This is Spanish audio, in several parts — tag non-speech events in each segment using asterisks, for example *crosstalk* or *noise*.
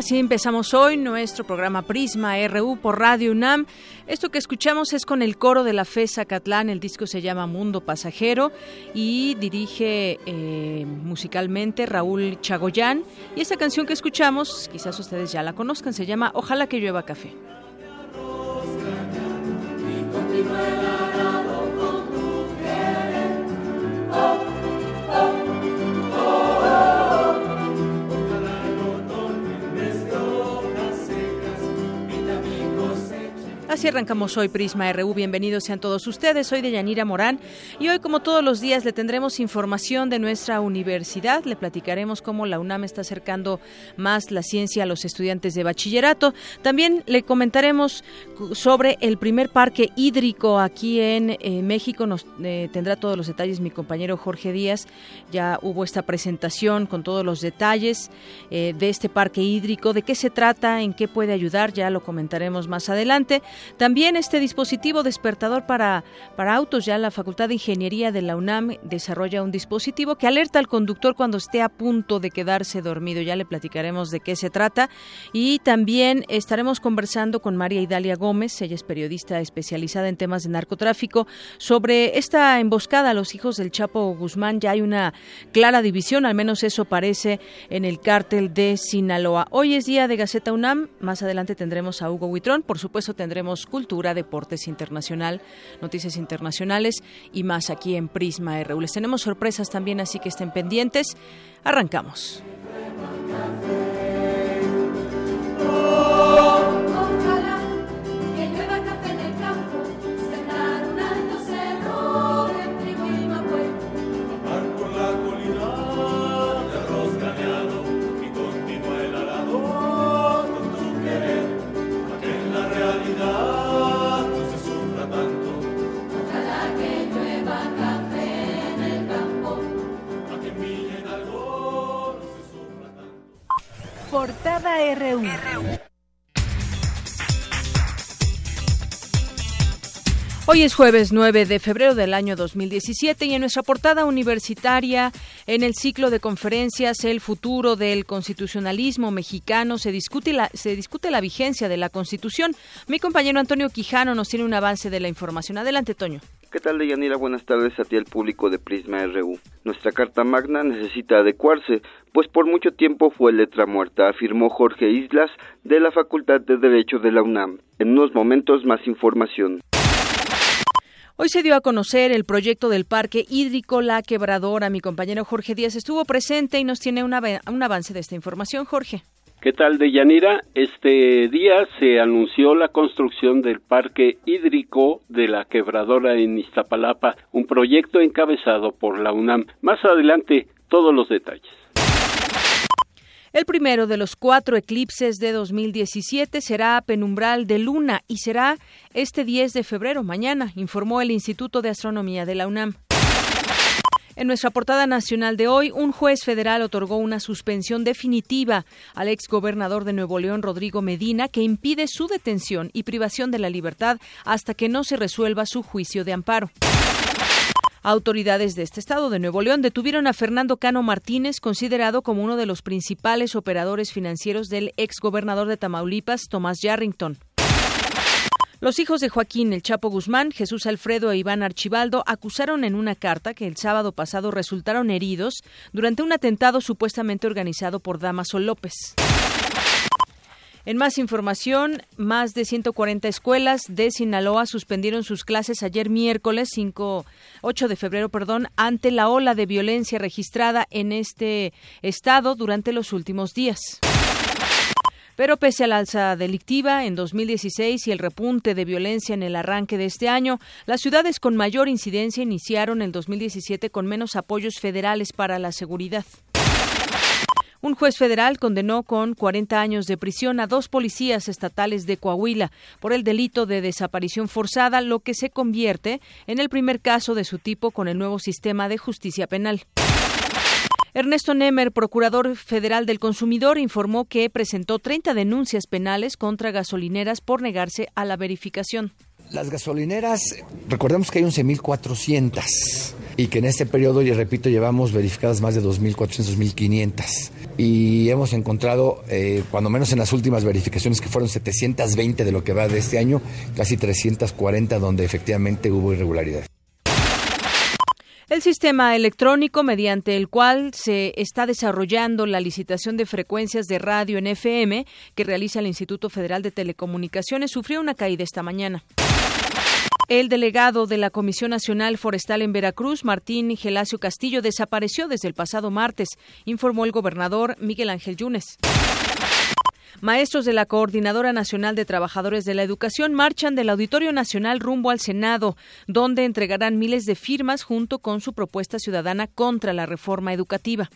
Así empezamos hoy nuestro programa Prisma RU por Radio UNAM. Esto que escuchamos es con el coro de la FESA Catlán, el disco se llama Mundo Pasajero y dirige eh, musicalmente Raúl Chagoyán. Y esta canción que escuchamos, quizás ustedes ya la conozcan, se llama Ojalá que llueva café. Así arrancamos hoy Prisma RU. Bienvenidos sean todos ustedes. Soy Deyanira Morán y hoy, como todos los días, le tendremos información de nuestra universidad. Le platicaremos cómo la UNAM está acercando más la ciencia a los estudiantes de bachillerato. También le comentaremos sobre el primer parque hídrico aquí en eh, México. Nos eh, tendrá todos los detalles mi compañero Jorge Díaz. Ya hubo esta presentación con todos los detalles eh, de este parque hídrico, de qué se trata, en qué puede ayudar. Ya lo comentaremos más adelante. También este dispositivo despertador para, para autos, ya la Facultad de Ingeniería de la UNAM desarrolla un dispositivo que alerta al conductor cuando esté a punto de quedarse dormido. Ya le platicaremos de qué se trata. Y también estaremos conversando con María Idalia Gómez, ella es periodista especializada en temas de narcotráfico, sobre esta emboscada a los hijos del Chapo Guzmán. Ya hay una clara división, al menos eso parece en el cártel de Sinaloa. Hoy es día de Gaceta UNAM, más adelante tendremos a Hugo Huitrón, por supuesto tendremos cultura, deportes internacional, noticias internacionales y más aquí en Prisma RU. Les tenemos sorpresas también, así que estén pendientes. Arrancamos. Portada RU. Hoy es jueves 9 de febrero del año 2017 y en nuestra portada universitaria, en el ciclo de conferencias El futuro del constitucionalismo mexicano, se discute la, se discute la vigencia de la Constitución. Mi compañero Antonio Quijano nos tiene un avance de la información. Adelante, Toño. ¿Qué tal, Deyanira? Buenas tardes a ti, al público de Prisma RU. Nuestra Carta Magna necesita adecuarse, pues por mucho tiempo fue letra muerta, afirmó Jorge Islas de la Facultad de Derecho de la UNAM. En unos momentos más información. Hoy se dio a conocer el proyecto del Parque Hídrico La Quebradora. Mi compañero Jorge Díaz estuvo presente y nos tiene un avance de esta información. Jorge. ¿Qué tal, Deyanira? Este día se anunció la construcción del Parque Hídrico de la Quebradora en Iztapalapa, un proyecto encabezado por la UNAM. Más adelante, todos los detalles. El primero de los cuatro eclipses de 2017 será penumbral de luna y será este 10 de febrero, mañana, informó el Instituto de Astronomía de la UNAM. En nuestra portada nacional de hoy, un juez federal otorgó una suspensión definitiva al exgobernador de Nuevo León, Rodrigo Medina, que impide su detención y privación de la libertad hasta que no se resuelva su juicio de amparo. Autoridades de este estado de Nuevo León detuvieron a Fernando Cano Martínez, considerado como uno de los principales operadores financieros del exgobernador de Tamaulipas, Tomás Yarrington. Los hijos de Joaquín El Chapo Guzmán, Jesús Alfredo e Iván Archibaldo acusaron en una carta que el sábado pasado resultaron heridos durante un atentado supuestamente organizado por Damaso López. En más información, más de 140 escuelas de Sinaloa suspendieron sus clases ayer miércoles 5, 8 de febrero, perdón, ante la ola de violencia registrada en este estado durante los últimos días. Pero pese a la alza delictiva en 2016 y el repunte de violencia en el arranque de este año, las ciudades con mayor incidencia iniciaron el 2017 con menos apoyos federales para la seguridad. Un juez federal condenó con 40 años de prisión a dos policías estatales de Coahuila por el delito de desaparición forzada, lo que se convierte en el primer caso de su tipo con el nuevo sistema de justicia penal. Ernesto Nemer, procurador federal del consumidor, informó que presentó 30 denuncias penales contra gasolineras por negarse a la verificación. Las gasolineras, recordemos que hay 11.400 y que en este periodo, y repito, llevamos verificadas más de 2.400, 2.500. Y hemos encontrado, eh, cuando menos en las últimas verificaciones, que fueron 720 de lo que va de este año, casi 340 donde efectivamente hubo irregularidades. El sistema electrónico mediante el cual se está desarrollando la licitación de frecuencias de radio en FM que realiza el Instituto Federal de Telecomunicaciones sufrió una caída esta mañana. El delegado de la Comisión Nacional Forestal en Veracruz, Martín Gelacio Castillo, desapareció desde el pasado martes, informó el gobernador Miguel Ángel Yunes. Maestros de la Coordinadora Nacional de Trabajadores de la Educación marchan del Auditorio Nacional rumbo al Senado, donde entregarán miles de firmas junto con su propuesta ciudadana contra la reforma educativa.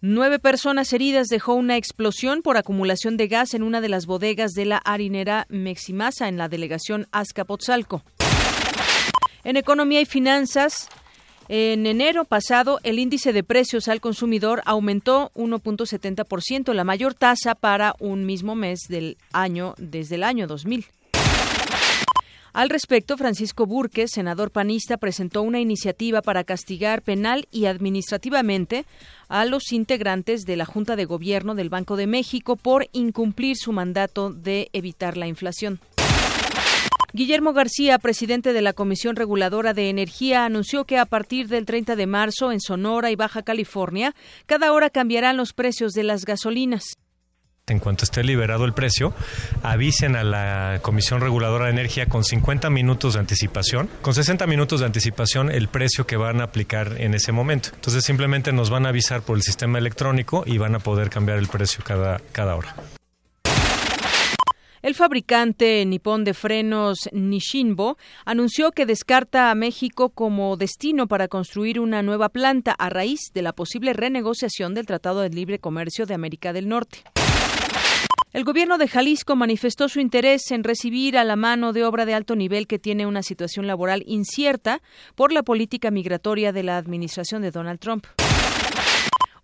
Nueve personas heridas dejó una explosión por acumulación de gas en una de las bodegas de la harinera Meximasa en la delegación Azcapotzalco. En economía y finanzas, en enero pasado, el índice de precios al consumidor aumentó 1.70%, la mayor tasa para un mismo mes del año desde el año 2000. Al respecto, Francisco Burques, senador panista, presentó una iniciativa para castigar penal y administrativamente a los integrantes de la Junta de Gobierno del Banco de México por incumplir su mandato de evitar la inflación. Guillermo García, presidente de la Comisión Reguladora de Energía, anunció que a partir del 30 de marzo en Sonora y Baja California, cada hora cambiarán los precios de las gasolinas. En cuanto esté liberado el precio, avisen a la Comisión Reguladora de Energía con 50 minutos de anticipación, con 60 minutos de anticipación el precio que van a aplicar en ese momento. Entonces simplemente nos van a avisar por el sistema electrónico y van a poder cambiar el precio cada, cada hora. El fabricante nipón de frenos Nishinbo anunció que descarta a México como destino para construir una nueva planta a raíz de la posible renegociación del Tratado de Libre Comercio de América del Norte. El gobierno de Jalisco manifestó su interés en recibir a la mano de obra de alto nivel que tiene una situación laboral incierta por la política migratoria de la administración de Donald Trump.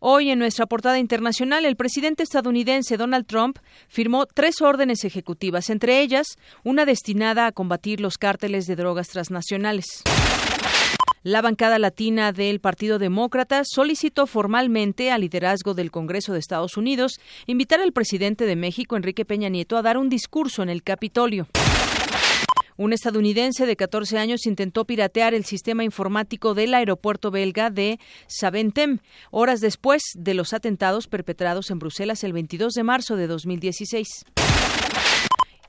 Hoy en nuestra portada internacional, el presidente estadounidense Donald Trump firmó tres órdenes ejecutivas, entre ellas una destinada a combatir los cárteles de drogas transnacionales. La bancada latina del Partido Demócrata solicitó formalmente al liderazgo del Congreso de Estados Unidos invitar al presidente de México, Enrique Peña Nieto, a dar un discurso en el Capitolio. Un estadounidense de 14 años intentó piratear el sistema informático del aeropuerto belga de Saventem, horas después de los atentados perpetrados en Bruselas el 22 de marzo de 2016.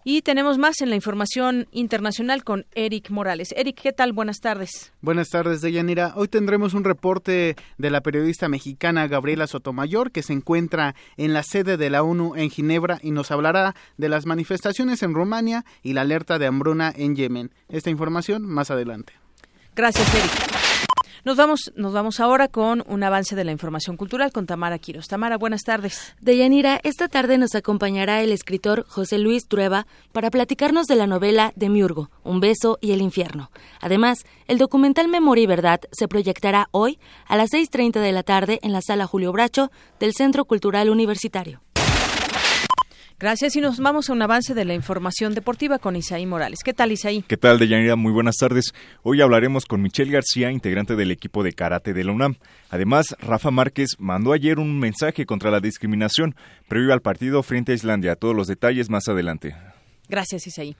Y tenemos más en la información internacional con Eric Morales. Eric, ¿qué tal? Buenas tardes. Buenas tardes, Deyanira. Hoy tendremos un reporte de la periodista mexicana Gabriela Sotomayor, que se encuentra en la sede de la ONU en Ginebra y nos hablará de las manifestaciones en Rumania y la alerta de hambruna en Yemen. Esta información más adelante. Gracias, Eric. Nos vamos, nos vamos ahora con un avance de la información cultural con Tamara Quiros. Tamara, buenas tardes. Deyanira, esta tarde nos acompañará el escritor José Luis Trueba para platicarnos de la novela de Miurgo, Un beso y el infierno. Además, el documental Memoria y Verdad se proyectará hoy a las 6.30 de la tarde en la sala Julio Bracho del Centro Cultural Universitario. Gracias y nos vamos a un avance de la información deportiva con Isaí Morales. ¿Qué tal, Isaí? ¿Qué tal, Deyanira? Muy buenas tardes. Hoy hablaremos con Michelle García, integrante del equipo de karate de la UNAM. Además, Rafa Márquez mandó ayer un mensaje contra la discriminación previo al partido frente a Islandia. Todos los detalles más adelante. Gracias, Isaí.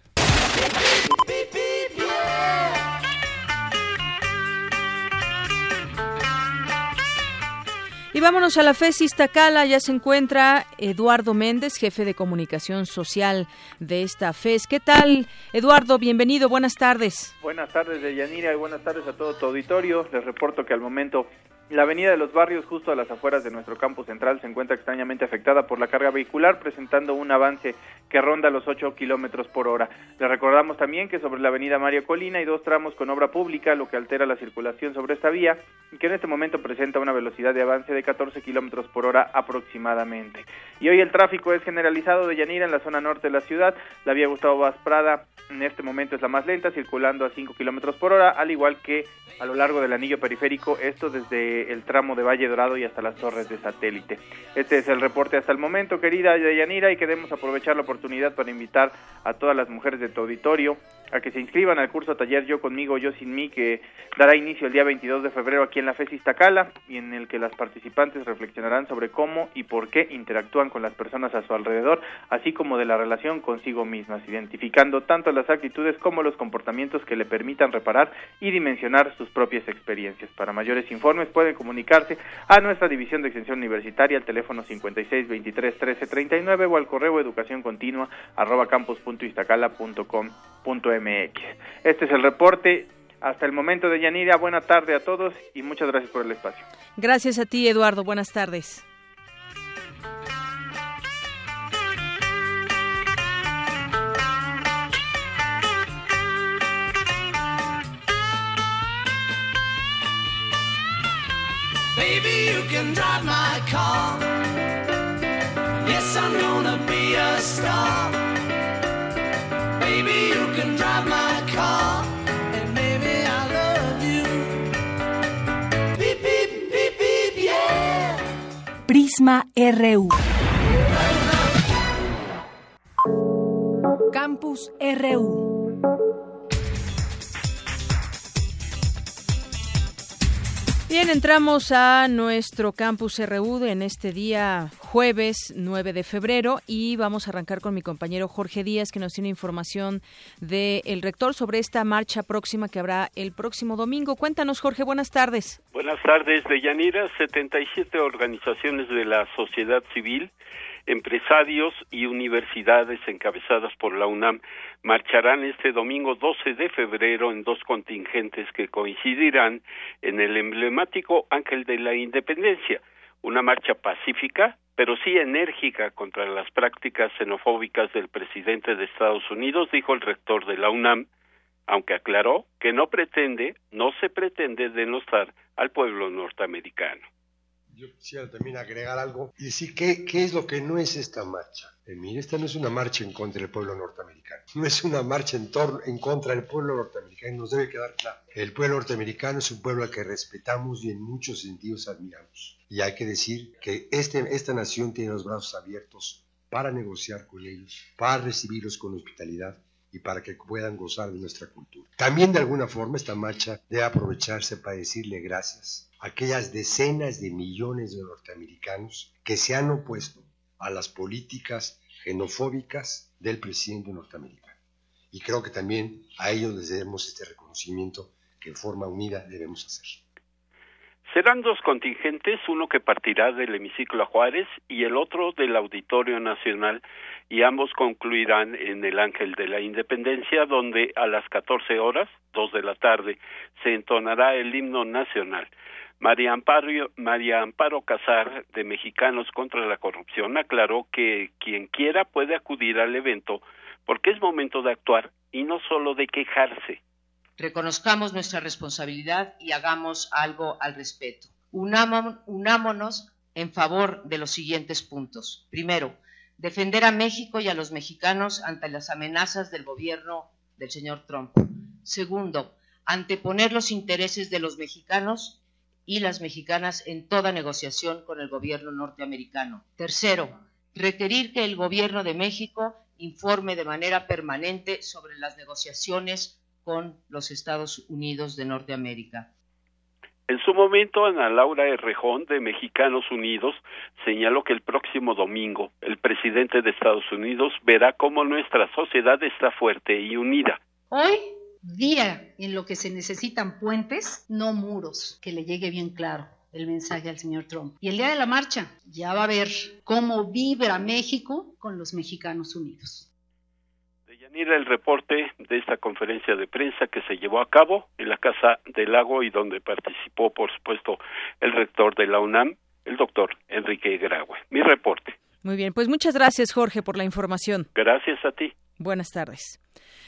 Y vámonos a la FES Iztacala, ya se encuentra Eduardo Méndez, jefe de comunicación social de esta FES. ¿Qué tal, Eduardo? Bienvenido, buenas tardes. Buenas tardes, Deyanira, y buenas tardes a todo tu auditorio. Les reporto que al momento la avenida de los barrios, justo a las afueras de nuestro campus central, se encuentra extrañamente afectada por la carga vehicular, presentando un avance que ronda los 8 kilómetros por hora. Le recordamos también que sobre la avenida María Colina hay dos tramos con obra pública, lo que altera la circulación sobre esta vía, que en este momento presenta una velocidad de avance de 14 kilómetros por hora aproximadamente. Y hoy el tráfico es generalizado de Yanira en la zona norte de la ciudad. La vía Gustavo Vaz Prada en este momento es la más lenta, circulando a 5 kilómetros por hora, al igual que a lo largo del anillo periférico, esto desde el tramo de Valle Dorado y hasta las torres de satélite. Este es el reporte hasta el momento, querida Yanira, y queremos aprovechar la oportunidad para invitar a todas las mujeres de tu auditorio a que se inscriban al curso taller Yo conmigo, yo sin mí, que dará inicio el día 22 de febrero aquí en la FES Iztacala y en el que las participantes reflexionarán sobre cómo y por qué interactúan con las personas a su alrededor, así como de la relación consigo mismas, identificando tanto las actitudes como los comportamientos que le permitan reparar y dimensionar sus propias experiencias. Para mayores informes pueden comunicarse a nuestra división de extensión universitaria al teléfono 56 23 13 39 o al correo educación continua arroba campus.iztacala.com.mx. Este es el reporte hasta el momento de Yanira. Buena tarde a todos y muchas gracias por el espacio. Gracias a ti, Eduardo. Buenas tardes. Can drive my car. Yes, I'm gonna be a star. Baby, you can drive my car. And maybe I love you. Beep, beep, beep, beep, yeah. Prisma RU. Campus RU. Bien, entramos a nuestro campus RU en este día jueves 9 de febrero y vamos a arrancar con mi compañero Jorge Díaz que nos tiene información del rector sobre esta marcha próxima que habrá el próximo domingo. Cuéntanos Jorge, buenas tardes. Buenas tardes, Deyanira. 77 organizaciones de la sociedad civil empresarios y universidades encabezadas por la UNAM marcharán este domingo 12 de febrero en dos contingentes que coincidirán en el emblemático Ángel de la Independencia, una marcha pacífica, pero sí enérgica contra las prácticas xenofóbicas del presidente de Estados Unidos, dijo el rector de la UNAM, aunque aclaró que no pretende, no se pretende denostar al pueblo norteamericano yo quisiera también agregar algo y decir qué, qué es lo que no es esta marcha. Eh, mire, esta no es una marcha en contra del pueblo norteamericano, no es una marcha en, en contra del pueblo norteamericano, nos debe quedar claro. El pueblo norteamericano es un pueblo al que respetamos y en muchos sentidos admiramos. Y hay que decir que este, esta nación tiene los brazos abiertos para negociar con ellos, para recibirlos con hospitalidad y para que puedan gozar de nuestra cultura. También de alguna forma esta marcha debe aprovecharse para decirle gracias aquellas decenas de millones de norteamericanos que se han opuesto a las políticas xenofóbicas del presidente norteamericano. Y creo que también a ellos les debemos este reconocimiento que en forma unida debemos hacer. Serán dos contingentes, uno que partirá del hemiciclo a Juárez y el otro del Auditorio Nacional, y ambos concluirán en el Ángel de la Independencia, donde a las 14 horas, dos de la tarde, se entonará el himno nacional. María Amparo, María Amparo Casar, de Mexicanos contra la Corrupción, aclaró que quien quiera puede acudir al evento porque es momento de actuar y no solo de quejarse. Reconozcamos nuestra responsabilidad y hagamos algo al respecto. unámonos en favor de los siguientes puntos. Primero, defender a México y a los mexicanos ante las amenazas del gobierno del señor Trump. Segundo, anteponer los intereses de los mexicanos y las mexicanas en toda negociación con el gobierno norteamericano. Tercero, requerir que el Gobierno de México informe de manera permanente sobre las negociaciones con los Estados Unidos de Norteamérica. En su momento, Ana Laura Errejón, de Mexicanos Unidos, señaló que el próximo domingo el presidente de Estados Unidos verá cómo nuestra sociedad está fuerte y unida. Hoy, día en lo que se necesitan puentes, no muros, que le llegue bien claro el mensaje al señor Trump. Y el día de la marcha, ya va a ver cómo vibra México con los mexicanos unidos. Yanira, el reporte de esta conferencia de prensa que se llevó a cabo en la Casa del Lago y donde participó, por supuesto, el rector de la UNAM, el doctor Enrique Graue. Mi reporte. Muy bien, pues muchas gracias, Jorge, por la información. Gracias a ti. Buenas tardes.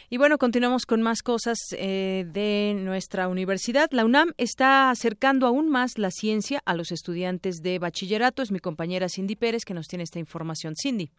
Y bueno, continuamos con más cosas eh, de nuestra universidad. La UNAM está acercando aún más la ciencia a los estudiantes de bachillerato. Es mi compañera Cindy Pérez que nos tiene esta información. Cindy.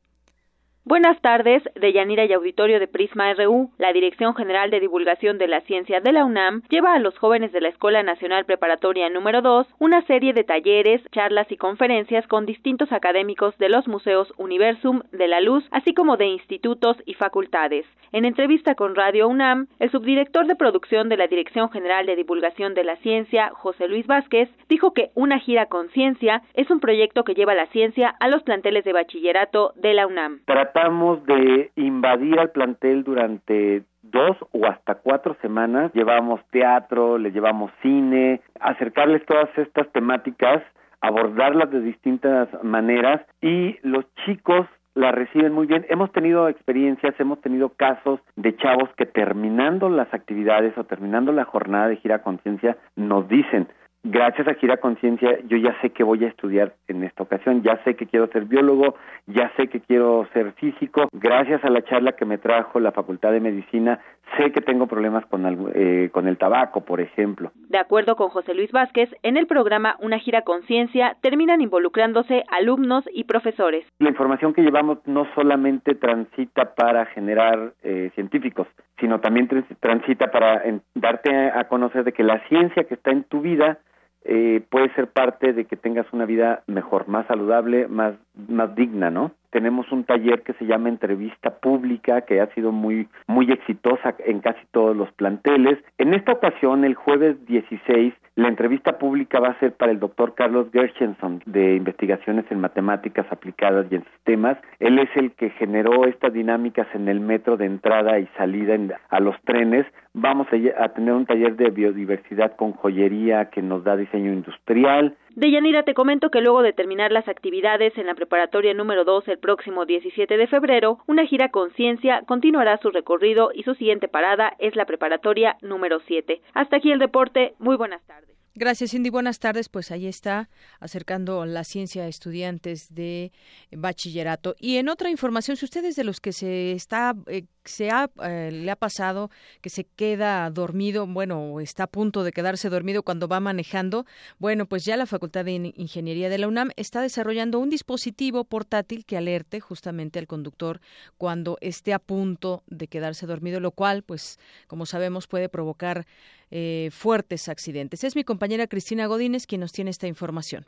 Buenas tardes, de Yanira y Auditorio de Prisma RU. La Dirección General de Divulgación de la Ciencia de la UNAM lleva a los jóvenes de la Escuela Nacional Preparatoria número 2 una serie de talleres, charlas y conferencias con distintos académicos de los museos Universum, de la Luz, así como de institutos y facultades. En entrevista con Radio UNAM, el subdirector de producción de la Dirección General de Divulgación de la Ciencia, José Luis Vázquez, dijo que una gira con ciencia es un proyecto que lleva la ciencia a los planteles de bachillerato de la UNAM tratamos de invadir al plantel durante dos o hasta cuatro semanas. Llevamos teatro, le llevamos cine, acercarles todas estas temáticas, abordarlas de distintas maneras y los chicos la reciben muy bien. Hemos tenido experiencias, hemos tenido casos de chavos que terminando las actividades o terminando la jornada de gira conciencia nos dicen, gracias a Gira Conciencia, yo ya sé que voy a estudiar en esta ocasión, ya sé que quiero ser biólogo, ya sé que quiero ser físico. Gracias a la charla que me trajo la Facultad de Medicina, sé que tengo problemas con el, eh, con el tabaco, por ejemplo. De acuerdo con José Luis Vázquez, en el programa Una Gira Conciencia terminan involucrándose alumnos y profesores. La información que llevamos no solamente transita para generar eh, científicos, sino también transita para darte a conocer de que la ciencia que está en tu vida eh, puede ser parte de que tengas una vida mejor, más saludable, más, más digna, ¿no? Tenemos un taller que se llama Entrevista Pública, que ha sido muy, muy exitosa en casi todos los planteles. En esta ocasión, el jueves 16, la entrevista pública va a ser para el doctor Carlos Gershenson, de Investigaciones en Matemáticas Aplicadas y en Sistemas. Él es el que generó estas dinámicas en el metro de entrada y salida a los trenes. Vamos a, a tener un taller de biodiversidad con joyería que nos da diseño industrial. De Yanira te comento que luego de terminar las actividades en la preparatoria número 2 el próximo 17 de febrero, una gira conciencia continuará su recorrido y su siguiente parada es la preparatoria número 7. Hasta aquí el deporte. Muy buenas tardes. Gracias, Cindy. Buenas tardes. Pues ahí está, acercando la ciencia a estudiantes de bachillerato. Y en otra información, si ustedes de los que se está, eh, se ha, eh, le ha pasado que se queda dormido, bueno, está a punto de quedarse dormido cuando va manejando, bueno, pues ya la Facultad de Ingeniería de la UNAM está desarrollando un dispositivo portátil que alerte justamente al conductor cuando esté a punto de quedarse dormido, lo cual, pues, como sabemos, puede provocar eh, fuertes accidentes. Es mi compañera Cristina Godínez quien nos tiene esta información.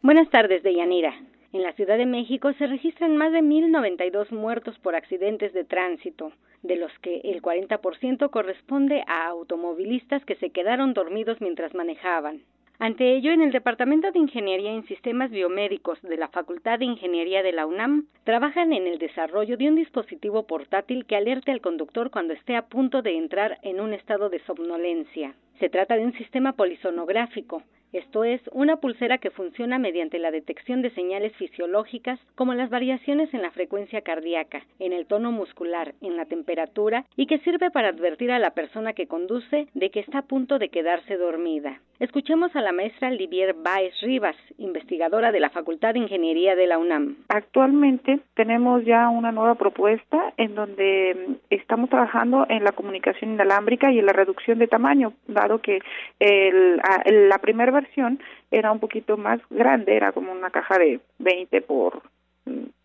Buenas tardes, Deyanira. En la Ciudad de México se registran más de 1.092 muertos por accidentes de tránsito, de los que el 40% corresponde a automovilistas que se quedaron dormidos mientras manejaban. Ante ello, en el Departamento de Ingeniería en Sistemas Biomédicos de la Facultad de Ingeniería de la UNAM, trabajan en el desarrollo de un dispositivo portátil que alerte al conductor cuando esté a punto de entrar en un estado de somnolencia. Se trata de un sistema polisonográfico, esto es, una pulsera que funciona mediante la detección de señales fisiológicas como las variaciones en la frecuencia cardíaca, en el tono muscular, en la temperatura y que sirve para advertir a la persona que conduce de que está a punto de quedarse dormida. Escuchemos a la maestra Livier Baez Rivas, investigadora de la Facultad de Ingeniería de la UNAM. Actualmente tenemos ya una nueva propuesta en donde estamos trabajando en la comunicación inalámbrica y en la reducción de tamaño, que el, la primera versión era un poquito más grande, era como una caja de 20 por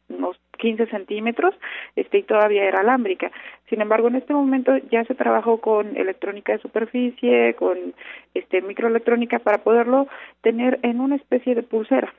unos 15 centímetros, este, y todavía era alámbrica. Sin embargo, en este momento ya se trabajó con electrónica de superficie, con este microelectrónica para poderlo tener en una especie de pulsera,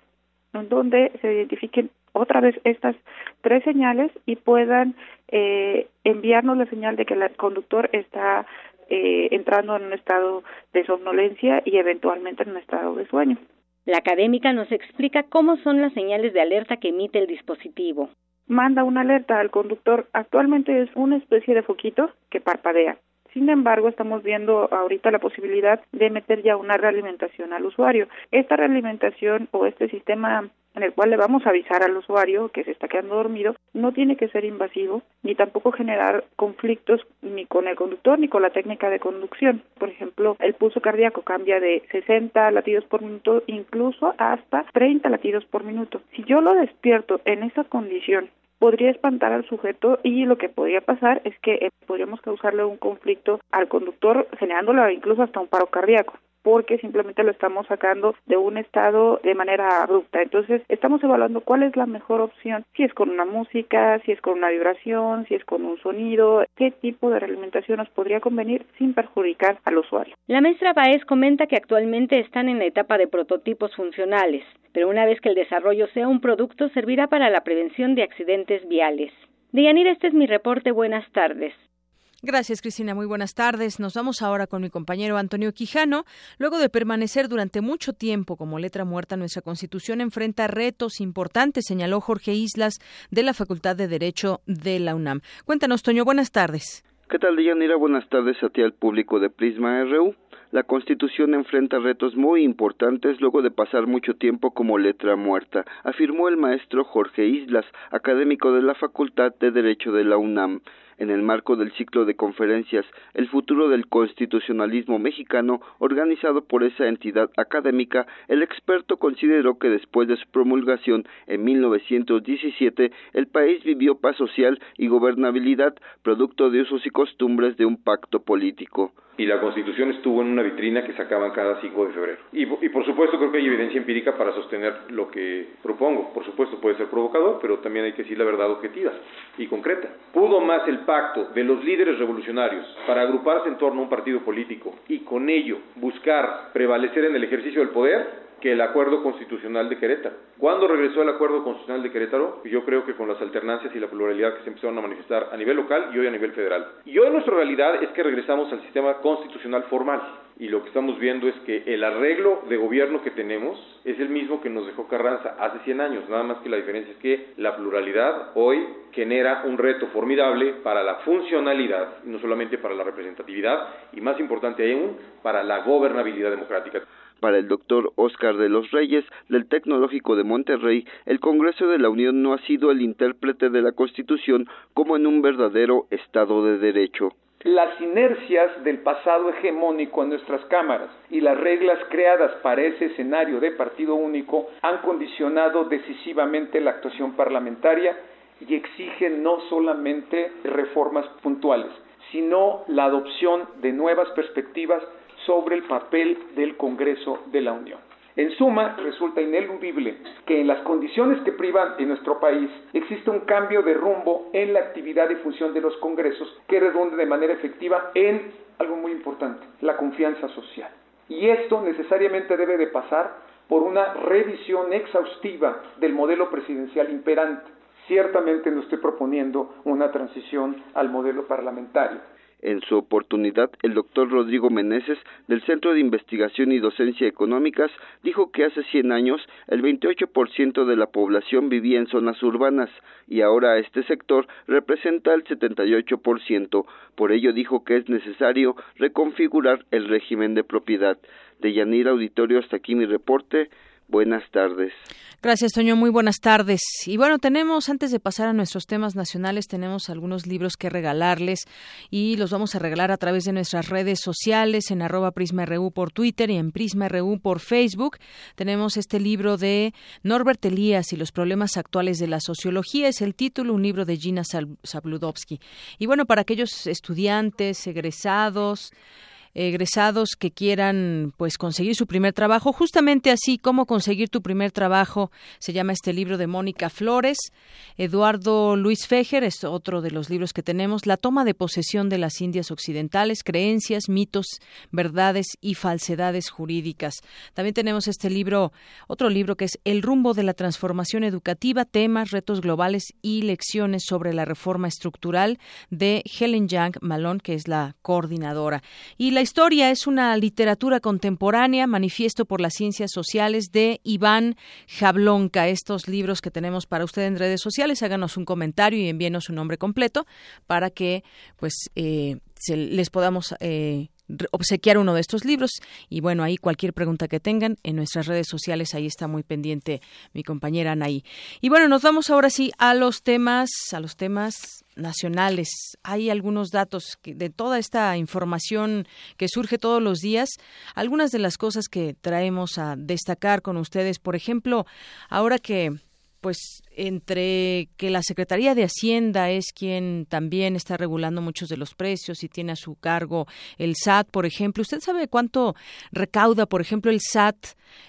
donde se identifiquen otra vez estas tres señales y puedan eh, enviarnos la señal de que el conductor está eh, entrando en un estado de somnolencia y eventualmente en un estado de sueño. La académica nos explica cómo son las señales de alerta que emite el dispositivo. Manda una alerta al conductor. Actualmente es una especie de foquito que parpadea. Sin embargo, estamos viendo ahorita la posibilidad de meter ya una realimentación al usuario. Esta realimentación o este sistema en el cual le vamos a avisar al usuario que se está quedando dormido, no tiene que ser invasivo ni tampoco generar conflictos ni con el conductor ni con la técnica de conducción. Por ejemplo, el pulso cardíaco cambia de 60 latidos por minuto incluso hasta 30 latidos por minuto. Si yo lo despierto en esa condición podría espantar al sujeto y lo que podría pasar es que eh, podríamos causarle un conflicto al conductor generándole incluso hasta un paro cardíaco porque simplemente lo estamos sacando de un estado de manera abrupta. Entonces, estamos evaluando cuál es la mejor opción, si es con una música, si es con una vibración, si es con un sonido, qué tipo de realimentación nos podría convenir sin perjudicar al usuario. La maestra Baez comenta que actualmente están en la etapa de prototipos funcionales, pero una vez que el desarrollo sea un producto servirá para la prevención de accidentes viales. Deyanira, este es mi reporte. Buenas tardes. Gracias, Cristina. Muy buenas tardes. Nos vamos ahora con mi compañero Antonio Quijano. Luego de permanecer durante mucho tiempo como letra muerta, nuestra Constitución enfrenta retos importantes, señaló Jorge Islas de la Facultad de Derecho de la UNAM. Cuéntanos, Toño. Buenas tardes. ¿Qué tal, Deyanira? Buenas tardes a ti al público de Prisma RU. La Constitución enfrenta retos muy importantes luego de pasar mucho tiempo como letra muerta, afirmó el maestro Jorge Islas, académico de la Facultad de Derecho de la UNAM en el marco del ciclo de conferencias El futuro del constitucionalismo mexicano organizado por esa entidad académica, el experto consideró que después de su promulgación en 1917 el país vivió paz social y gobernabilidad producto de usos y costumbres de un pacto político y la Constitución estuvo en una vitrina que sacaban cada 5 de febrero. Y, y, por supuesto creo que hay evidencia empírica para sostener lo que propongo. Por supuesto puede ser provocador, pero también hay que decir la verdad objetiva y concreta. Pudo más el pacto de los líderes revolucionarios para agruparse en torno a un partido político y con ello buscar prevalecer en el ejercicio del poder que el acuerdo constitucional de Querétaro. ¿Cuándo regresó el acuerdo constitucional de Querétaro? Yo creo que con las alternancias y la pluralidad que se empezaron a manifestar a nivel local y hoy a nivel federal. Y hoy nuestra realidad es que regresamos al sistema constitucional formal. Y lo que estamos viendo es que el arreglo de gobierno que tenemos es el mismo que nos dejó Carranza hace 100 años, nada más que la diferencia es que la pluralidad hoy genera un reto formidable para la funcionalidad, no solamente para la representatividad, y más importante aún, para la gobernabilidad democrática. Para el doctor Oscar de los Reyes, del Tecnológico de Monterrey, el Congreso de la Unión no ha sido el intérprete de la Constitución como en un verdadero Estado de Derecho. Las inercias del pasado hegemónico en nuestras cámaras y las reglas creadas para ese escenario de partido único han condicionado decisivamente la actuación parlamentaria y exigen no solamente reformas puntuales, sino la adopción de nuevas perspectivas sobre el papel del Congreso de la Unión. En suma, resulta ineludible que en las condiciones que privan en nuestro país existe un cambio de rumbo en la actividad y función de los congresos que redunde de manera efectiva en algo muy importante, la confianza social. Y esto necesariamente debe de pasar por una revisión exhaustiva del modelo presidencial imperante. Ciertamente no estoy proponiendo una transición al modelo parlamentario, en su oportunidad, el doctor Rodrigo Meneses, del Centro de Investigación y Docencia Económicas, dijo que hace 100 años el 28% de la población vivía en zonas urbanas y ahora este sector representa el 78%. Por ello dijo que es necesario reconfigurar el régimen de propiedad. De Yanira Auditorio, hasta aquí mi reporte. Buenas tardes. Gracias, Toño. Muy buenas tardes. Y bueno, tenemos, antes de pasar a nuestros temas nacionales, tenemos algunos libros que regalarles y los vamos a regalar a través de nuestras redes sociales, en arroba PrismaRU por Twitter y en PrismaRU por Facebook. Tenemos este libro de Norbert Elías y los problemas actuales de la sociología. Es el título, un libro de Gina Zabludovsky. Y bueno, para aquellos estudiantes, egresados, egresados que quieran pues conseguir su primer trabajo, justamente así como conseguir tu primer trabajo, se llama este libro de Mónica Flores, Eduardo Luis Fejer es otro de los libros que tenemos, La toma de posesión de las Indias Occidentales, creencias, mitos, verdades y falsedades jurídicas. También tenemos este libro, otro libro que es El rumbo de la transformación educativa, temas, retos globales y lecciones sobre la reforma estructural de Helen Young Malone, que es la coordinadora. Y la historia es una literatura contemporánea, manifiesto por las ciencias sociales de Iván Jablonka. Estos libros que tenemos para usted en redes sociales, háganos un comentario y envíenos su nombre completo para que pues eh, se, les podamos eh, obsequiar uno de estos libros. Y bueno ahí cualquier pregunta que tengan en nuestras redes sociales ahí está muy pendiente mi compañera Anaí. Y bueno nos vamos ahora sí a los temas a los temas nacionales. Hay algunos datos de toda esta información que surge todos los días algunas de las cosas que traemos a destacar con ustedes. Por ejemplo ahora que pues entre que la Secretaría de Hacienda es quien también está regulando muchos de los precios y tiene a su cargo el SAT, por ejemplo. ¿Usted sabe cuánto recauda, por ejemplo, el SAT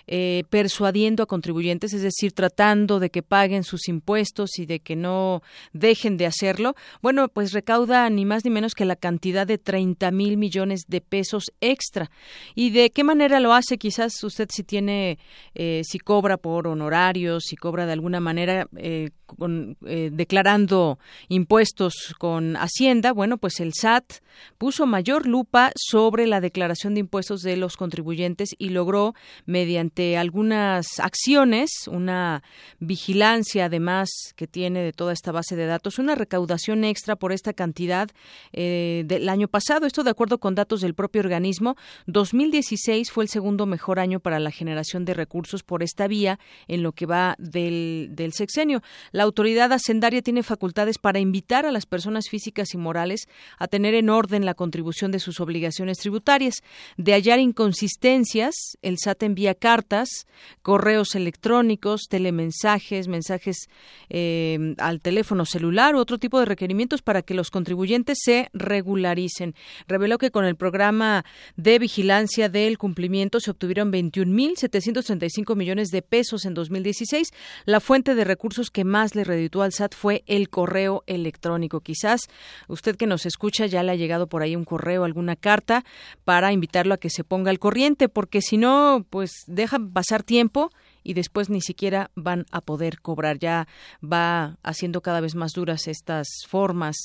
eh, persuadiendo a contribuyentes, es decir, tratando de que paguen sus impuestos y de que no dejen de hacerlo? Bueno, pues recauda ni más ni menos que la cantidad de 30 mil millones de pesos extra. ¿Y de qué manera lo hace? Quizás usted si tiene, eh, si cobra por honorarios, si cobra de alguna manera eh, con, eh, declarando impuestos con Hacienda, bueno, pues el SAT puso mayor lupa sobre la declaración de impuestos de los contribuyentes y logró, mediante algunas acciones, una vigilancia además que tiene de toda esta base de datos, una recaudación extra por esta cantidad eh, del año pasado. Esto de acuerdo con datos del propio organismo. 2016 fue el segundo mejor año para la generación de recursos por esta vía en lo que va del, del sexenio. La autoridad hacendaria tiene facultades para invitar a las personas físicas y morales a tener en orden la contribución de sus obligaciones tributarias. De hallar inconsistencias, el SAT envía cartas, correos electrónicos, telemensajes, mensajes eh, al teléfono celular u otro tipo de requerimientos para que los contribuyentes se regularicen. Reveló que con el programa de vigilancia del cumplimiento se obtuvieron 21.735 millones de pesos en 2016. La fuente de recursos que más le reditó al SAT fue el correo electrónico. Quizás usted que nos escucha ya le ha llegado por ahí un correo, alguna carta para invitarlo a que se ponga al corriente, porque si no, pues deja pasar tiempo y después ni siquiera van a poder cobrar. Ya va haciendo cada vez más duras estas formas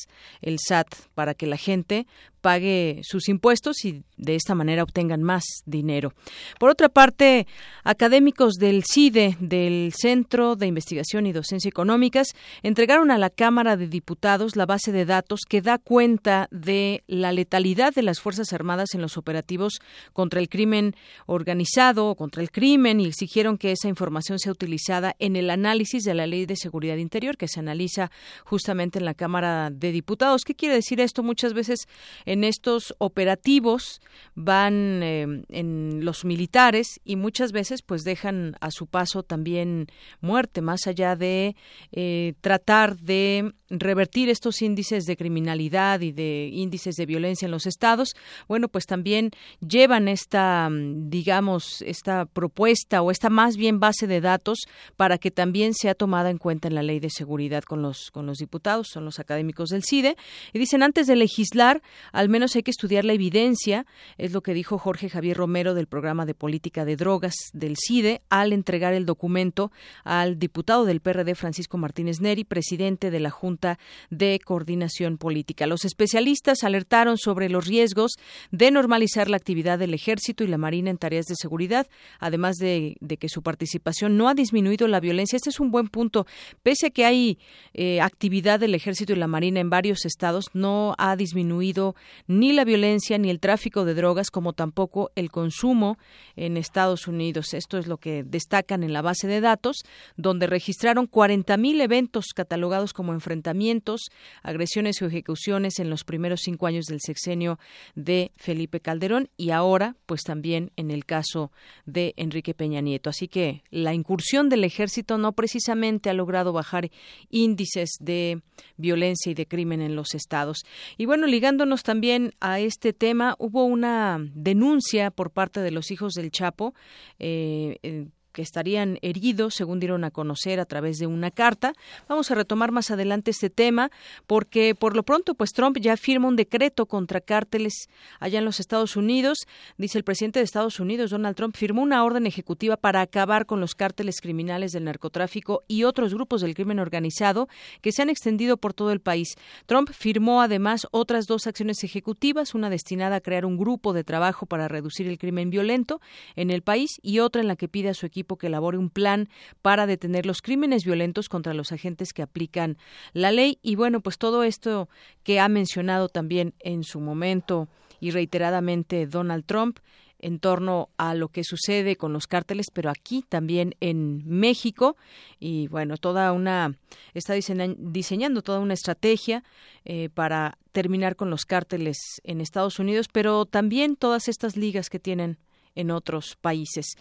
el SAT para que la gente pague sus impuestos y de esta manera obtengan más dinero. Por otra parte, académicos del CIDE, del Centro de Investigación y Docencia Económicas, entregaron a la Cámara de Diputados la base de datos que da cuenta de la letalidad de las Fuerzas Armadas en los operativos contra el crimen organizado o contra el crimen y exigieron que esa información sea utilizada en el análisis de la Ley de Seguridad Interior que se analiza justamente en la Cámara de Diputados. ¿Qué quiere decir esto? Muchas veces en estos operativos van eh, en los militares y muchas veces pues dejan a su paso también muerte más allá de eh, tratar de revertir estos índices de criminalidad y de índices de violencia en los estados. Bueno pues también llevan esta digamos esta propuesta o esta más bien base de datos para que también sea tomada en cuenta en la ley de seguridad con los con los diputados son los académicos del CIDE. Y dicen antes de legislar al menos hay que estudiar la evidencia, es lo que dijo Jorge Javier Romero del programa de política de drogas del CIDE al entregar el documento al diputado del PRD Francisco Martínez Neri, presidente de la Junta de Coordinación Política. Los especialistas alertaron sobre los riesgos de normalizar la actividad del Ejército y la Marina en tareas de seguridad, además de, que su participación no ha disminuido la violencia. Este es un buen punto. Pese a que hay eh, actividad del Ejército y la Marina en varios estados, no ha disminuido ni la violencia ni el tráfico de drogas, como tampoco el consumo en Estados Unidos. Esto es lo que destacan en la base de datos, donde registraron 40.000 eventos catalogados como enfrentamientos, agresiones o ejecuciones en los primeros cinco años del sexenio de Felipe Calderón y ahora, pues también en el caso de Enrique Peña Nieto. Así que la incursión del ejército no precisamente ha logrado bajar índices de violencia y de crimen en los estados. Y bueno, ligándonos también también a este tema. Hubo una denuncia por parte de los hijos del Chapo. Eh, eh, que estarían heridos, según dieron a conocer a través de una carta. Vamos a retomar más adelante este tema, porque por lo pronto, pues Trump ya firma un decreto contra cárteles allá en los Estados Unidos. Dice el presidente de Estados Unidos, Donald Trump, firmó una orden ejecutiva para acabar con los cárteles criminales del narcotráfico y otros grupos del crimen organizado que se han extendido por todo el país. Trump firmó además otras dos acciones ejecutivas, una destinada a crear un grupo de trabajo para reducir el crimen violento en el país y otra en la que pide a su equipo que elabore un plan para detener los crímenes violentos contra los agentes que aplican la ley. Y bueno, pues todo esto que ha mencionado también en su momento y reiteradamente Donald Trump en torno a lo que sucede con los cárteles, pero aquí también en México y bueno, toda una está diseñando toda una estrategia eh, para terminar con los cárteles en Estados Unidos, pero también todas estas ligas que tienen en otros países.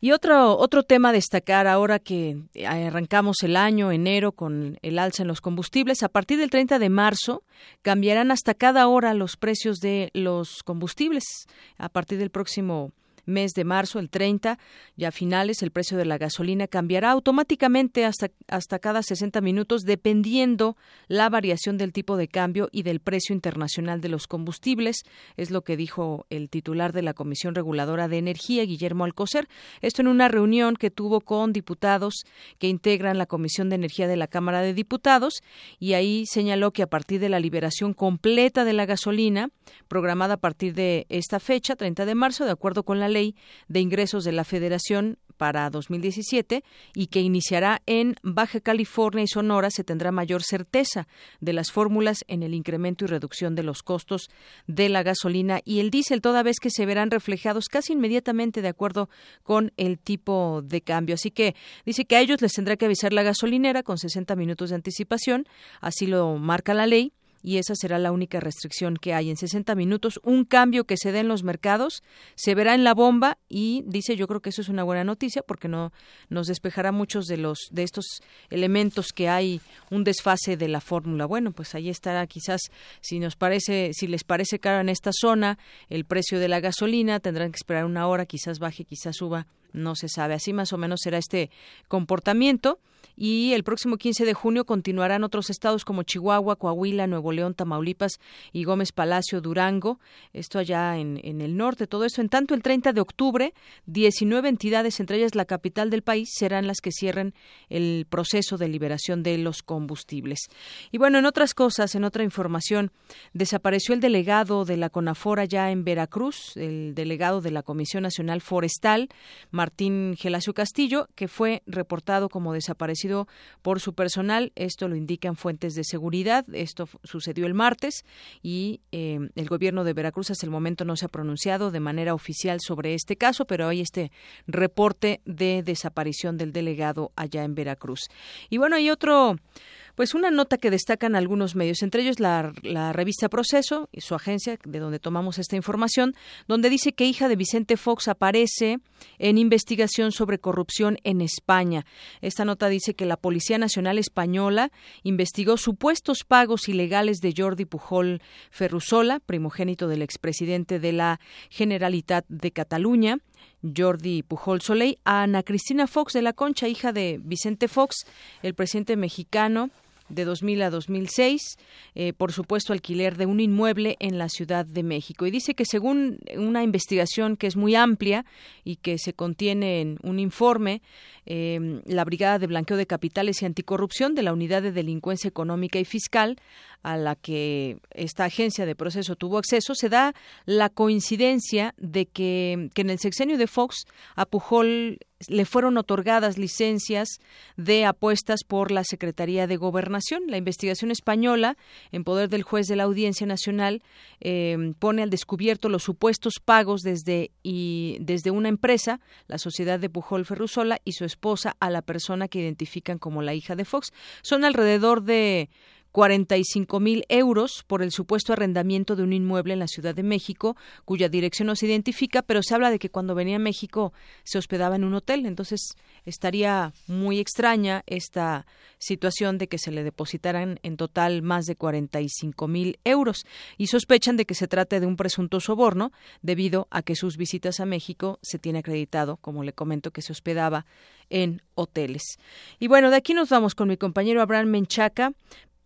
Y otro, otro tema a destacar ahora que arrancamos el año, enero, con el alza en los combustibles, a partir del 30 de marzo cambiarán hasta cada hora los precios de los combustibles. A partir del próximo mes de marzo, el 30, ya a finales, el precio de la gasolina cambiará automáticamente hasta, hasta cada 60 minutos, dependiendo la variación del tipo de cambio y del precio internacional de los combustibles. Es lo que dijo el titular de la Comisión Reguladora de Energía, Guillermo Alcocer. Esto en una reunión que tuvo con diputados que integran la Comisión de Energía de la Cámara de Diputados y ahí señaló que a partir de la liberación completa de la gasolina, programada a partir de esta fecha, 30 de marzo, de acuerdo con la Ley de Ingresos de la Federación para 2017 y que iniciará en Baja California y Sonora, se tendrá mayor certeza de las fórmulas en el incremento y reducción de los costos de la gasolina y el diésel, toda vez que se verán reflejados casi inmediatamente de acuerdo con el tipo de cambio. Así que dice que a ellos les tendrá que avisar la gasolinera con 60 minutos de anticipación, así lo marca la ley y esa será la única restricción que hay en 60 minutos. Un cambio que se dé en los mercados se verá en la bomba y dice yo creo que eso es una buena noticia porque no nos despejará muchos de los de estos elementos que hay un desfase de la fórmula. Bueno, pues ahí estará quizás si nos parece si les parece caro en esta zona el precio de la gasolina tendrán que esperar una hora, quizás baje, quizás suba, no se sabe. Así más o menos será este comportamiento y el próximo 15 de junio continuarán otros estados como Chihuahua, Coahuila, Nuevo León, Tamaulipas y Gómez Palacio, Durango, esto allá en, en el norte, todo eso. En tanto, el 30 de octubre, 19 entidades, entre ellas la capital del país, serán las que cierren el proceso de liberación de los combustibles. Y bueno, en otras cosas, en otra información, desapareció el delegado de la CONAFOR allá en Veracruz, el delegado de la Comisión Nacional Forestal, Martín Gelacio Castillo, que fue reportado como desaparecido por su personal. Esto lo indican fuentes de seguridad. Esto sucedió el martes y eh, el gobierno de Veracruz hasta el momento no se ha pronunciado de manera oficial sobre este caso, pero hay este reporte de desaparición del delegado allá en Veracruz. Y bueno, hay otro pues una nota que destacan algunos medios, entre ellos la, revista Proceso y su agencia, de donde tomamos esta información, donde dice que hija de Vicente Fox aparece en investigación sobre corrupción en España. Esta nota dice que la Policía Nacional Española investigó supuestos pagos ilegales de Jordi Pujol Ferrusola, primogénito del expresidente de la Generalitat de Cataluña, Jordi Pujol Soleil, a Ana Cristina Fox de la Concha, hija de Vicente Fox, el presidente mexicano de 2000 a 2006, eh, por supuesto alquiler de un inmueble en la Ciudad de México. Y dice que según una investigación que es muy amplia y que se contiene en un informe, eh, la Brigada de Blanqueo de Capitales y Anticorrupción de la Unidad de Delincuencia Económica y Fiscal a la que esta agencia de proceso tuvo acceso, se da la coincidencia de que, que en el sexenio de Fox a Pujol le fueron otorgadas licencias de apuestas por la Secretaría de Gobernación. La investigación española, en poder del juez de la Audiencia Nacional, eh, pone al descubierto los supuestos pagos desde, y, desde una empresa, la Sociedad de Pujol Ferrusola, y su esposa a la persona que identifican como la hija de Fox. Son alrededor de 45 mil euros por el supuesto arrendamiento de un inmueble en la Ciudad de México, cuya dirección no se identifica, pero se habla de que cuando venía a México se hospedaba en un hotel. Entonces estaría muy extraña esta situación de que se le depositaran en total más de 45 mil euros y sospechan de que se trate de un presunto soborno debido a que sus visitas a México se tiene acreditado, como le comento, que se hospedaba en hoteles. Y bueno, de aquí nos vamos con mi compañero Abraham Menchaca.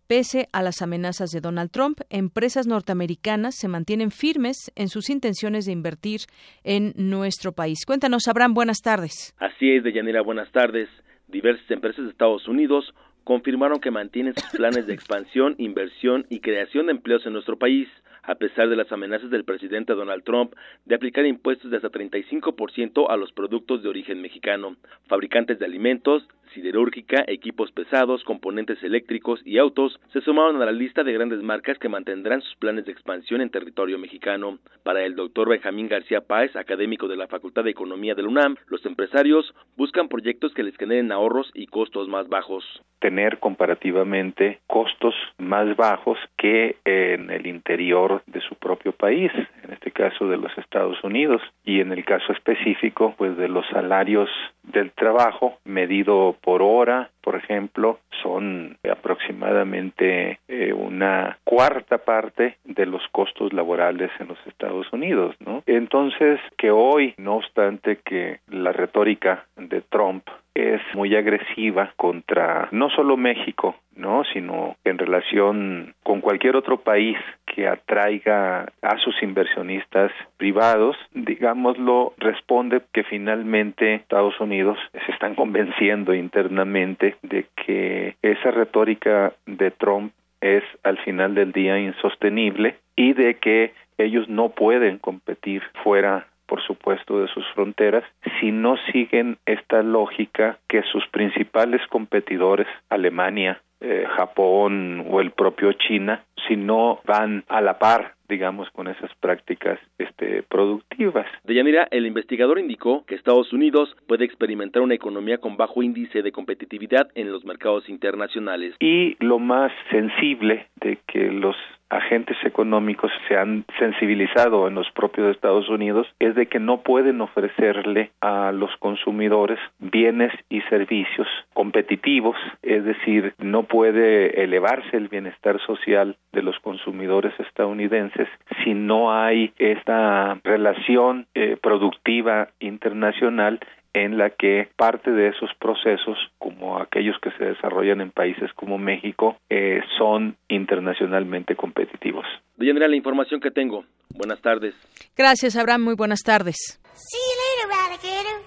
Pese a las amenazas de Donald Trump, empresas norteamericanas se mantienen firmes en sus intenciones de invertir en nuestro país. Cuéntanos, Abraham, buenas tardes. Así es, Deyanira, buenas tardes. Diversas empresas de Estados Unidos confirmaron que mantienen sus planes de expansión, inversión y creación de empleos en nuestro país, a pesar de las amenazas del presidente Donald Trump de aplicar impuestos de hasta 35% a los productos de origen mexicano. Fabricantes de alimentos, siderúrgica, equipos pesados, componentes eléctricos y autos se sumaron a la lista de grandes marcas que mantendrán sus planes de expansión en territorio mexicano. Para el doctor Benjamín García Páez, académico de la Facultad de Economía de la UNAM, los empresarios buscan proyectos que les generen ahorros y costos más bajos. Tener comparativamente costos más bajos que en el interior de su propio país, en este caso de los Estados Unidos, y en el caso específico, pues de los salarios del trabajo medido por hora, por ejemplo, son aproximadamente eh, una cuarta parte de los costos laborales en los Estados Unidos, ¿no? Entonces, que hoy, no obstante que la retórica de Trump es muy agresiva contra no solo México, no, sino en relación con cualquier otro país que atraiga a sus inversionistas privados, digámoslo, responde que finalmente Estados Unidos se están convenciendo internamente de que esa retórica de Trump es al final del día insostenible y de que ellos no pueden competir fuera por supuesto, de sus fronteras, si no siguen esta lógica que sus principales competidores, Alemania, eh, Japón o el propio China, si no van a la par digamos, con esas prácticas este, productivas. Deyanira, el investigador indicó que Estados Unidos puede experimentar una economía con bajo índice de competitividad en los mercados internacionales. Y lo más sensible de que los agentes económicos se han sensibilizado en los propios Estados Unidos es de que no pueden ofrecerle a los consumidores bienes y servicios competitivos, es decir, no puede elevarse el bienestar social de los consumidores estadounidenses si no hay esta relación eh, productiva internacional en la que parte de esos procesos, como aquellos que se desarrollan en países como México, eh, son internacionalmente competitivos. Deyanira, la información que tengo. Buenas tardes. Gracias, Abraham. Muy buenas tardes. See you later, alligator.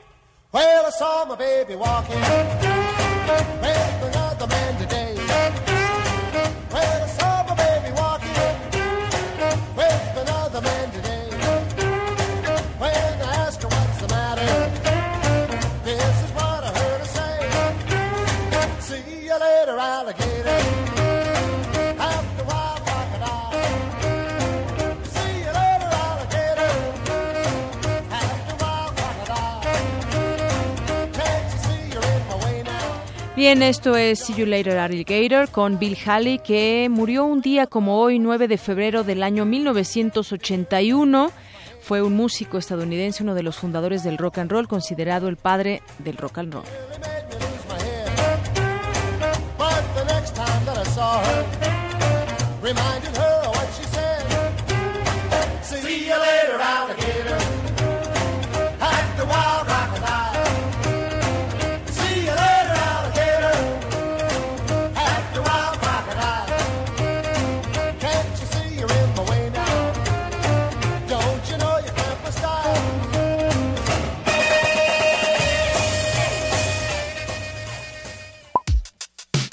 Well, I saw my baby walking Bien, esto es See You Later Alligator con Bill Haley, que murió un día como hoy, 9 de febrero del año 1981. Fue un músico estadounidense, uno de los fundadores del rock and roll, considerado el padre del rock and roll. Saw her, reminded her of what she said. See you later, alligator. After a while,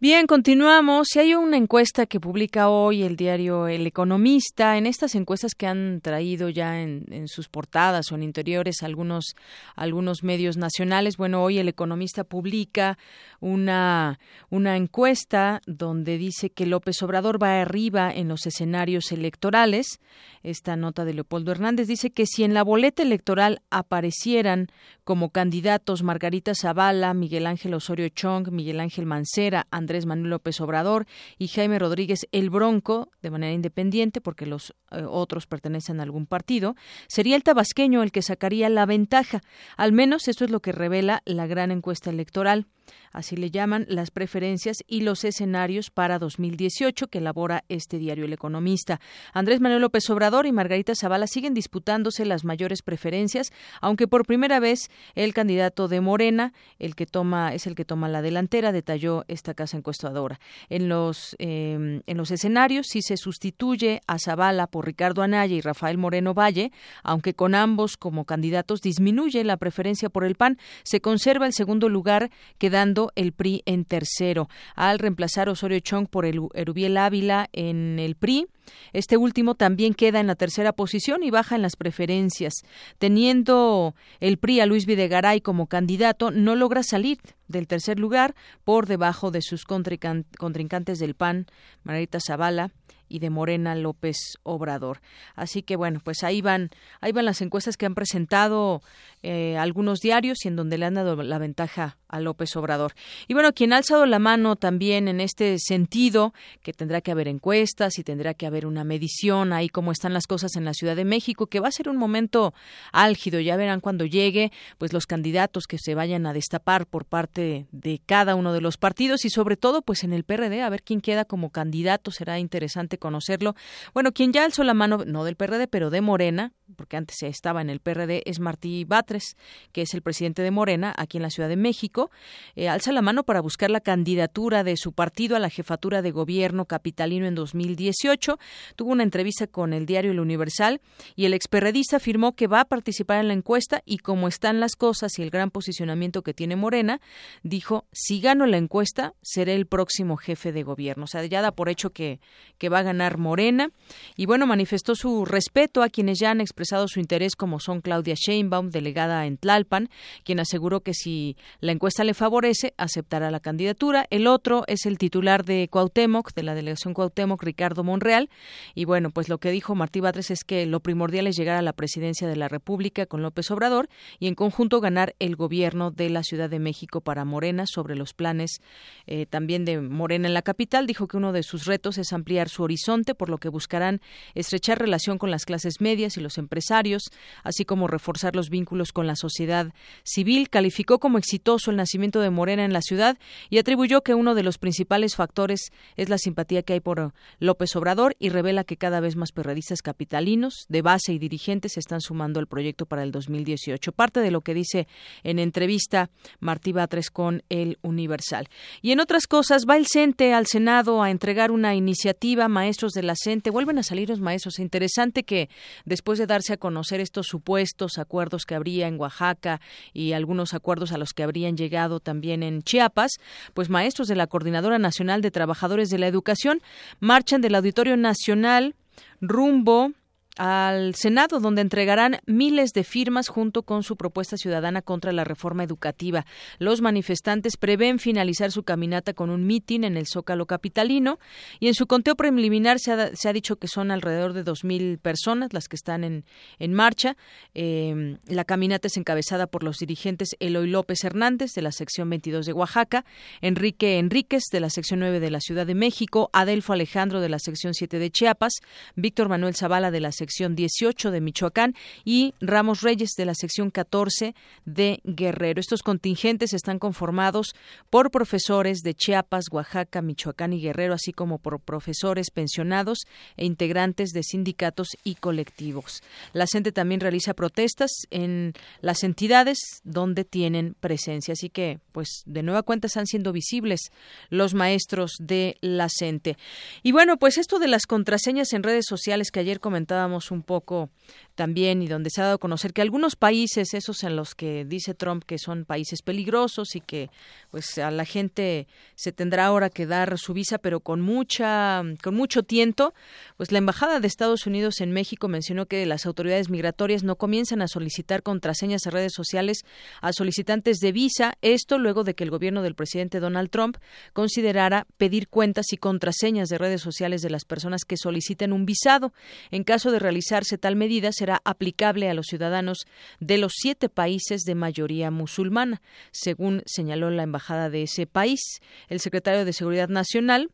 Bien, continuamos. Si hay una encuesta que publica hoy el diario El Economista, en estas encuestas que han traído ya en, sus portadas o en interiores algunos, algunos medios nacionales, bueno, hoy El Economista publica una, una encuesta donde dice que López Obrador va arriba en los escenarios electorales. Esta nota de Leopoldo Hernández dice que si en la boleta electoral aparecieran como candidatos Margarita Zavala, Miguel Ángel Osorio Chong, Miguel Ángel Mancera, Andrés Manuel López Obrador y Jaime Rodríguez el Bronco, de manera independiente, porque los eh, otros pertenecen a algún partido, sería el tabasqueño el que sacaría la ventaja. Al menos esto es lo que revela la gran encuesta electoral así le llaman las preferencias y los escenarios para 2018 que elabora este diario El Economista. Andrés Manuel López Obrador y Margarita Zavala siguen disputándose las mayores preferencias, aunque por primera vez el candidato de Morena, el que toma es el que toma la delantera, detalló esta casa encuestadora. En los em, en los escenarios sí se sustituye a Zavala por Ricardo Anaya y Rafael Moreno Valle, aunque con ambos como candidatos disminuye la preferencia por el PAN, se conserva el segundo lugar que el PRI en tercero, al reemplazar Osorio Chong por el Erubiel Ávila en el PRI. Este último también queda en la tercera posición y baja en las preferencias. Teniendo el PRI a Luis Videgaray como candidato, no logra salir del tercer lugar por debajo de sus contrincantes del PAN, Margarita Zavala y de Morena López Obrador. Así que bueno, pues ahí van, ahí van las encuestas que han presentado eh, algunos diarios y en donde le han dado la ventaja a López Obrador. Y bueno, quien ha alzado la mano también en este sentido, que tendrá que haber encuestas y tendrá que haber una medición ahí cómo están las cosas en la Ciudad de México, que va a ser un momento álgido, ya verán cuando llegue, pues los candidatos que se vayan a destapar por parte de cada uno de los partidos y sobre todo pues en el PRD, a ver quién queda como candidato, será interesante conocerlo. Bueno, quien ya alzó la mano, no del PRD, pero de Morena, porque antes estaba en el PRD, es Martí Batres, que es el presidente de Morena aquí en la Ciudad de México. Eh, alza la mano para buscar la candidatura de su partido a la jefatura de gobierno capitalino en 2018. Tuvo una entrevista con el diario El Universal y el experredista afirmó que va a participar en la encuesta y como están las cosas y el gran posicionamiento que tiene Morena, dijo, si gano la encuesta, seré el próximo jefe de gobierno. O sea, ya da por hecho que, que va a ganar Morena. Y bueno, manifestó su respeto a quienes ya han expresado su interés, como son Claudia Sheinbaum, delegada en Tlalpan, quien aseguró que si la encuesta le favorece, aceptará la candidatura. El otro es el titular de Cuauhtémoc, de la delegación Cuauhtémoc, Ricardo Monreal. Y bueno, pues lo que dijo Martí Batres es que lo primordial es llegar a la presidencia de la República con López Obrador y en conjunto ganar el gobierno de la Ciudad de México para Morena sobre los planes eh, también de Morena en la capital. Dijo que uno de sus retos es ampliar su horizonte, por lo que buscarán estrechar relación con las clases medias y los empresarios, así como reforzar los vínculos con la sociedad civil. Calificó como exitoso el nacimiento de Morena en la ciudad y atribuyó que uno de los principales factores es la simpatía que hay por López Obrador y revela que cada vez más perredistas capitalinos de base y dirigentes se están sumando al proyecto para el 2018. Parte de lo que dice en entrevista Martí Batres con el Universal. Y en otras cosas, va el CENTE al Senado a entregar una iniciativa, maestros de la CENTE, vuelven a salir los maestros. Interesante que después de darse a conocer estos supuestos acuerdos que habría en Oaxaca y algunos acuerdos a los que habrían llegado también en Chiapas, pues maestros de la Coordinadora Nacional de Trabajadores de la Educación marchan del Auditorio Nacional rumbo al Senado, donde entregarán miles de firmas junto con su propuesta ciudadana contra la reforma educativa. Los manifestantes prevén finalizar su caminata con un mitin en el Zócalo capitalino y en su conteo preliminar se ha, dicho que son alrededor de dos mil personas las que están en, en marcha. Em, la caminata es encabezada por los dirigentes Eloy López Hernández de la sección 22 de Oaxaca, Enrique Enríquez de la sección 9 de la Ciudad de México, Adelfo Alejandro de la sección 7 de Chiapas, Víctor Manuel Zavala de la sección sección 18 de Michoacán y Ramos Reyes de la sección 14 de Guerrero. Estos contingentes están conformados por profesores de Chiapas, Oaxaca, Michoacán y Guerrero, así como por profesores pensionados e integrantes de sindicatos y colectivos. La CENTE también realiza protestas en las entidades donde tienen presencia, así que pues de nueva cuenta están siendo visibles los maestros de la CENTE. Y bueno, pues esto de las contraseñas en redes sociales que ayer comentábamos un poco también y donde se ha dado a conocer que algunos países, esos en los que dice Trump que son países peligrosos y que pues a la gente se tendrá ahora que dar su visa, pero con mucha, con mucho tiento, pues la embajada de Estados Unidos en México mencionó que las autoridades migratorias no comienzan a solicitar contraseñas en redes sociales a solicitantes de visa. Esto luego de que el gobierno del presidente Donald Trump considerara pedir cuentas y contraseñas de redes sociales de las personas que soliciten un visado. En caso de realizarse tal medida, será aplicable a los ciudadanos de los siete países de mayoría musulmana, según señaló la embajada de ese país. El secretario de Seguridad Nacional,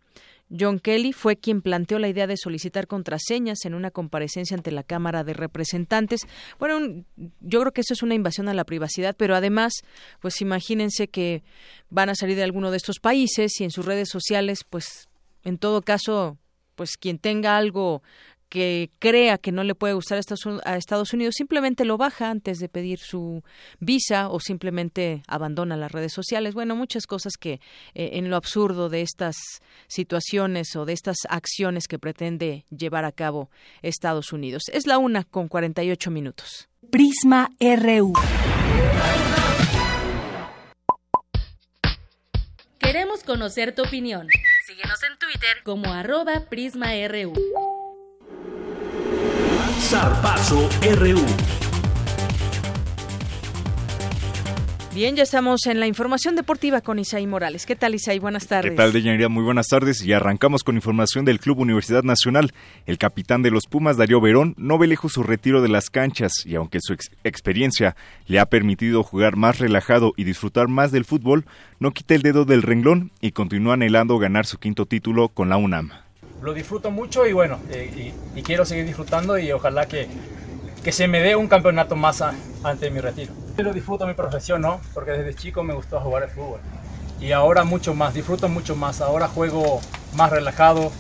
John Kelly fue quien planteó la idea de solicitar contraseñas en una comparecencia ante la Cámara de Representantes. Bueno, yo creo que eso es una invasión a la privacidad, pero además, pues imagínense que van a salir de alguno de estos países y en sus redes sociales, pues en todo caso, pues quien tenga algo que crea que no le puede gustar a Estados Unidos simplemente lo baja antes de pedir su visa o simplemente abandona las redes sociales. Bueno, muchas cosas que eh, en lo absurdo de estas situaciones o de estas acciones que pretende llevar a cabo Estados Unidos. Es la una con 48 minutos. Prisma RU. Queremos conocer tu opinión. Síguenos en Twitter como arroba PrismaRU. Zarpazo RU. Bien, ya estamos en la información deportiva con Isaí Morales. ¿Qué tal, Isaí? Buenas tardes. ¿Qué tal, Deyanira? Muy buenas tardes. Y arrancamos con información del Club Universidad Nacional. El capitán de los Pumas, Darío Verón, no ve lejos su retiro de las canchas y aunque su experiencia le ha permitido jugar más relajado y disfrutar más del fútbol, no quita el dedo del renglón y continúa anhelando ganar su quinto título con la UNAM lo disfruto mucho y bueno, eh, y, quiero seguir disfrutando y ojalá que, que se me dé un campeonato más antes de mi retiro. Yo disfruto mi profesión, ¿no? Porque desde chico me gustó jugar al fútbol. Y ahora mucho más, disfruto mucho más. Ahora juego más relajado,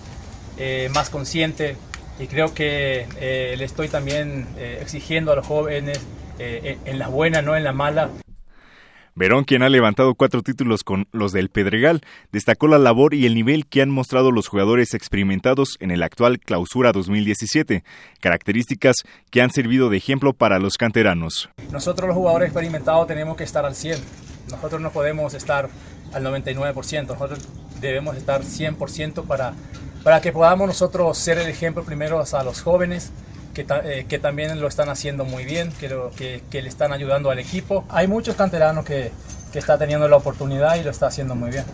eh, más consciente y creo que eh, le estoy también exigiendo a los jóvenes en la buena, no en la mala, Verón, quien ha levantado cuatro títulos con los del Pedregal, destacó la labor y el nivel que han mostrado los jugadores experimentados en el actual Clausura 2017, características que han servido de ejemplo para los canteranos. Nosotros los jugadores experimentados tenemos que estar al 100. Nosotros no podemos estar al 99%, nosotros debemos estar 100% para, para que podamos nosotros ser el ejemplo primero a los jóvenes, eh, que, también lo están haciendo muy bien, que, que, le están ayudando al equipo. Hay muchos canteranos que, está teniendo la oportunidad y lo está haciendo muy bien.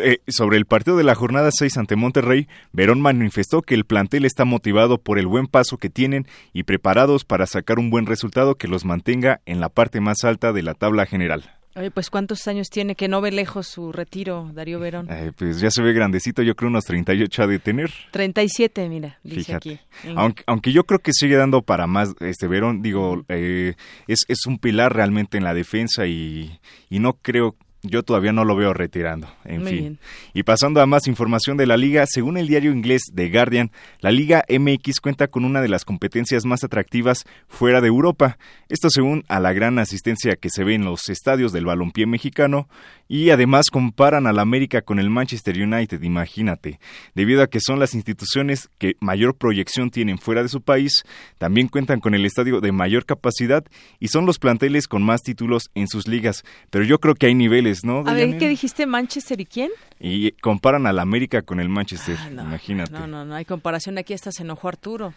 Eh, sobre el partido de la jornada 6 ante Monterrey, Verón manifestó que el plantel está motivado por el buen paso que tienen y preparados para sacar un buen resultado que los mantenga en la parte más alta de la tabla general. Oye, pues ¿cuántos años tiene que no ve lejos su retiro, Darío Verón? pues ya se ve grandecito, yo creo unos 38 ha de tener. 37, mira, dice aquí. Aunque, aunque yo creo que sigue dando para más este Verón, digo, eh, es, es un pilar realmente en la defensa y, y no creo yo todavía no lo veo retirando. En fin. Y pasando a más información de la liga, según el diario inglés The Guardian, la Liga MX cuenta con una de las competencias más atractivas fuera de Europa. Esto según a la gran asistencia que se ve en los estadios del balompié mexicano y además comparan a la América con el Manchester United, imagínate. Debido a que son las instituciones que mayor proyección tienen fuera de su país, también cuentan con el estadio de mayor capacidad y son los planteles con más títulos en sus ligas. Pero yo creo que hay niveles a ver, ¿qué dijiste? ¿Manchester y quién? Y comparan al América con el Manchester, ah, imagínate. No, no, no hay comparación. Aquí hasta se enojó Arturo.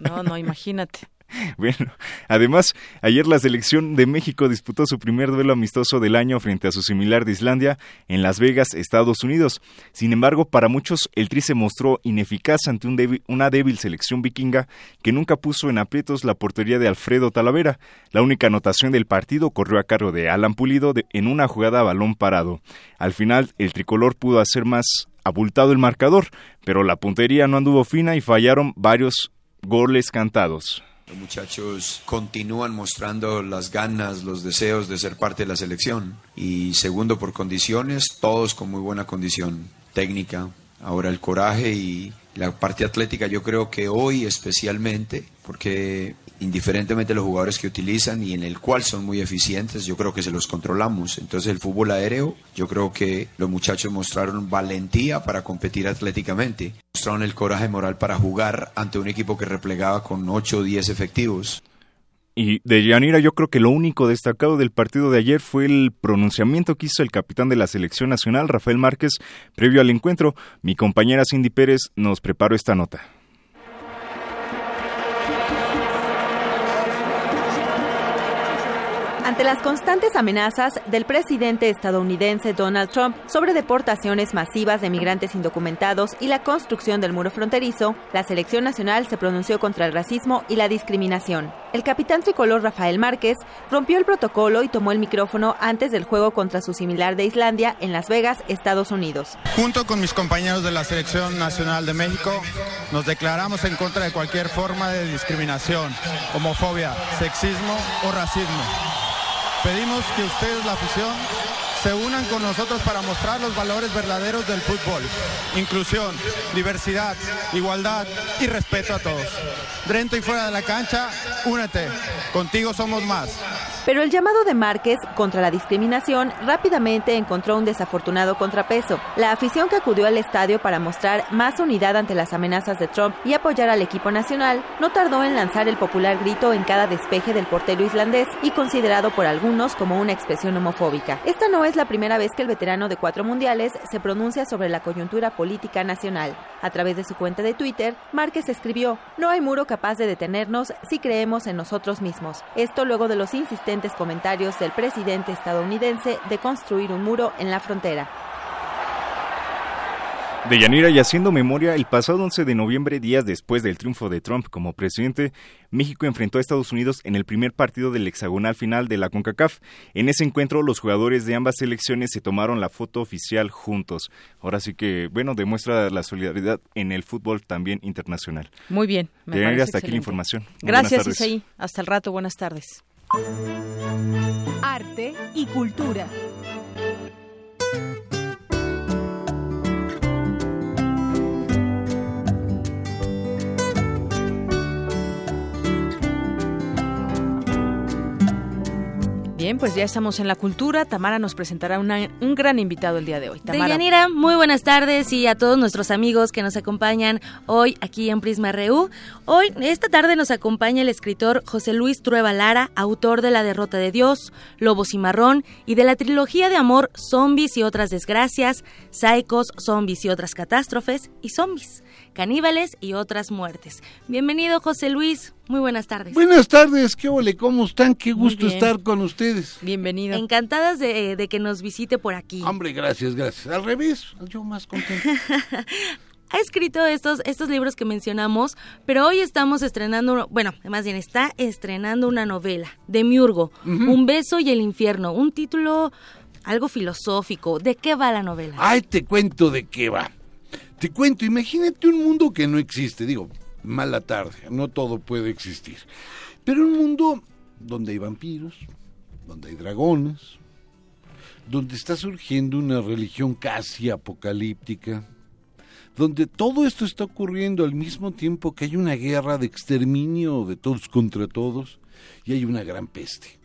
No, no, imagínate. *laughs* Bueno, además, ayer la selección de México disputó su primer duelo amistoso del año frente a su similar de Islandia en Las Vegas, Estados Unidos. Sin embargo, para muchos, el Tri se mostró ineficaz ante un una débil selección vikinga que nunca puso en aprietos la portería de Alfredo Talavera. La única anotación del partido corrió a cargo de Alan Pulido en una jugada a balón parado. Al final, el tricolor pudo hacer más abultado el marcador, pero la puntería no anduvo fina y fallaron varios goles cantados. Los muchachos continúan mostrando las ganas, los deseos de ser parte de la selección. Y segundo, por condiciones, todos con muy buena condición técnica. Ahora el coraje y La parte atlética yo creo que hoy especialmente, porque indiferentemente los jugadores que utilizan y en el cual son muy eficientes, yo creo que se los controlamos. Entonces el fútbol aéreo, yo creo que los muchachos mostraron valentía para competir atléticamente, mostraron el coraje moral para jugar ante un equipo que replegaba con 8 o 10 efectivos. Y de Yanira, yo creo que lo único destacado del partido de ayer fue el pronunciamiento que hizo el capitán de la selección nacional, Rafael Márquez, previo al encuentro. Mi compañera Cindy Pérez nos preparó esta nota. Ante las constantes amenazas del presidente estadounidense Donald Trump sobre deportaciones masivas de migrantes indocumentados y la construcción del muro fronterizo, la selección nacional se pronunció contra el racismo y la discriminación. El capitán tricolor Rafael Márquez rompió el protocolo y tomó el micrófono antes del juego contra su similar de Islandia en Las Vegas, Estados Unidos. Junto con mis compañeros de la Selección Nacional de México, nos declaramos en contra de cualquier forma de discriminación, homofobia, sexismo o racismo. Pedimos que ustedes, la afición, se unan con nosotros para mostrar los valores verdaderos del fútbol. Inclusión, diversidad, igualdad y respeto a todos. Dentro y fuera de la cancha, únete. Contigo somos más. Pero el llamado de Márquez contra la discriminación rápidamente encontró un desafortunado contrapeso. La afición que acudió al estadio para mostrar más unidad ante las amenazas de Trump y apoyar al equipo nacional no tardó en lanzar el popular grito en cada despeje del portero islandés y considerado por algunos como una expresión homofóbica. Esta no la primera vez que el veterano de cuatro mundiales se pronuncia sobre la coyuntura política nacional. A través de su cuenta de Twitter, Márquez escribió, no hay muro capaz de detenernos si creemos en nosotros mismos. Esto luego de los insistentes comentarios del presidente estadounidense de construir un muro en la frontera. De Yanira y haciendo memoria, el pasado 11 de noviembre, días después del triunfo de Trump como presidente, México enfrentó a Estados Unidos en el primer partido del hexagonal final de la CONCACAF. En ese encuentro, los jugadores de ambas selecciones se tomaron la foto oficial juntos. Ahora sí que, bueno, demuestra la solidaridad en el fútbol también internacional. Muy bien. Me de Yanira, hasta aquí la información. Gracias, Isaí. Hasta el rato. Buenas tardes. Arte y cultura. Bien, pues ya estamos en la cultura. Tamara nos presentará un gran invitado el día de hoy. Tamara. Deyanira, muy buenas tardes y a todos nuestros amigos que nos acompañan hoy aquí en Prisma RU. Hoy, esta tarde nos acompaña el escritor José Luis Trueba Lara, autor de La Derrota de Dios, Lobos y Marrón y de la trilogía de amor Zombies y otras desgracias, Psychos, Zombies y otras catástrofes y Zombies caníbales y otras muertes. Bienvenido, José Luis. Muy buenas tardes. Buenas tardes, qué ole, ¿cómo están? Qué gusto estar con ustedes. Bienvenido. Encantadas de, de, que nos visite por aquí. Hombre, gracias, gracias. Al revés, yo más contento. *laughs* ha escrito estos, estos libros que mencionamos, pero hoy estamos estrenando, bueno, más bien está estrenando una novela de Miurgo, Un beso y el infierno, un título algo filosófico. ¿De qué va la novela? Ay, te cuento de qué va. Te cuento, imagínate un mundo que no existe, digo, mala tarde, no todo puede existir, pero un mundo donde hay vampiros, donde hay dragones, donde está surgiendo una religión casi apocalíptica, donde todo esto está ocurriendo al mismo tiempo que hay una guerra de exterminio de todos contra todos y hay una gran peste.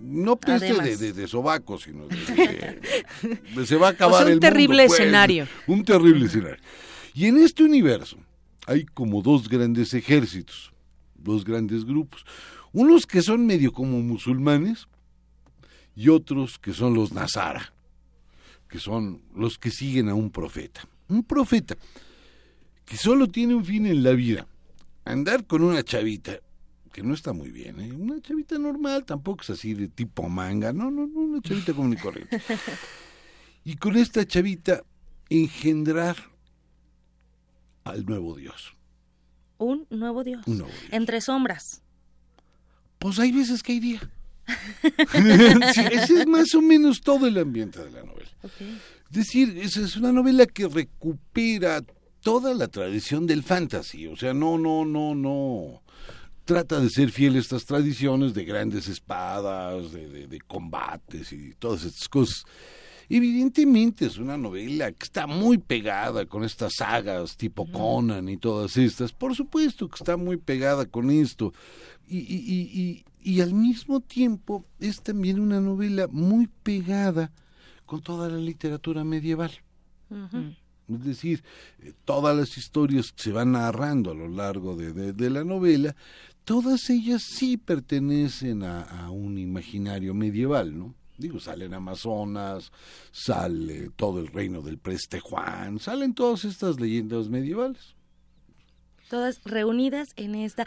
No peste de, de, sobaco, sino de, se va a *laughs* acabar un el terrible mundo, pues. escenario. Un terrible escenario. Y en este universo hay como dos grandes ejércitos, dos grandes grupos. Unos que son medio como musulmanes y otros que son los Nazara, que son los que siguen a un profeta. Un profeta que solo tiene un fin en la vida, andar con una chavita que no está muy bien, ¿eh? una chavita normal, tampoco es así de tipo manga, no, no, no, una chavita común y corriente. Y con esta chavita engendrar al nuevo Dios. Un nuevo Dios. Un nuevo Dios. Entre sombras. Pues hay veces que hay día. *laughs* sí, ese es más o menos todo el ambiente de la novela. Okay. Es decir, esa es una novela que recupera toda la tradición del fantasy, o sea, no, no, no, no trata de ser fiel a estas tradiciones de grandes espadas, de, de, de combates y todas estas cosas. Evidentemente es una novela que está muy pegada con estas sagas tipo Conan y todas estas. Por supuesto que está muy pegada con esto. Y, y, y, y, y al mismo tiempo es también una novela muy pegada con toda la literatura medieval. Es decir, eh, todas las historias que se van narrando a lo largo de, de- de la novela, todas ellas sí pertenecen a, a un imaginario medieval, ¿no? Digo, salen Amazonas, sale todo el reino del Preste Juan, salen todas estas leyendas medievales. Todas reunidas en esta.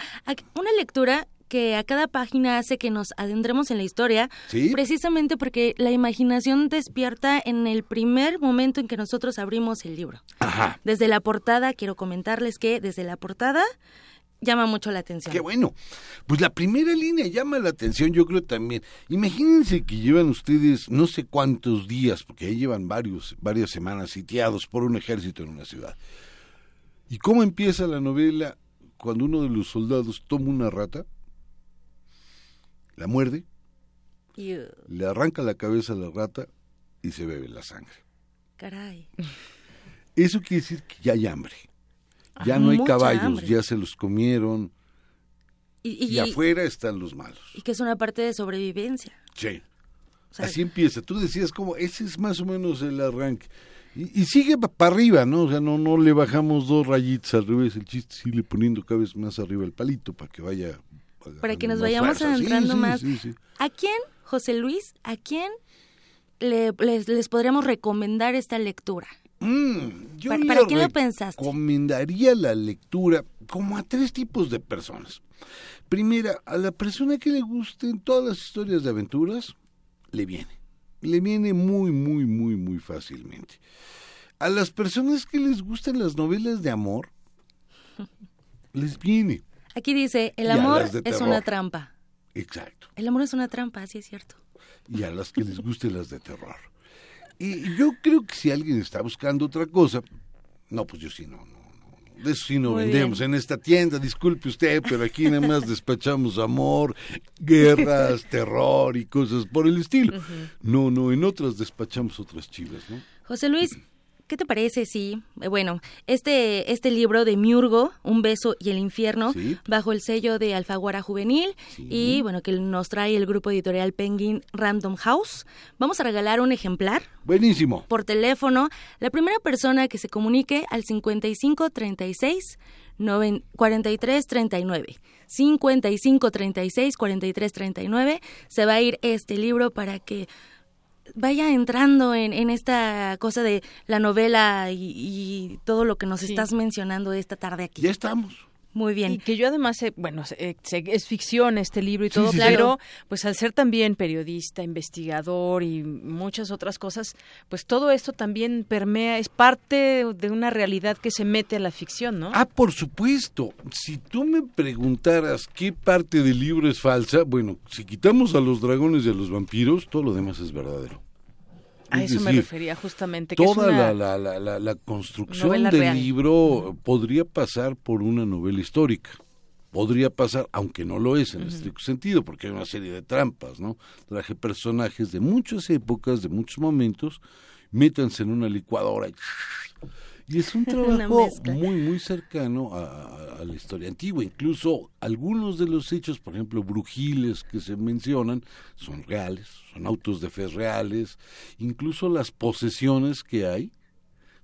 Una lectura que a cada página hace que nos adentremos en la historia, Sí. precisamente porque la imaginación despierta en el primer momento en que nosotros abrimos el libro. Ajá. Desde la portada, quiero comentarles que desde la portada llama mucho la atención. Qué bueno. Pues la primera línea llama la atención, yo creo también. Imagínense que llevan ustedes no sé cuántos días, porque ahí llevan varios, varias semanas sitiados por un ejército en una ciudad. ¿Y cómo empieza la novela cuando uno de los soldados toma una rata, la muerde, le arranca la cabeza a la rata y se bebe la sangre? caray. Eso quiere decir que ya hay hambre. Ya Ah, no hay caballos, hambre. ya se los comieron Y, y- y afuera están los malos. y que es una parte de sobrevivencia. Sí. O sea, Así empieza. Tú decías como ese es más o menos el arranque. Y, sigue para arriba, ¿no? O sea, no, no le bajamos dos rayitas al revés. El chiste es irle poniendo cada vez más arriba el palito para que vaya. para que nos vayamos fuerza. Sí, adentrando sí, más. sí, sí. ¿A quién, José Luis, a quién le- les, les podríamos recomendar esta lectura? Mm, Yo ¿Para- lo pensaste? Recomendaría la lectura como a tres tipos de personas. Primera, a la persona que le gusten todas las historias de aventuras, le viene. Le viene muy, muy, muy, muy fácilmente. A las personas que les gustan las novelas de amor, *laughs* les viene. Aquí dice, el amor es una trampa. Exacto. El amor es una trampa, sí es cierto. y a las que les gusten las de terror. Y yo creo que si alguien está buscando otra cosa, no, pues yo sí no, no, no, de eso sí no Muy vendemos bien. en esta tienda, disculpe usted, pero aquí nada más *laughs* despachamos amor, guerras, *laughs* terror y cosas por el estilo. No, no, en otras despachamos otras chivas, ¿no? José Luis, ¿qué te parece si, eh, bueno, este, este libro de Miurgo, Un beso y el infierno, Sí. bajo el sello de Alfaguara Juvenil y, bueno, que nos trae el grupo editorial Penguin Random House, vamos a regalar un ejemplar Buenísimo. por teléfono. La primera persona que se comunique al 5536 noven- 4339. 5536 4339 se va a ir este libro para que vaya entrando en, en esta cosa de la novela y, y todo lo que nos Sí. estás mencionando esta tarde aquí. Ya estamos. Muy bien. Y que yo además, eh, bueno, eh, es ficción este libro y Sí, todo, sí, sí. pero pues al ser también periodista, investigador y muchas otras cosas, pues todo esto también permea, es parte de una realidad que se mete a la ficción, ¿no? Ah, por supuesto. Si tú me preguntaras qué parte del libro es falsa, bueno, si quitamos a los dragones y a los vampiros, todo lo demás es verdadero. A Es eso me refería justamente. Que es Toda una la, la, la, la, construcción del real. libro podría pasar por una novela histórica. Podría pasar, aunque no lo es en estricto sentido, porque hay una serie de trampas, ¿no? Traje personajes de muchas épocas, de muchos momentos, métanse en una licuadora y, y es un *laughs* trabajo muy, muy cercano a, la historia antigua. Incluso algunos de los hechos, por ejemplo, brujiles que se mencionan, son reales, son autos de fe reales. Incluso las posesiones que hay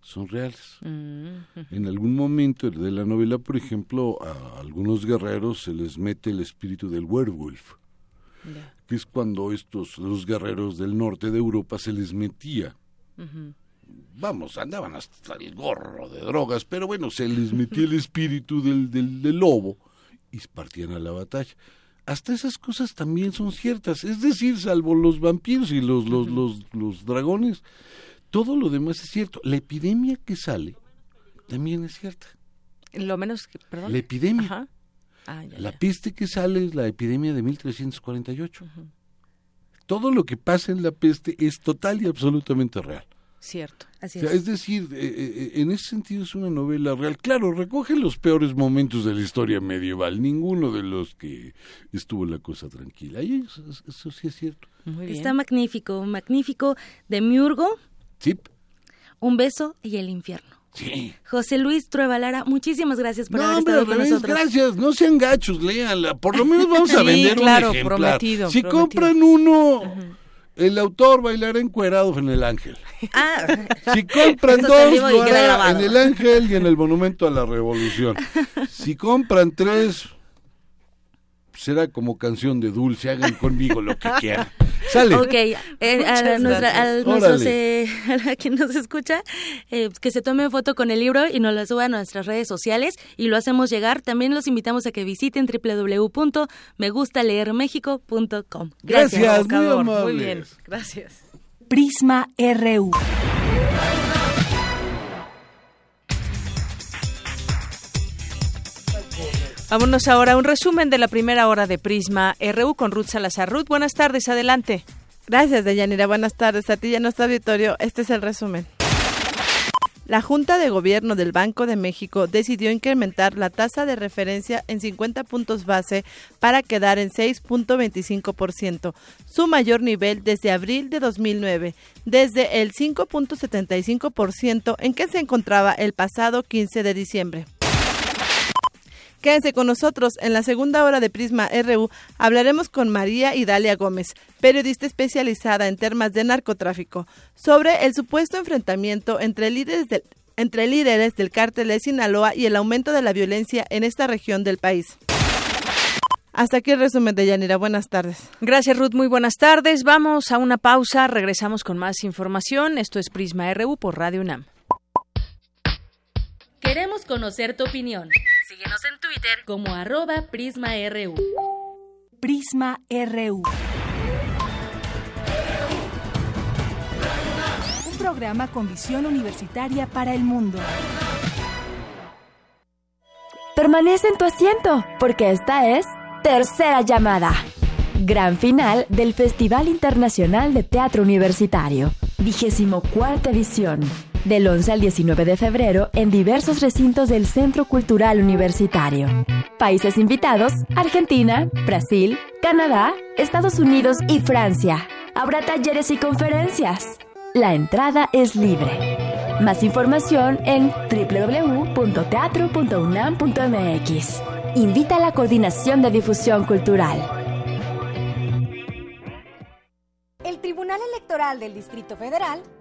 son reales. En algún momento de la novela, por ejemplo, a algunos guerreros se les mete el espíritu del werewolf, que es cuando estos, los guerreros del norte de Europa se les metía vamos, andaban hasta el gorro de drogas, pero bueno, se les metía el espíritu del, del, del lobo y partían a la batalla. Hasta esas cosas también son ciertas, es decir, salvo los vampiros y los, los, los, los dragones, todo lo demás es cierto. La epidemia que sale también es cierta. Lo menos que, perdón. La epidemia. Ajá. Ah, ya, La peste que sale es la epidemia de 1348. Todo lo que pasa en la peste es total y absolutamente real. Cierto. Así es. es decir, eh, eh, en ese sentido es una novela real. Claro, recoge los peores momentos de la historia medieval, ninguno de los que estuvo la cosa tranquila. Y eso, eso sí es cierto. Está magnífico, magnífico. De Miurgo. Sí. Un beso y el infierno. Sí. José Luis Truevalara, muchísimas gracias por haber estado con nosotros. Gracias, no sean gachos, léanla. Por lo menos vamos a *laughs* vender claro, un ejemplar. Prometido, si prometido. compran uno, el autor bailará encuerado en el Ángel. Ah, Si compran dos, lo hará en el Ángel y en el Monumento a la Revolución. Si compran tres, será como canción de dulce, hagan conmigo lo que quieran. Sale. Ok, eh, a, nuestra- gracias. a nuestros, Órale. eh, a quien nos escucha, eh, que se tome foto con el libro y nos la suba a nuestras redes sociales y lo hacemos llegar. También los invitamos a que visiten www.megustaleermexico.com. Gracias, muy Provocador. amables. Muy bien, gracias. Prisma RU. Vámonos ahora a un resumen de la primera hora de Prisma RU con Ruth Salazar. Ruth, buenas tardes, adelante. Gracias, Deyanira. Buenas tardes a ti y a nuestro auditorio. Este es el resumen. La Junta de Gobierno del Banco de México decidió incrementar la tasa de referencia en 50 puntos base para quedar en 6.25%, su mayor nivel desde abril de 2009, desde el 5.75% en que se encontraba el pasado 15 de diciembre. Quédense con nosotros. En la segunda hora de Prisma RU hablaremos con María Idalia Gómez, periodista especializada en temas de narcotráfico, sobre el supuesto enfrentamiento entre líderes del, entre líderes del cártel de Sinaloa y el aumento de la violencia en esta región del país. Hasta aquí el resumen de Yanira. Buenas tardes. Gracias, Ruth. Muy buenas tardes. Vamos a una pausa. Regresamos con más información. Esto es Prisma RU por Radio UNAM. Queremos conocer tu opinión. Síguenos en Twitter como arroba PrismaRU. Prisma RU. Un programa con visión universitaria para el mundo. Permanece en tu asiento, porque esta es Tercera Llamada. Gran final del Festival Internacional de Teatro Universitario. Vigésimo cuarta edición. Del 11 al 19 de febrero en diversos recintos del Centro Cultural Universitario. Países invitados: Argentina, Brasil, Canadá, Estados Unidos y Francia. Habrá talleres y conferencias. La entrada es libre. Más información en www.teatro.unam.mx. Invita a la Coordinación de Difusión Cultural. El Tribunal Electoral del Distrito Federal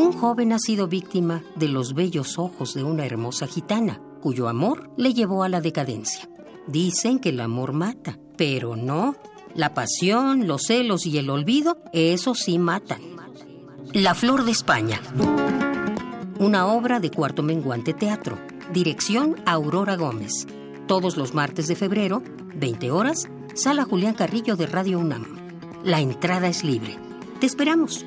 Un joven ha sido víctima de los bellos ojos de una hermosa gitana, cuyo amor le llevó a la decadencia. Dicen que el amor mata, pero no. La pasión, los celos y el olvido, eso sí matan. La Flor de España. Una obra de Cuarto Menguante Teatro. Dirección Aurora Gómez. Todos los martes de febrero, 20 horas, Sala Julián Carrillo de Radio UNAM. La entrada es libre. Te esperamos.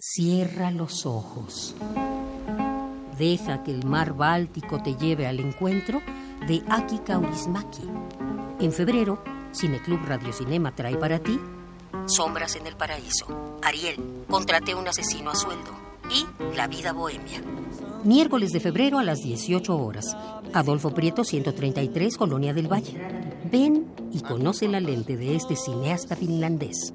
Cierra los ojos. Deja que el mar Báltico te lleve al encuentro de Aki Kaurismaki. En febrero, Cineclub Radio Cinema trae para ti Sombras en el Paraíso, Ariel, Contraté un asesino a sueldo y La vida bohemia. Miércoles de febrero a las 18 horas. Adolfo Prieto 133, Colonia del Valle. Ven y conoce la lente de este cineasta finlandés.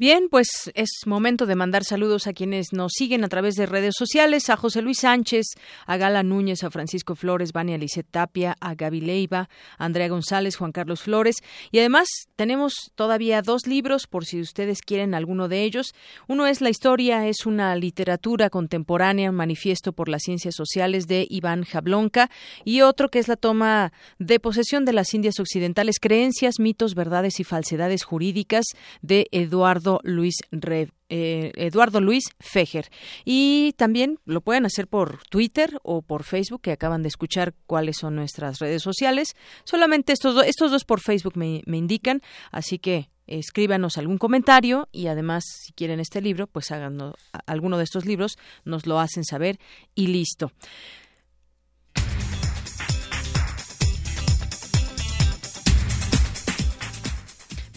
Bien, pues es momento de mandar saludos a quienes nos siguen a través de redes sociales, a José Luis Sánchez, a Gala Núñez, a Francisco Flores, Vania Lisset Tapia, a Gaby Leiva, a Andrea González, Juan Carlos Flores. Y además tenemos todavía dos libros por si ustedes quieren alguno de ellos. Uno es La historia es una literatura contemporánea, un manifiesto por las ciencias sociales de Iván Jablonka y otro que es la toma de posesión de las Indias Occidentales, creencias, mitos, verdades y falsedades jurídicas de Eduardo Luis eh, Eduardo Luis Fejer. Y también lo pueden hacer por Twitter o por Facebook, que acaban de escuchar cuáles son nuestras redes sociales. Solamente estos, estos dos por Facebook me, me indican, así que escríbanos algún comentario y además si quieren este libro, pues hagan alguno de estos libros, nos lo hacen saber y listo.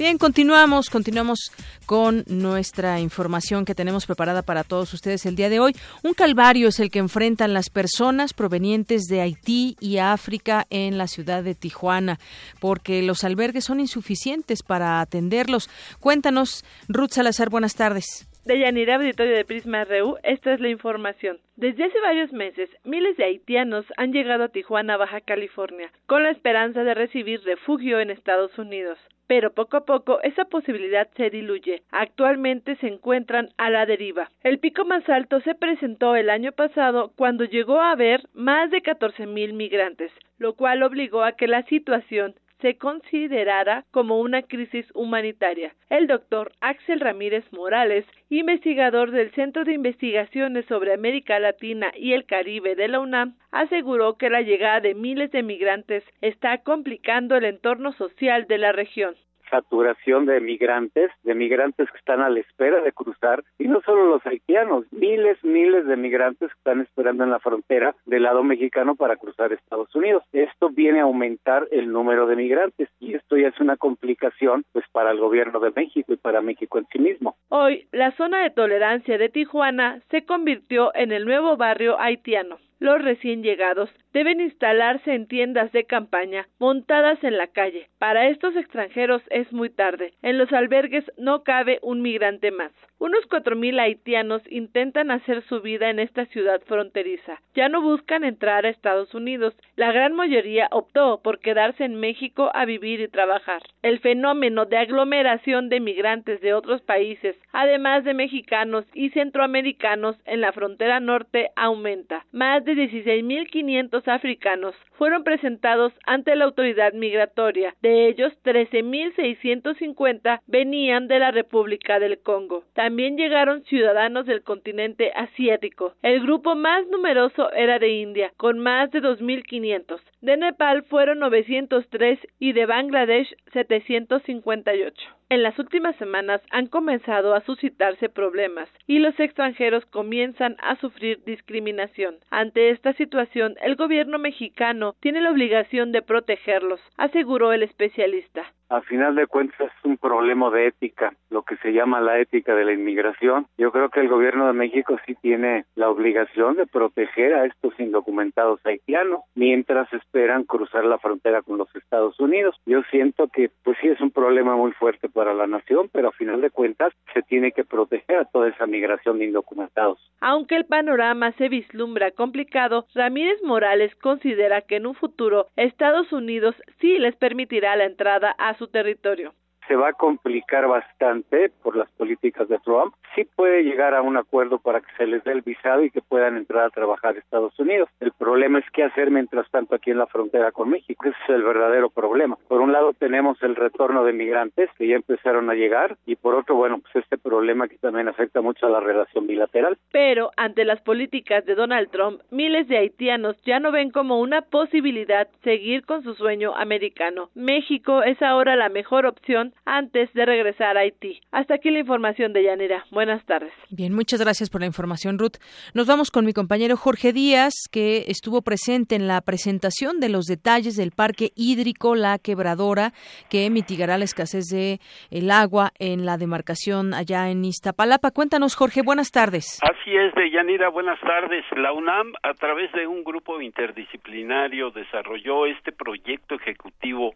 Bien, continuamos, continuamos con nuestra información que tenemos preparada para todos ustedes el día de hoy. Un calvario es el que enfrentan las personas provenientes de Haití y África en la ciudad de Tijuana, porque los albergues son insuficientes para atenderlos. Cuéntanos, Ruth Salazar, buenas tardes. De Yanira Auditorio de Prisma RU, esta es la información. Desde hace varios meses, miles de haitianos han llegado a Tijuana, Baja California, con la esperanza de recibir refugio en Estados Unidos pero poco a poco esa posibilidad se diluye. Actualmente se encuentran a la deriva. El pico más alto se presentó el año pasado cuando llegó a haber más de 14 mil migrantes, lo cual obligó a que la situación se considerara como una crisis humanitaria. El doctor Axel Ramírez Morales, investigador del Centro de Investigaciones sobre América Latina y el Caribe de la UNAM, aseguró que la llegada de miles de migrantes está complicando el entorno social de la región saturación de migrantes, de migrantes que están a la espera de cruzar, y no solo los haitianos, miles, miles de migrantes que están esperando en la frontera del lado mexicano para cruzar Estados Unidos. Esto viene a aumentar el número de migrantes y esto ya es una complicación pues para el gobierno de México y para México en sí mismo. Hoy, la zona de tolerancia de Tijuana se convirtió en el nuevo barrio haitiano los recién llegados deben instalarse en tiendas de campaña montadas en la calle. Para estos extranjeros es muy tarde. En los albergues no cabe un migrante más. Unos cuatro mil haitianos intentan hacer su vida en esta ciudad fronteriza. Ya no buscan entrar a Estados Unidos. La gran mayoría optó por quedarse en México a vivir y trabajar. El fenómeno de aglomeración de migrantes de otros países, además de mexicanos y centroamericanos en la frontera norte, aumenta. Más de 16.500 africanos fueron presentados ante la autoridad migratoria. De ellos, 13.650 venían de la República del Congo. También llegaron ciudadanos del continente asiático. El grupo más numeroso era de India, con más de 2.500. De Nepal fueron 903 y de Bangladesh 758. En las últimas semanas han comenzado a suscitarse problemas y los extranjeros comienzan a sufrir discriminación. Ante esta situación, el gobierno mexicano tiene la obligación de protegerlos, aseguró el especialista a final de cuentas es un problema de ética, lo que se llama la ética de la inmigración. Yo creo que el gobierno de México sí tiene la obligación de proteger a estos indocumentados haitianos mientras esperan cruzar la frontera con los Estados Unidos. Yo siento que pues sí es un problema muy fuerte para la nación, pero a final de cuentas se tiene que proteger a toda esa migración de indocumentados. Aunque el panorama se vislumbra complicado, Ramírez Morales considera que en un futuro Estados Unidos sí les permitirá la entrada a su territorio se va a complicar bastante por las políticas de Trump. Sí puede llegar a un acuerdo para que se les dé el visado y que puedan entrar a trabajar a Estados Unidos. El problema es qué hacer mientras tanto aquí en la frontera con México. Ese es el verdadero problema. Por un lado tenemos el retorno de migrantes que ya empezaron a llegar y por otro, bueno, pues este problema que también afecta mucho a la relación bilateral. Pero ante las políticas de Donald Trump, miles de haitianos ya no ven como una posibilidad seguir con su sueño americano. México es ahora la mejor opción antes de regresar a Haití. Hasta aquí la información de Yanira. Buenas tardes. Bien, muchas gracias por la información, Ruth. Nos vamos con mi compañero Jorge Díaz, que estuvo presente en la presentación de los detalles del parque hídrico La Quebradora, que mitigará la escasez de el agua en la demarcación allá en Iztapalapa. Cuéntanos, Jorge, buenas tardes. Así es, de Yanira, buenas tardes. La UNAM, a través de un grupo interdisciplinario, desarrolló este proyecto ejecutivo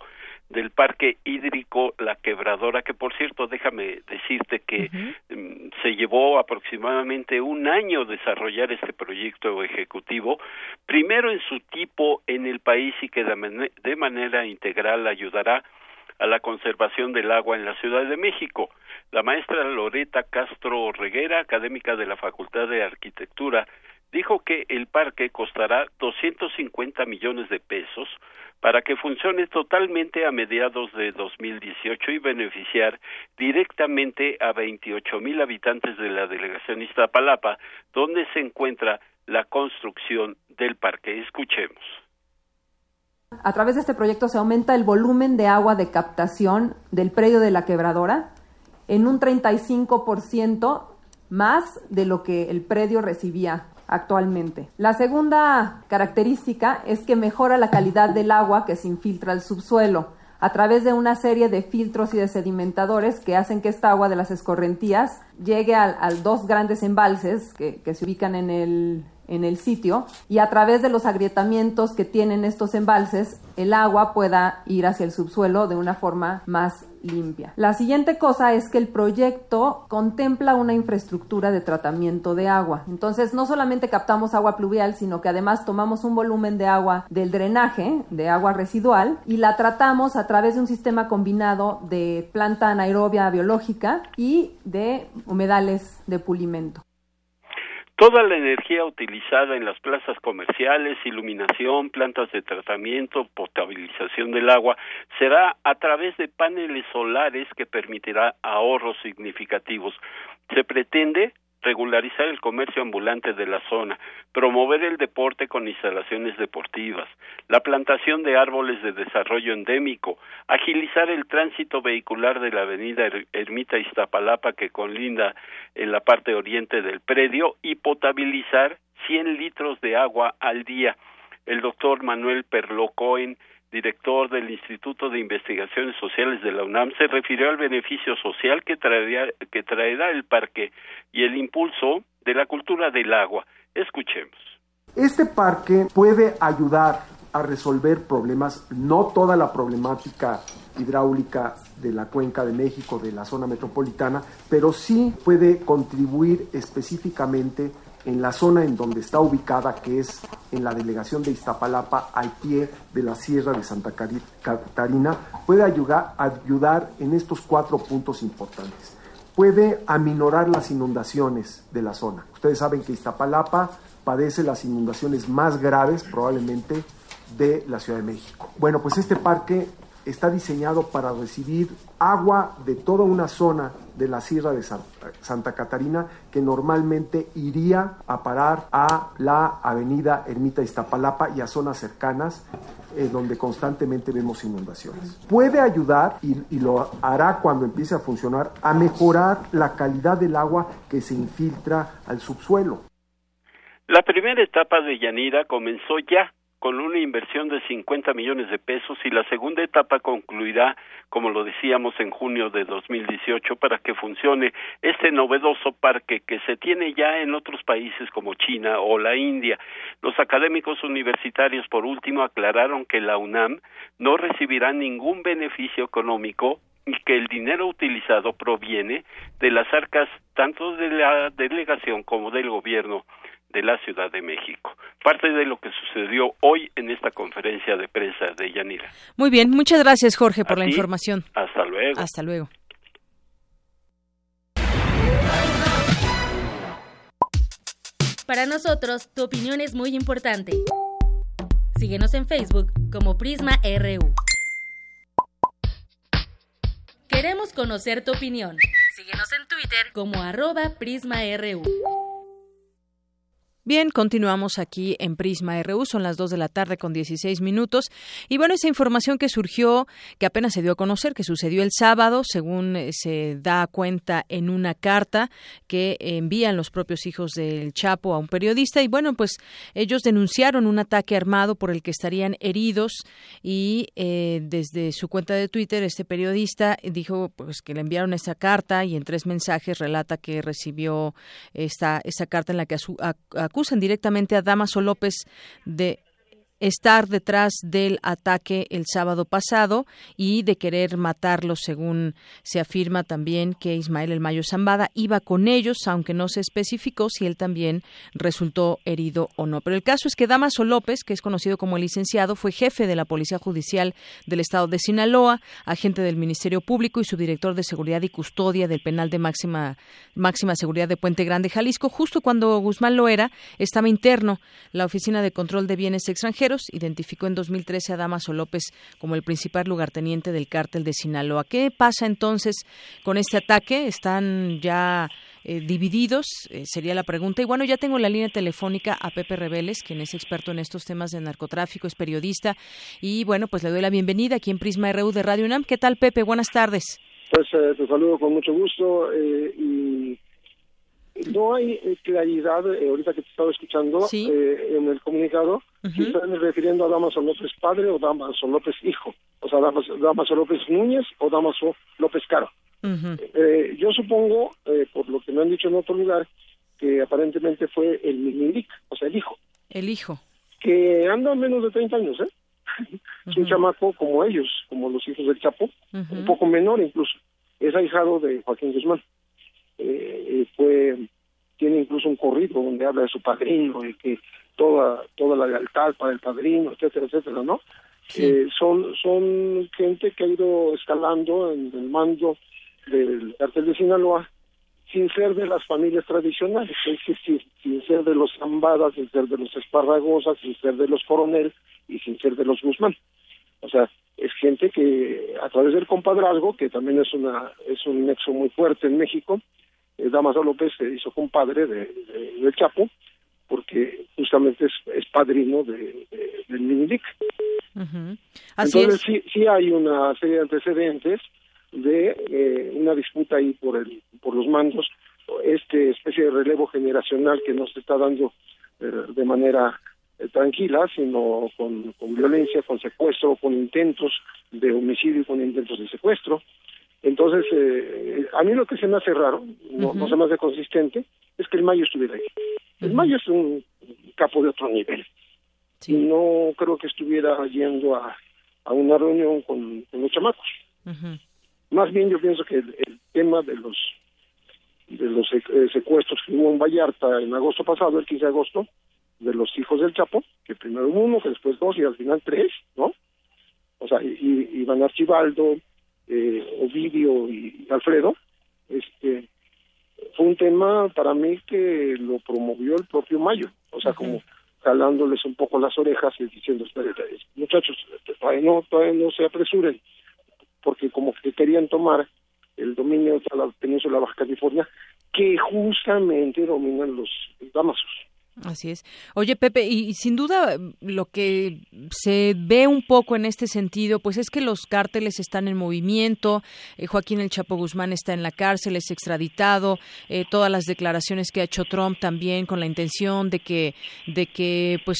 del parque hídrico La Quebradora, que por cierto, déjame decirte que mm, se llevó aproximadamente un año desarrollar este proyecto ejecutivo, primero en su tipo en el país y que de manera integral ayudará a la conservación del agua en la Ciudad de México. La maestra Loreta Castro Reguera, académica de la Facultad de Arquitectura, dijo que el parque costará 250 millones de pesos para que funcione totalmente a mediados de 2018 y beneficiar directamente a 28 mil habitantes de la delegación Iztapalapa, donde se encuentra la construcción del parque. Escuchemos. A través de este proyecto se aumenta el volumen de agua de captación del predio de la quebradora en un 35% más de lo que el predio recibía actualmente. La segunda característica es que mejora la calidad del agua que se infiltra al subsuelo a través de una serie de filtros y de sedimentadores que hacen que esta agua de las escorrentías llegue a, dos grandes embalses que, que se ubican en el, en el sitio y a través de los agrietamientos que tienen estos embalses el agua pueda ir hacia el subsuelo de una forma más limpia. La siguiente cosa es que el proyecto contempla una infraestructura de tratamiento de agua. Entonces, no solamente captamos agua pluvial, sino que además tomamos un volumen de agua del drenaje, de agua residual, y la tratamos a través de un sistema combinado de planta anaerobia biológica y de humedales de pulimento. Toda la energía utilizada en las plazas comerciales, iluminación, plantas de tratamiento, potabilización del agua, será a través de paneles solares que permitirá ahorros significativos. Se pretende regularizar el comercio ambulante de la zona, promover el deporte con instalaciones deportivas, la plantación de árboles de desarrollo endémico, agilizar el tránsito vehicular de la avenida Ermita Iztapalapa que conlinda en la parte oriente del predio y potabilizar 100 litros de agua al día. El doctor Manuel Perlocoen director del Instituto de Investigaciones Sociales de la UNAM, se refirió al beneficio social que traerá, que traerá el parque y el impulso de la cultura del agua. Escuchemos. Este parque puede ayudar a resolver problemas, no toda la problemática hidráulica de la cuenca de México, de la zona metropolitana, pero sí puede contribuir específicamente en la zona en donde está ubicada, que es en la delegación de Iztapalapa, al pie de la Sierra de Santa Catarina, puede ayudar, ayudar en estos cuatro puntos importantes. Puede aminorar las inundaciones de la zona. Ustedes saben que Iztapalapa padece las inundaciones más graves probablemente de la Ciudad de México. Bueno, pues este parque está diseñado para recibir agua de toda una zona de la Sierra de Santa Catarina que normalmente iría a parar a la avenida Ermita Iztapalapa y a zonas cercanas eh, donde constantemente vemos inundaciones. Puede ayudar, y, y lo hará cuando empiece a funcionar, a mejorar la calidad del agua que se infiltra al subsuelo. La primera etapa de Yanira comenzó ya con una inversión de 50 millones de pesos y la segunda etapa concluirá, como lo decíamos, en junio de 2018 para que funcione este novedoso parque que se tiene ya en otros países como China o la India. Los académicos universitarios, por último, aclararon que la UNAM no recibirá ningún beneficio económico y que el dinero utilizado proviene de las arcas tanto de la delegación como del gobierno de la Ciudad de México. Parte de lo que sucedió hoy en esta conferencia de prensa de Yanira. Muy bien, muchas gracias Jorge por la información. Hasta luego. Hasta luego. Para nosotros, tu opinión es muy importante. Síguenos en Facebook como Prisma RU. Queremos conocer tu opinión. Síguenos en Twitter como arroba PrismaRU. Bien, continuamos aquí en Prisma RU, son las 2 de la tarde con 16 minutos. Y bueno, esa información que surgió, que apenas se dio a conocer, que sucedió el sábado, según eh, se da cuenta en una carta que envían los propios hijos del Chapo a un periodista. Y bueno, pues ellos denunciaron un ataque armado por el que estarían heridos y eh, desde su cuenta de Twitter este periodista dijo pues que le enviaron esa carta y en tres mensajes relata que recibió esta, esta carta en la que a, acusan directamente a Damaso López de estar detrás del ataque el sábado pasado y de querer matarlos, según se afirma también que Ismael El Mayo Zambada iba con ellos, aunque no se especificó si él también resultó herido o no. Pero el caso es que Damaso López, que es conocido como el licenciado, fue jefe de la Policía Judicial del Estado de Sinaloa, agente del Ministerio Público y subdirector de Seguridad y Custodia del Penal de Máxima, máxima Seguridad de Puente Grande, Jalisco, justo cuando Guzmán lo era, estaba interno la Oficina de Control de Bienes Extranjeros identificó en 2013 a Damaso López como el principal lugarteniente del cártel de Sinaloa. ¿Qué pasa entonces con este ataque? ¿Están ya eh, divididos? Eh, sería la pregunta. Y bueno, ya tengo la línea telefónica a Pepe Reveles, quien es experto en estos temas de narcotráfico, es periodista. Y bueno, pues le doy la bienvenida aquí en Prisma RU de Radio UNAM. ¿Qué tal, Pepe? Buenas tardes. Pues eh, te saludo con mucho gusto y no hay eh, claridad, eh, ahorita que te estaba escuchando, eh, en el comunicado, si están refiriendo a Damaso López padre o Damaso López hijo, o sea, Damaso, López Núñez o Damaso López Caro. yo supongo, por lo que me han dicho en otro lugar, que aparentemente fue el Minilik, o sea, el hijo. El hijo. Que anda menos de 30 años, ¿eh? *laughs* Es un chamaco como ellos, como los hijos del Chapo, un poco menor incluso. Es ahijado de Joaquín Guzmán eh, fue tiene incluso un corrido donde habla de su padrino y que toda toda la lealtad para el padrino etcétera etcétera no eh, son son gente que ha ido escalando en el mando del cartel de Sinaloa sin ser de las familias tradicionales, es decir, sin ser de los Zambadas, sin ser de los Esparragosa, sin ser de los Coronel y sin ser de los Guzmán. O sea, es gente que a través del compadrazgo, que también es una es un nexo muy fuerte en México, eh, Damaso López se hizo compadre de, del Chapo, porque justamente es, padrino de, del Minilic. Entonces sí, sí hay una serie de antecedentes de eh, una disputa ahí por el por los mandos, este especie de relevo generacional que no se está dando eh, de manera tranquila, sino con, con violencia, con secuestro, con intentos de homicidio y con intentos de secuestro. Entonces, eh, a mí lo que se me hace raro, no, se me hace consistente, es que el Mayo estuviera ahí. El Mayo es un capo de otro nivel. Y no creo que estuviera yendo a, a una reunión con, los chamacos. Más bien yo pienso que el, tema de los de los eh, secuestros que hubo en Vallarta en agosto pasado, el 15 de agosto, de los hijos del Chapo, que primero uno, que después dos y al final tres, ¿no? O sea, y, Iván Archibaldo, eh, Ovidio y Alfredo, este fue un tema para mí que lo promovió el propio Mayo, o sea, como jalándoles un poco las orejas y diciendo, muchachos, todavía no, todavía no se apresuren, porque como que querían tomar el dominio de la península Baja California, que justamente dominan los damasos. Así es. Oye, Pepe, y, sin duda lo que se ve un poco en este sentido, pues es que los cárteles están en movimiento, eh, Joaquín El Chapo Guzmán está en la cárcel, es extraditado, eh, todas las declaraciones que ha hecho Trump también con la intención de que, de que, pues,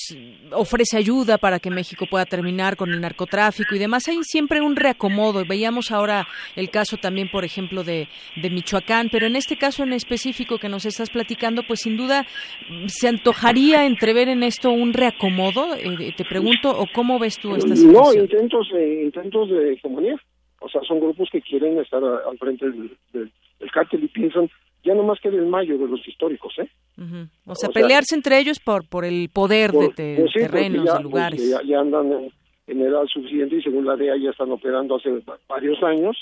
ofrece ayuda para que México pueda terminar con el narcotráfico y demás. Hay siempre un reacomodo. Veíamos ahora el caso también, por ejemplo, de, de Michoacán, pero en este caso en específico que nos estás platicando, pues sin duda se han antojaría entrever en esto un reacomodo? Eh, te pregunto, ¿o cómo ves tú esta situación? No, intentos de, intentos de comunidad. O sea, son grupos que quieren estar al frente del, del, cártel y piensan ya no más que del mayo de los históricos, ¿eh? o, sea, pelearse entre ellos por por el poder de, pues terrenos, de lugares. ya, andan en, edad suficiente y según la DEA ya están operando hace varios años.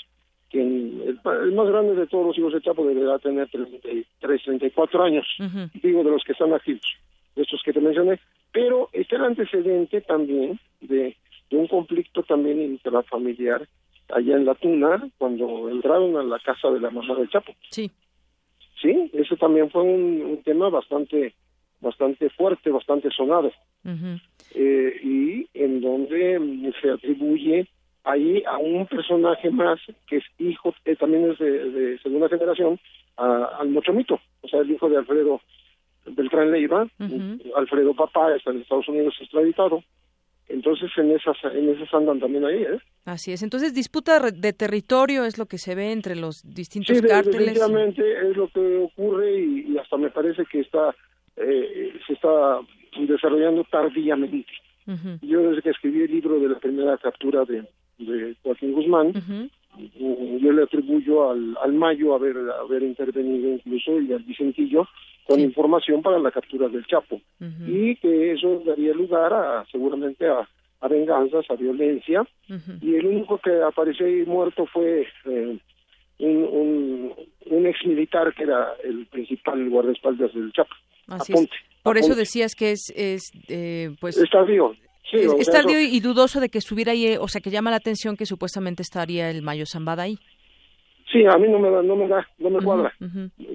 Que el, más grande de todos los hijos de Chapo deberá tener 33, 34 años, digo, de los que están activos de estos que te mencioné, pero está el antecedente también de, un conflicto también intrafamiliar allá en La Tuna, cuando entraron a la casa de la mamá del Chapo. Sí. Sí, eso también fue un, tema bastante bastante fuerte, bastante sonado, eh, y en donde se atribuye ahí a un personaje más que es hijo, eh, también es de, segunda generación, al Mochomito, o sea, el hijo de Alfredo Beltrán Leiva, Alfredo Papá está en Estados Unidos extraditado, entonces en esas en esas andan también ahí, ¿eh? Así es. Entonces disputa de territorio es lo que se ve entre los distintos sí, cárteles. definitivamente es lo que ocurre y, hasta me parece que está eh, se está desarrollando tardíamente. Yo desde que escribí el libro de la primera captura de, de Joaquín Guzmán, yo le atribuyo al, al Mayo haber, haber intervenido incluso y al Vicentillo con información para la captura del Chapo. Y que eso daría lugar a seguramente a, venganzas, a violencia. Y el único que apareció ahí muerto fue eh, un, un, ex militar que era el principal guardaespaldas del Chapo. Así Por eso decías que es, es eh, pues... Está vivo. Sí, es, tardío y dudoso de que estuviera ahí, eh, o sea, que llama la atención que supuestamente estaría el Mayo Zambada ahí. Sí, a mí no me da, no me da, no me cuadra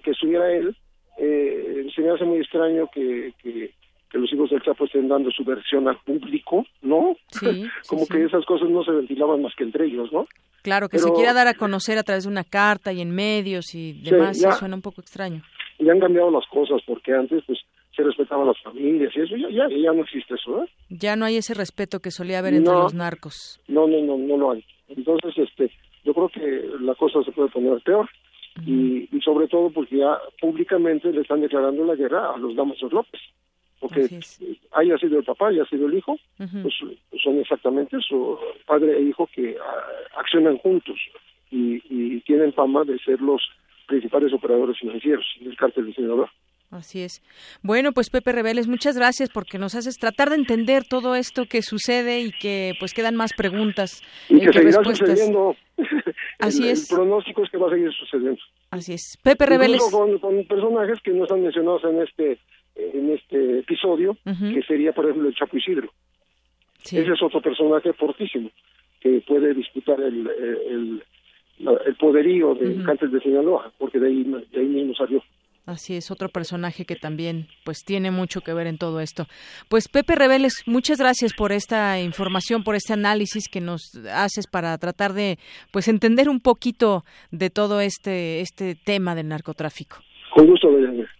que estuviera él eh, se me hace muy extraño que, que, los hijos del Chapo estén dando su versión al público, ¿no? *laughs* Como que esas cosas no se ventilaban más que entre ellos, ¿no? Claro, que se quiera dar a conocer a través de una carta y en medios y demás, suena un poco extraño. Ya han cambiado las cosas, porque antes, pues, se respetaban las familias y eso, ya, ya, ya no existe eso. Ya no hay ese respeto que solía haber entre los narcos. No, no, no, no lo hay. Entonces, este, yo creo que la cosa se puede poner peor y, sobre todo porque ya públicamente le están declarando la guerra a los Damasos López porque haya sido el papá, haya sido el hijo, pues son exactamente su padre e hijo que ah, accionan juntos y, y, tienen fama de ser los principales operadores financieros del cártel de Sinaloa. Así es. Bueno, pues Pepe Rebeles, muchas gracias porque nos haces tratar de entender todo esto que sucede y que pues quedan más preguntas y que, seguirá sucediendo. *laughs* Así es. El pronóstico es que va a seguir sucediendo. Así es. Pepe Rebeles. Con, con personajes que no están mencionados en este en este episodio, que sería por ejemplo el Chapo Isidro. Ese es otro personaje fortísimo que puede disputar el, el, el, poderío de uh de Sinaloa, porque de ahí, de ahí mismo salió. Así es, otro personaje que también pues tiene mucho que ver en todo esto. Pues Pepe Reveles, muchas gracias por esta información, por este análisis que nos haces para tratar de pues entender un poquito de todo este este tema del narcotráfico. Con gusto,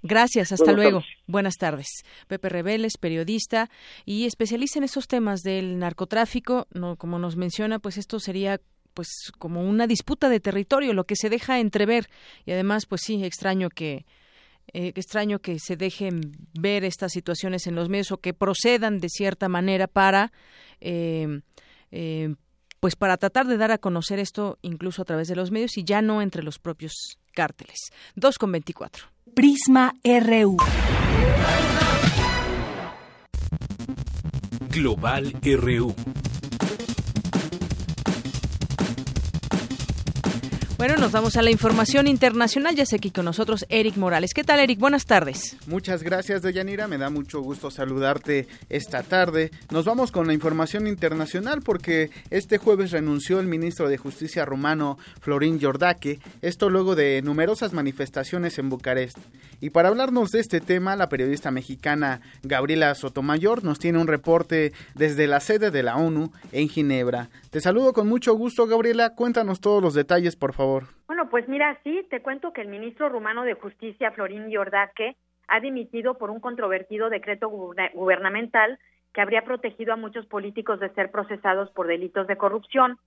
Gracias, hasta luego. Buenas tardes. Pepe Reveles, periodista y especialista en esos temas del narcotráfico, no como nos menciona, pues esto sería pues como una disputa de territorio, lo que se deja entrever y además pues sí, extraño que eh, extraño que se dejen ver estas situaciones en los medios o que procedan de cierta manera para eh, eh, pues para tratar de dar a conocer esto incluso a través de los medios y ya no entre los propios cárteles. 2 con 24. Prisma RU. Global RU. Bueno, nos vamos a la información internacional. Ya sé aquí con nosotros Eric Morales. ¿Qué tal, Eric? Buenas tardes. Muchas gracias, Deyanira. Me da mucho gusto saludarte esta tarde. Nos vamos con la información internacional porque este jueves renunció el ministro de Justicia rumano Florín Jordaque, esto luego de numerosas manifestaciones en Bucarest. Y para hablarnos de este tema, la periodista mexicana Gabriela Sotomayor nos tiene un reporte desde la sede de la ONU en Ginebra. Te saludo con mucho gusto, Gabriela. Cuéntanos todos los detalles, por favor. Bueno, pues mira, sí, te cuento que el ministro rumano de Justicia, Florín Iordache, ha dimitido por un controvertido decreto gubernamental que habría protegido a muchos políticos de ser procesados por delitos de corrupción.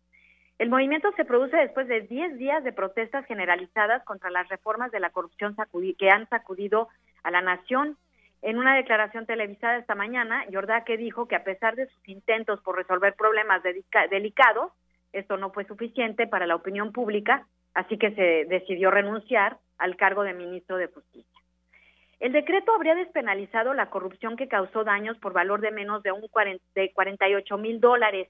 El movimiento se produce después de 10 días de protestas generalizadas contra las reformas de la corrupción que han sacudido a la nación. En una declaración televisada esta mañana, Yordaque dijo que a pesar de sus intentos por resolver problemas delicados, esto no fue suficiente para la opinión pública, así que se decidió renunciar al cargo de ministro de Justicia. El decreto habría despenalizado la corrupción que causó daños por valor de menos de, un 48 mil dólares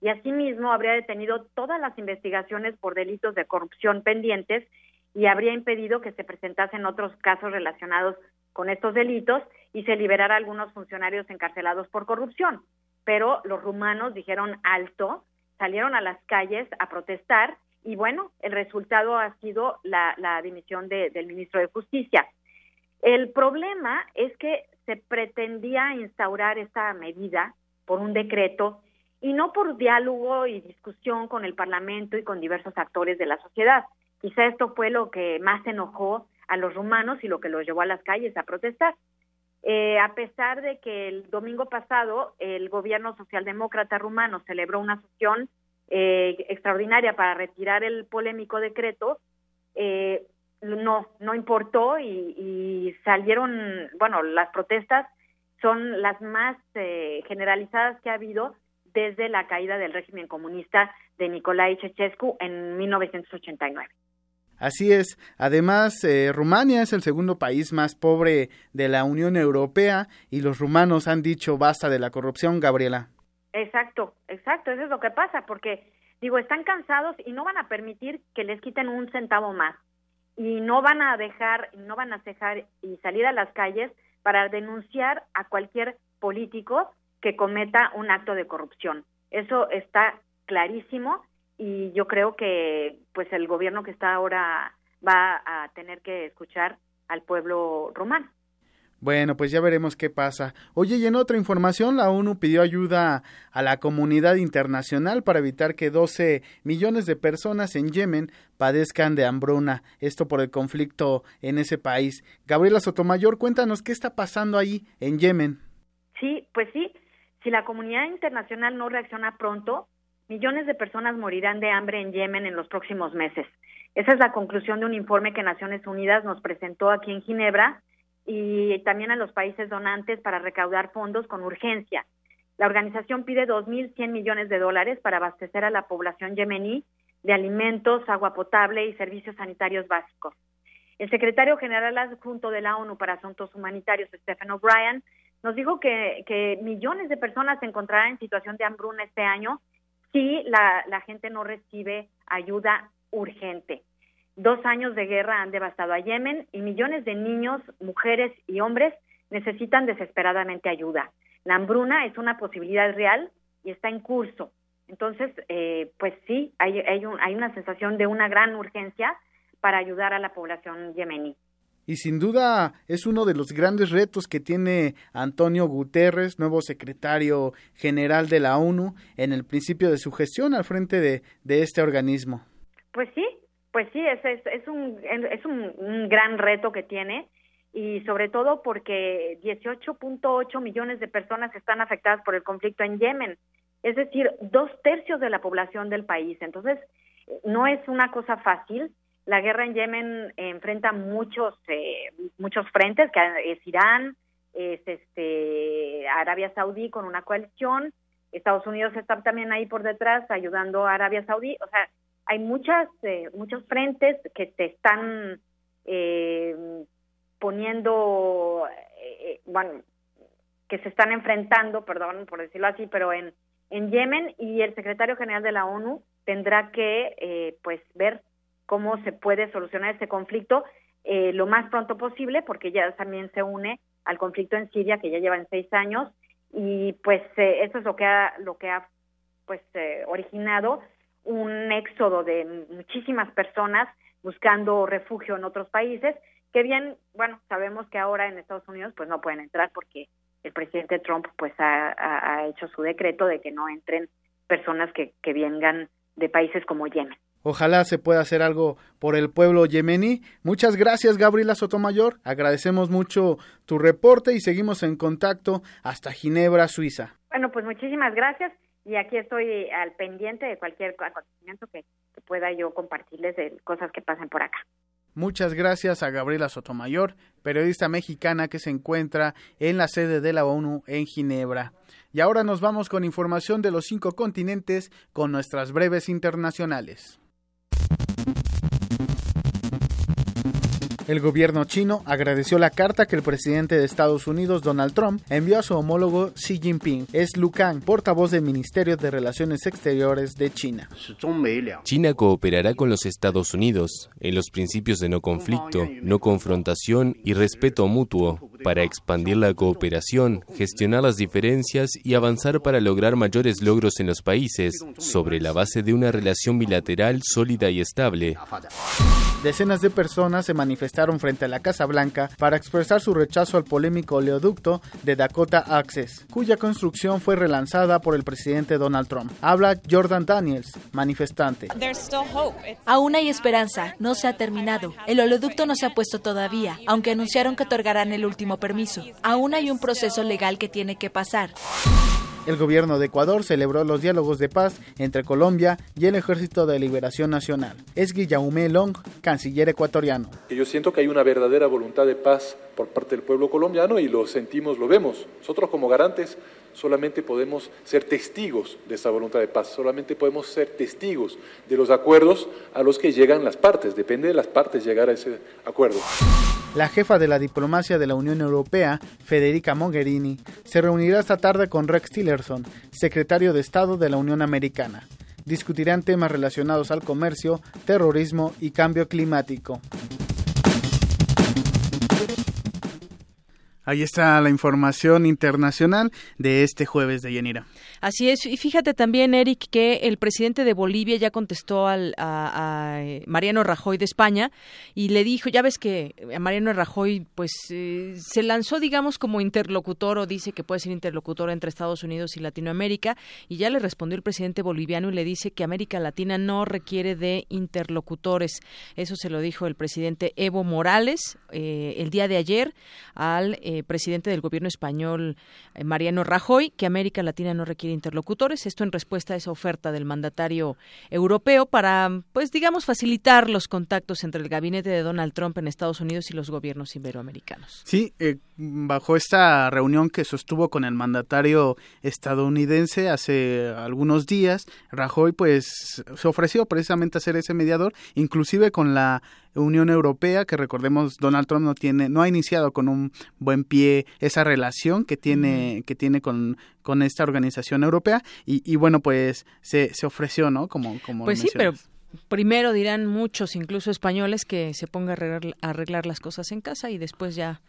y asimismo habría detenido todas las investigaciones por delitos de corrupción pendientes y habría impedido que se presentasen otros casos relacionados con estos delitos y se liberara a algunos funcionarios encarcelados por corrupción. Pero los rumanos dijeron alto, salieron a las calles a protestar y bueno, el resultado ha sido la, dimisión del ministro de Justicia. El problema es que se pretendía instaurar esta medida por un decreto y no por diálogo y discusión con el Parlamento y con diversos actores de la sociedad. Quizá esto fue lo que más enojó a los rumanos y lo que los llevó a las calles a protestar. Eh, a pesar de que el domingo pasado el gobierno socialdemócrata rumano celebró una sesión eh, extraordinaria para retirar el polémico decreto, eh, no, no importó y, y, salieron, bueno, las protestas son las más eh, generalizadas que ha habido desde la caída del régimen comunista de Nicolae Ceausescu en 1989. Así es. Además, eh, Rumania es el segundo país más pobre de la Unión Europea y los rumanos han dicho basta de la corrupción, Gabriela. Exacto, exacto. Eso es lo que pasa, porque digo, están cansados y no van a permitir que les quiten un centavo más y no van a dejar, no van a cejar y salir a las calles para denunciar a cualquier político que cometa un acto de corrupción. Eso está clarísimo y yo creo que pues el gobierno que está ahora va a tener que escuchar al pueblo romano. Bueno, pues ya veremos qué pasa. Oye, y en otra información, la ONU pidió ayuda a la comunidad internacional para evitar que 12 millones de personas en Yemen padezcan de hambruna, esto por el conflicto en ese país. Gabriela Sotomayor, cuéntanos qué está pasando ahí en Yemen. Sí, pues sí, si la comunidad internacional no reacciona pronto, millones de personas morirán de hambre en Yemen en los próximos meses. Esa es la conclusión de un informe que Naciones Unidas nos presentó aquí en Ginebra y también a los países donantes para recaudar fondos con urgencia. La organización pide 2.100 millones de dólares para abastecer a la población yemení de alimentos, agua potable y servicios sanitarios básicos. El secretario general adjunto de la ONU para Asuntos Humanitarios, Stephen O'Brien, nos dijo que, millones de personas se encontrarán en situación de hambruna este año si la, la gente no recibe ayuda urgente. Dos años de guerra han devastado a Yemen y millones de niños, mujeres y hombres necesitan desesperadamente ayuda. La hambruna es una posibilidad real y está en curso. Entonces, eh, pues sí, hay, hay, un, hay una sensación de una gran urgencia para ayudar a la población yemení. Y sin duda es uno de los grandes retos que tiene Antonio Guterres, nuevo secretario general de la ONU, en el principio de su gestión al frente de, este organismo. Pues sí, pues sí, es, es, un, es un gran reto que tiene y sobre todo porque 18.8 millones de personas están afectadas por el conflicto en Yemen, es decir, dos tercios de la población del país. Entonces, no es una cosa fácil la guerra en Yemen enfrenta muchos eh, muchos frentes, que es Irán, es este Arabia Saudí con una coalición, Estados Unidos está también ahí por detrás ayudando a Arabia Saudí, o sea, hay muchas eh, muchos frentes que te están eh, poniendo, bueno, que se están enfrentando, perdón por decirlo así, pero en en Yemen y el secretario general de la ONU tendrá que pues ver cómo se puede solucionar este conflicto eh, lo más pronto posible, porque ya también se une al conflicto en Siria, que ya llevan seis años, y pues eh, eso es lo que ha, lo que ha pues eh, originado un éxodo de muchísimas personas buscando refugio en otros países, que bien, bueno, sabemos que ahora en Estados Unidos pues no pueden entrar porque el presidente Trump pues ha, ha, hecho su decreto de que no entren personas que, que vengan de países como Yemen. Ojalá se pueda hacer algo por el pueblo yemení. Muchas gracias, Gabriela Sotomayor. Agradecemos mucho tu reporte y seguimos en contacto hasta Ginebra, Suiza. Bueno, pues muchísimas gracias y aquí estoy al pendiente de cualquier acontecimiento que, que pueda yo compartirles de cosas que pasen por acá. Muchas gracias a Gabriela Sotomayor, periodista mexicana que se encuentra en la sede de la ONU en Ginebra. Y ahora nos vamos con información de los cinco continentes con nuestras breves internacionales. El gobierno chino agradeció la carta que el presidente de Estados Unidos, Donald Trump, envió a su homólogo Xi Jinping. Es Lu Kang, portavoz del Ministerio de Relaciones Exteriores de China. China cooperará con los Estados Unidos en los principios de no conflicto, no confrontación y respeto mutuo para expandir la cooperación, gestionar las diferencias y avanzar para lograr mayores logros en los países, sobre la base de una relación bilateral sólida y estable. Decenas de personas se manifestaron frente a la Casa Blanca para expresar su rechazo al polémico oleoducto de Dakota Access, cuya construcción fue relanzada por el presidente Donald Trump. Habla Jordan Daniels, manifestante. Aún hay esperanza, no se ha terminado. El oleoducto no se ha puesto todavía, aunque anunciaron que otorgarán el último permiso. Aún hay un proceso legal que tiene que pasar. El gobierno de Ecuador celebró los diálogos de paz entre Colombia y el Ejército de Liberación Nacional. Es Guillaume Long, canciller ecuatoriano. Yo siento que hay una verdadera voluntad de paz por parte del pueblo colombiano y lo sentimos, lo vemos. Nosotros como garantes solamente podemos ser testigos de esa voluntad de paz, solamente podemos ser testigos de los acuerdos a los que llegan las partes, depende de las partes llegar a ese acuerdo. La jefa de la diplomacia de la Unión Europea, Federica Mogherini, se reunirá esta tarde con Rex Tillerson, secretario de Estado de la Unión Americana. Discutirán temas relacionados al comercio, terrorismo y cambio climático. Ahí está la información internacional de este jueves de Yanira. Así es, y fíjate también, Eric, que el presidente de Bolivia ya contestó al, a, eh, Mariano Rajoy de España y le dijo, ya ves que Mariano Rajoy pues eh, se lanzó, digamos, como interlocutor o dice que puede ser interlocutor entre Estados Unidos y Latinoamérica y ya le respondió el presidente boliviano y le dice que América Latina no requiere de interlocutores. Eso se lo dijo el presidente Evo Morales eh, el día de ayer al eh, presidente del gobierno español, Mariano Rajoy, que América Latina no requiere interlocutores. Esto en respuesta a esa oferta del mandatario europeo para, pues digamos, facilitar los contactos entre el gabinete de Donald Trump en Estados Unidos y los gobiernos iberoamericanos. Sí, eh, bajo esta reunión que sostuvo con el mandatario estadounidense hace algunos días, Rajoy pues se ofreció precisamente a ser ese mediador, inclusive con la Unión Europea, que recordemos Donald Trump no tiene, no ha iniciado con un buen pie esa relación que tiene, que tiene con, con esta organización europea, y, y bueno pues se, se ofreció, ¿no? Como, como pues sí, pero primero dirán muchos, incluso españoles, que se ponga a arreglar las cosas en casa y después ya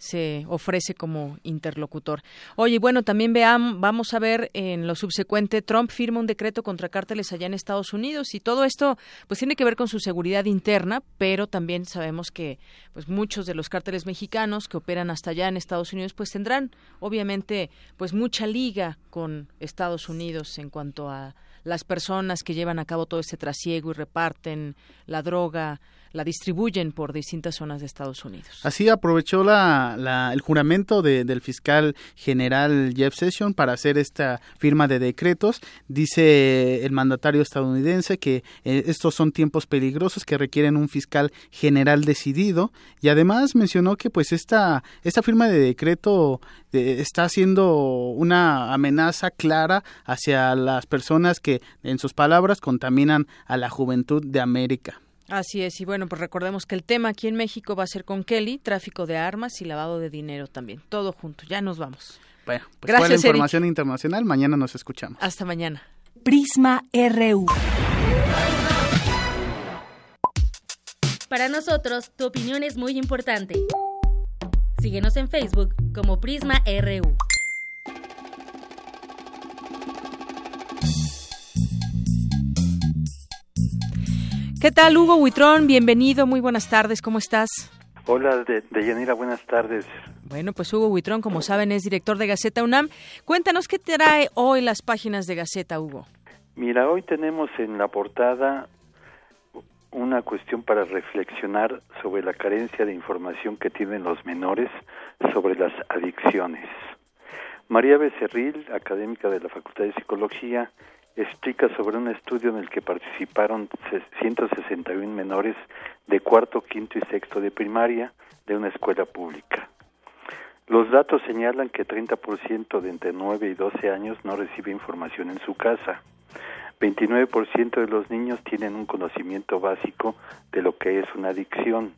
se ofrece como interlocutor. Oye, bueno, también veamos, vamos a ver en lo subsecuente, Trump firma un decreto contra cárteles allá en Estados Unidos y todo esto pues tiene que ver con su seguridad interna, pero también sabemos que pues muchos de los cárteles mexicanos que operan hasta allá en Estados Unidos pues tendrán obviamente pues mucha liga con Estados Unidos en cuanto a las personas que llevan a cabo todo este trasiego y reparten la droga la distribuyen por distintas zonas de Estados Unidos. Así aprovechó la, el juramento del fiscal general Jeff Sessions para hacer esta firma de decretos. Dice el mandatario estadounidense que eh, estos son tiempos peligrosos que requieren un fiscal general decidido y además mencionó que pues esta, esta firma de decreto eh, está siendo una amenaza clara hacia las personas que en sus palabras contaminan a la juventud de América. Así es, y bueno, pues recordemos que el tema aquí en México va a ser con Kelly, tráfico de armas y lavado de dinero también, todo junto. Ya nos vamos. Bueno, pues Gracias, la información internacional, mañana nos escuchamos. Hasta mañana. Prisma RU. Para nosotros, tu opinión es muy importante. Síguenos en Facebook como Prisma RU. ¿Qué tal, Hugo Huitrón? Bienvenido, muy buenas tardes, ¿cómo estás? Hola, de, Yanira, buenas tardes. Bueno, pues Hugo Huitrón, como saben, es director de Gaceta UNAM. Cuéntanos qué trae hoy las páginas de Gaceta, Hugo. Mira, hoy tenemos en la portada una cuestión para reflexionar sobre la carencia de información que tienen los menores sobre las adicciones. María Becerril, académica de la Facultad de Psicología, explica sobre un estudio en el que participaron 161 menores de cuarto, quinto y sexto de primaria de una escuela pública. Los datos señalan que 30% de entre 9 y 12 años no recibe información en su casa. 29% de los niños tienen un conocimiento básico de lo que es una adicción.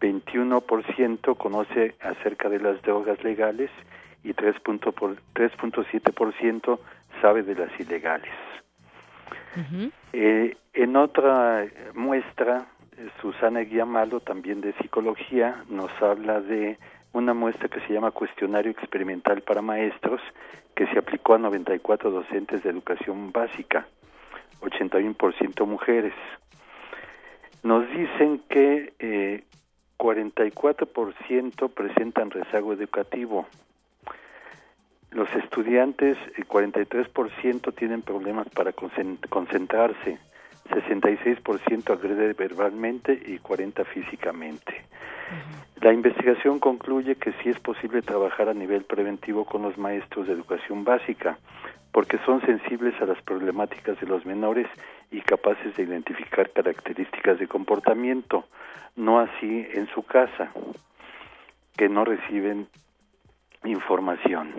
21% conoce acerca de las drogas legales y 3.7% sabe de las ilegales. Eh, en otra muestra, Susana Guiamalo, también de psicología, nos habla de una muestra que se llama Cuestionario Experimental para Maestros, que se aplicó a 94 docentes de educación básica, 81% mujeres. Nos dicen que eh, 44% presentan rezago educativo. Los estudiantes, el 43% tienen problemas para concentrarse, 66% agrede verbalmente y 40% físicamente. La investigación concluye que sí es posible trabajar a nivel preventivo con los maestros de educación básica, porque son sensibles a las problemáticas de los menores y capaces de identificar características de comportamiento, no así en su casa, que no reciben información.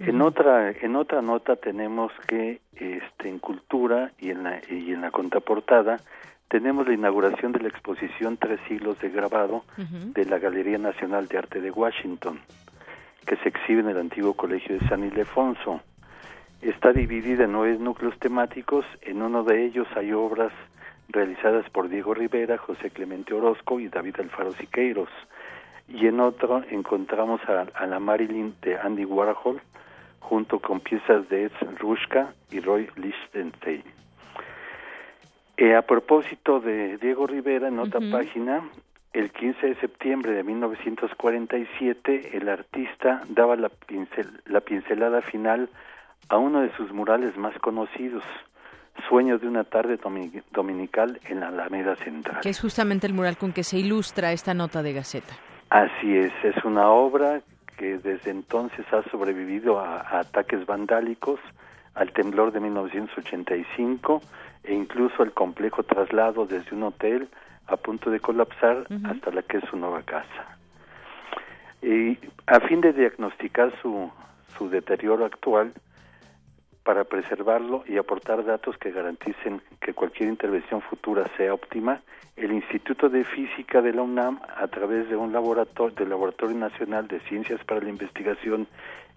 En otra en otra nota tenemos que este en cultura y en la y en la contraportada tenemos la inauguración de la exposición Tres siglos de grabado de la Galería Nacional de Arte de Washington, que se exhibe en el antiguo Colegio de San Ildefonso. Está dividida en nueve núcleos temáticos, en uno de ellos hay obras realizadas por Diego Rivera, José Clemente Orozco y David Alfaro Siqueiros, y en otro encontramos a, a la Marilyn de Andy Warhol, junto con piezas de Ed Rushka y Roy Lichtenstein. Eh, a propósito de Diego Rivera, en otra página, el 15 de septiembre de 1947, el artista daba la, la pincelada final a uno de sus murales más conocidos, Sueños de una tarde dominical en la Alameda Central. Que es justamente el mural con que se ilustra esta nota de Gaceta. Así es, es una obra que desde entonces ha sobrevivido a, a ataques vandálicos, al temblor de 1985 e incluso el complejo traslado desde un hotel a punto de colapsar hasta la que es su nueva casa. Y a fin de diagnosticar su, su deterioro actual, para preservarlo y aportar datos que garanticen que cualquier intervención futura sea óptima, el Instituto de Física de la UNAM, a través de un laboratorio, del Laboratorio Nacional de Ciencias para la Investigación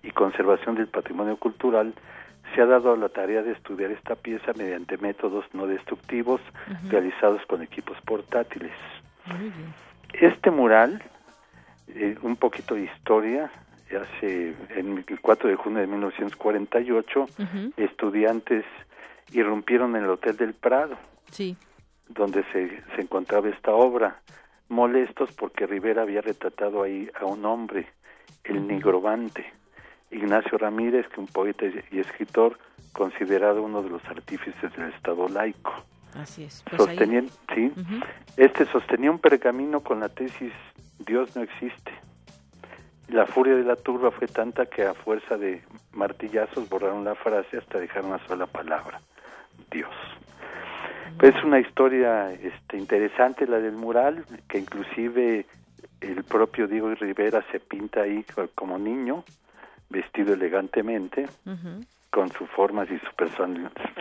y Conservación del Patrimonio Cultural, se ha dado la tarea de estudiar esta pieza mediante métodos no destructivos realizados con equipos portátiles. Este mural, eh, un poquito de historia, hace en el 4 de junio de 1948, estudiantes irrumpieron en el Hotel del Prado, sí. donde se, se encontraba esta obra, molestos porque Rivera había retratado ahí a un hombre, el nigrobante Ignacio Ramírez, que un poeta y escritor considerado uno de los artífices del Estado laico. Así es. Pues sí, este sostenía un pergamino con la tesis Dios no existe. La furia de la turba fue tanta que a fuerza de martillazos borraron la frase hasta dejar una sola palabra, Dios. Es una historia este, interesante la del mural, que inclusive el propio Diego Rivera se pinta ahí como niño, vestido elegantemente, con sus formas y su,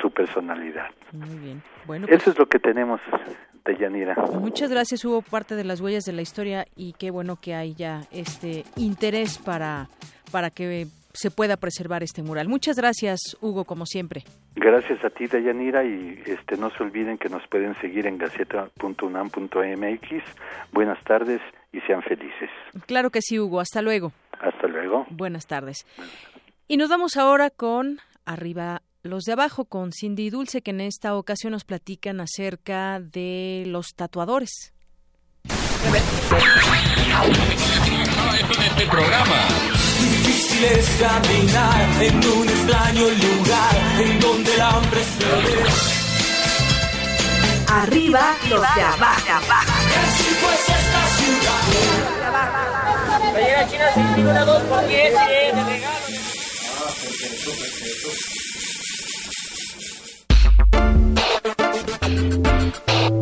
su personalidad. Muy bien. Bueno, Eso es lo que tenemos de Yanira. Muchas gracias, hubo parte de las huellas de la historia y qué bueno que hay ya este interés para, para que se pueda preservar este mural. Muchas gracias, Hugo, como siempre. Gracias a ti, Dayanira, y este no se olviden que nos pueden seguir en gaceta.unam.mx. Buenas tardes y sean felices. Claro que sí, Hugo. Hasta luego. Hasta luego. Buenas tardes. Y nos vamos ahora con Arriba los de abajo, con Cindy y Dulce, que en esta ocasión nos platican acerca de los tatuadores. Este programa. Difícil es caminar en un extraño lugar en donde el hambre se ve. Arriba los de abajo. abajo. Así pues esta ciudad. La China 6, 1, 2 por 10, 10, 10 respeto, respeto.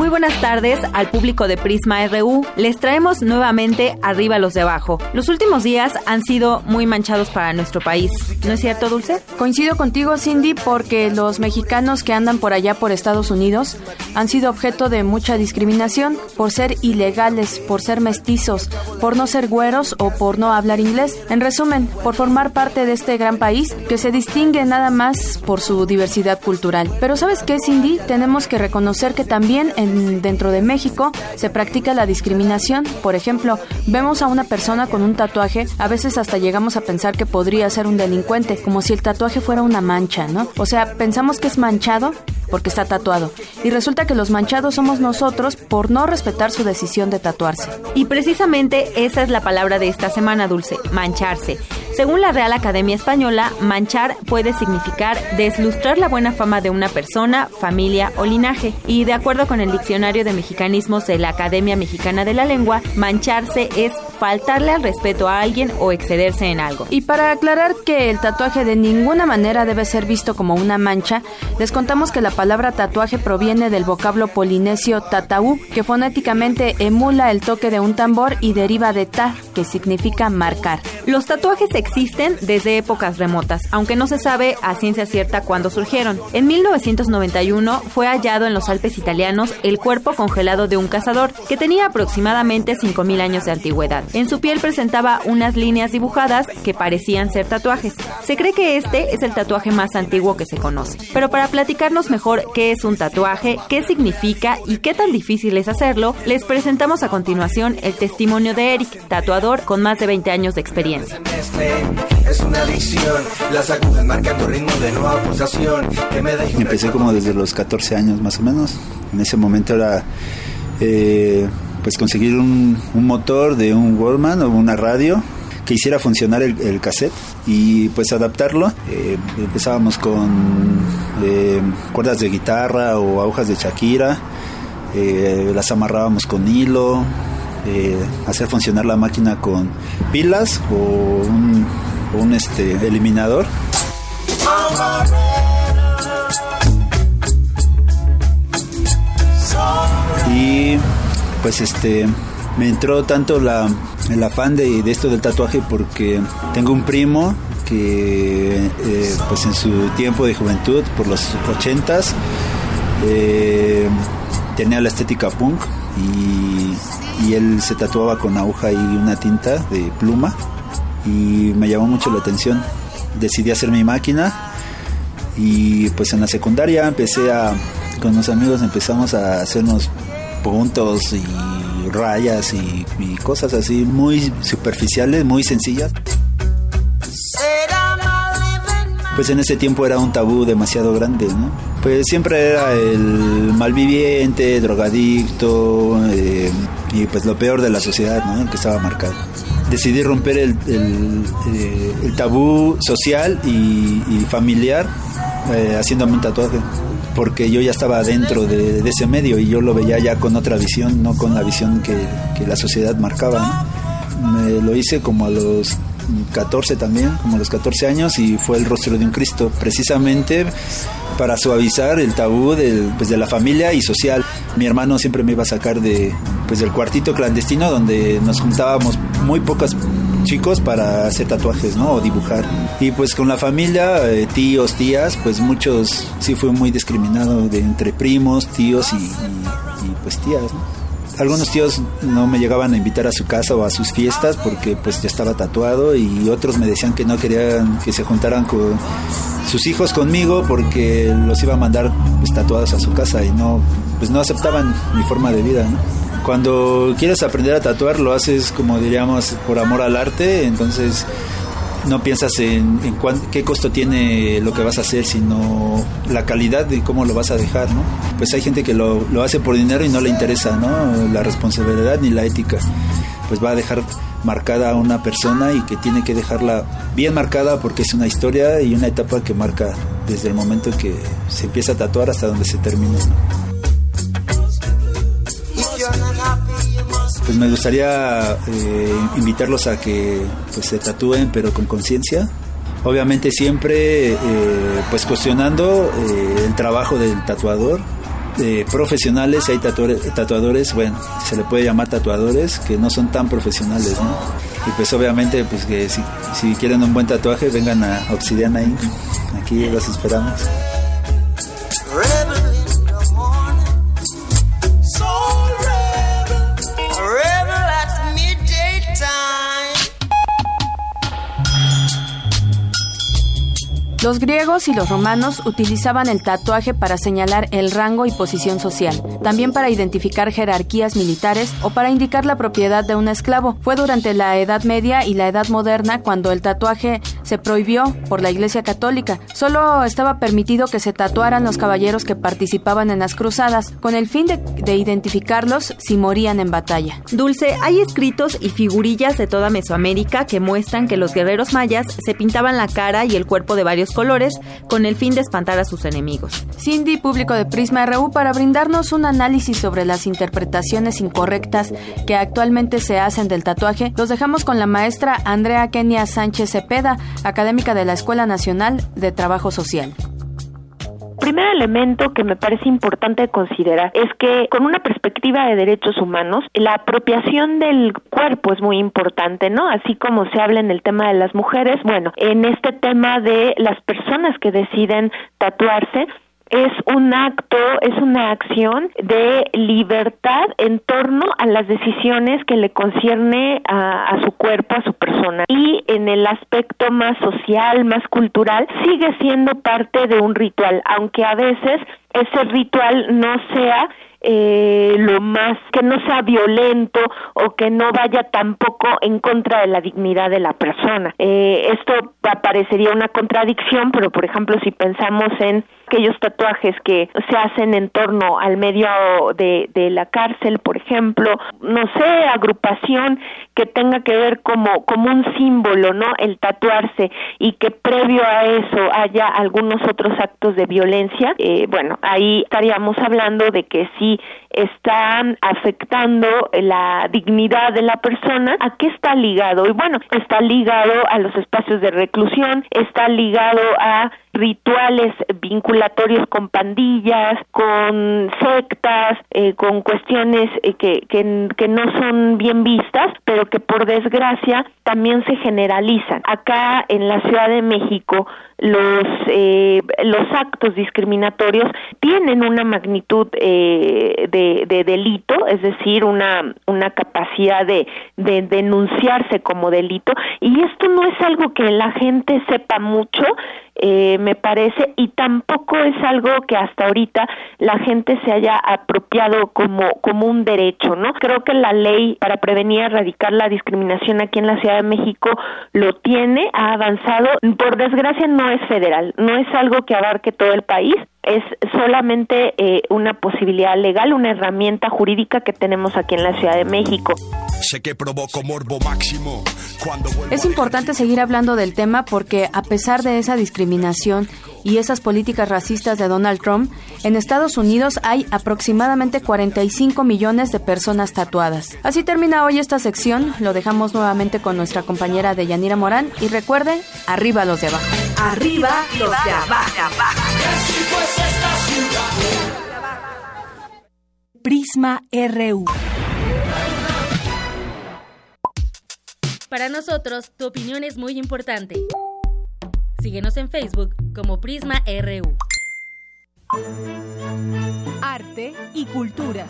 Muy buenas tardes al público de Prisma RU. Les traemos nuevamente arriba los de abajo. Los últimos días han sido muy manchados para nuestro país. ¿No es cierto, Dulce? Coincido contigo, Cindy, porque los mexicanos que andan por allá por Estados Unidos han sido objeto de mucha discriminación por ser ilegales, por ser mestizos, por no ser güeros o por no hablar inglés. En resumen, por formar parte de este gran país que se distingue nada más por su diversidad cultural. Pero ¿sabes qué, Cindy? Tenemos que reconocer que también en dentro de México se practica la discriminación. Por ejemplo, vemos a una persona con un tatuaje, a veces hasta llegamos a pensar que podría ser un delincuente, como si el tatuaje fuera una mancha, ¿no? O sea, pensamos que es manchado porque está tatuado. Y resulta que los manchados somos nosotros por no respetar su decisión de tatuarse. Y precisamente esa es la palabra de esta semana, Dulce, mancharse. Según la Real Academia Española, manchar puede significar deslustrar la buena fama de una persona, familia o linaje. Y de acuerdo con el Diccionario de Mexicanismos de la Academia Mexicana de la Lengua, mancharse es faltarle al respeto a alguien o excederse en algo. Y para aclarar que el tatuaje de ninguna manera debe ser visto como una mancha, les contamos que la palabra tatuaje proviene del vocablo polinesio tataú, que fonéticamente emula el toque de un tambor y deriva de ta, que significa marcar. Los tatuajes existen desde épocas remotas, aunque no se sabe a ciencia cierta cuándo surgieron. En 1991 fue hallado en los Alpes italianos el cuerpo congelado de un cazador que tenía aproximadamente 5.000 años de antigüedad. En su piel presentaba unas líneas dibujadas que parecían ser tatuajes. Se cree que este es el tatuaje más antiguo que se conoce. Pero para platicarnos mejor qué es un tatuaje, qué significa y qué tan difícil es hacerlo, les presentamos a continuación el testimonio de Eric, tatuador con más de 20 años de experiencia. Empecé como desde los 14 años más o menos. En ese momento era eh, pues conseguir un, motor de un Wallman o una radio que hiciera funcionar el, cassette y pues adaptarlo. Eh, empezábamos con eh, cuerdas de guitarra o agujas de Shakira, eh, las amarrábamos con hilo, hacer funcionar la máquina con pilas o un, un este, eliminador. Pues este me entró tanto el afán de, esto del tatuaje porque tengo un primo que eh, pues en su tiempo de juventud, por los ochentas, eh, tenía la estética punk y, y, él se tatuaba con aguja y una tinta de pluma y me llamó mucho la atención. Decidí hacer mi máquina y pues en la secundaria empecé a, con los amigos empezamos a hacernos puntos y rayas y, cosas así muy superficiales, muy sencillas. Pues en ese tiempo era un tabú demasiado grande, ¿no? Pues siempre era el malviviente, drogadicto eh, y pues lo peor de la sociedad, ¿no? El que estaba marcado. Decidí romper el, el, eh, tabú social y, familiar eh, haciéndome un tatuaje porque yo ya estaba dentro de, ese medio y yo lo veía ya con otra visión, no con la visión que, la sociedad marcaba. Me lo hice como a los 14 también, como a los 14 años, y fue el rostro de un Cristo, precisamente para suavizar el tabú del, pues, de la familia y social. Mi hermano siempre me iba a sacar de, pues, del cuartito clandestino donde nos juntábamos muy pocas chicos para hacer tatuajes, ¿no? O dibujar. Y pues con la familia, eh, tíos, tías, pues muchos sí fue muy discriminado de entre primos, tíos y, pues tías, ¿no? algunos tíos no me llegaban a invitar a su casa o a sus fiestas porque pues ya estaba tatuado y otros me decían que no querían que se juntaran con sus hijos conmigo porque los iba a mandar pues, tatuados a su casa y no pues no aceptaban mi forma de vida, Cuando quieres aprender a tatuar lo haces como diríamos por amor al arte, entonces no piensas en, qué costo tiene lo que vas a hacer, sino la calidad de cómo lo vas a dejar, ¿no? Pues hay gente que lo, lo hace por dinero y no le interesa, ¿no? La responsabilidad ni la ética. Pues va a dejar marcada a una persona y que tiene que dejarla bien marcada porque es una historia y una etapa que marca desde el momento que se empieza a tatuar hasta donde se termina. Pues me gustaría eh, invitarlos a que pues, se tatúen, pero con conciencia. Obviamente siempre eh, pues cuestionando eh, el trabajo del tatuador. profesionales, hay tatuadores, bueno, se le puede llamar tatuadores que no son tan profesionales, ¿no? Y pues obviamente pues que si, si quieren un buen tatuaje vengan a Obsidiana Inc. Aquí los esperamos. Los griegos y los romanos utilizaban el tatuaje para señalar el rango y posición social, también para identificar jerarquías militares o para indicar la propiedad de un esclavo. Fue durante la Edad Media y la Edad Moderna cuando el tatuaje se prohibió por la Iglesia Católica. Solo estaba permitido que se tatuaran los caballeros que participaban en las cruzadas, con el fin de, de identificarlos si morían en batalla. Dulce, hay escritos y figurillas de toda Mesoamérica que muestran que los guerreros mayas se pintaban la cara y el cuerpo de varios colores con el fin de espantar a sus enemigos. Cindy, público de Prisma RU, para brindarnos un análisis sobre las interpretaciones incorrectas que actualmente se hacen del tatuaje, los dejamos con la maestra Andrea Kenia Sánchez Cepeda, académica de la Escuela Nacional de Trabajo Social primer elemento que me parece importante considerar es que con una perspectiva de derechos humanos, la apropiación del cuerpo es muy importante, ¿no? Así como se habla en el tema de las mujeres, bueno, en este tema de las personas que deciden tatuarse, es un acto, es una acción de libertad en torno a las decisiones que le concierne a, su cuerpo, a su persona. Y en el aspecto más social, más cultural, sigue siendo parte de un ritual, aunque a veces ese ritual no sea eh, lo más que no sea violento o que no vaya tampoco en contra de la dignidad de la persona. Eh, esto parecería una contradicción, pero por ejemplo si pensamos en aquellos tatuajes que se hacen en torno al medio de, de la cárcel, por ejemplo, no sé, agrupación que tenga que ver como, como un símbolo, ¿no? El tatuarse y que previo a eso haya algunos otros actos de violencia, eh, bueno, ahí estaríamos hablando de que sí están afectando la dignidad de la persona, ¿a qué está ligado? Y bueno, está ligado a los espacios de reclusión, está ligado a rituales vinculatorios con pandillas, con sectas, eh, con cuestiones eh, que, que, que, no son bien vistas, pero que por desgracia también se generalizan. Acá en la Ciudad de México los, eh, los actos discriminatorios tienen una magnitud eh, de, de, delito, es decir, una, una capacidad de, de denunciarse como delito, y esto no es algo que la gente sepa mucho, eh, me parece, y tampoco es algo que hasta ahorita la gente se haya apropiado como, como un derecho, ¿no? Creo que la ley para prevenir y erradicar la discriminación aquí en la Ciudad de México lo tiene, ha avanzado, por desgracia no es federal, no es algo que abarque todo el país, es solamente eh, una posibilidad legal, una herramienta jurídica que tenemos aquí en la Ciudad de México. Es importante seguir hablando del tema porque a pesar de esa discriminación y esas políticas racistas de Donald Trump, en Estados Unidos hay aproximadamente 45 millones de personas tatuadas. Así termina hoy esta sección, lo dejamos nuevamente con nuestra compañera de Yanira Morán y recuerden, arriba los de abajo. Arriba los de abajo. Prisma RU. Para nosotros, tu opinión es muy importante. Síguenos en Facebook como Prisma RU. Arte y cultura.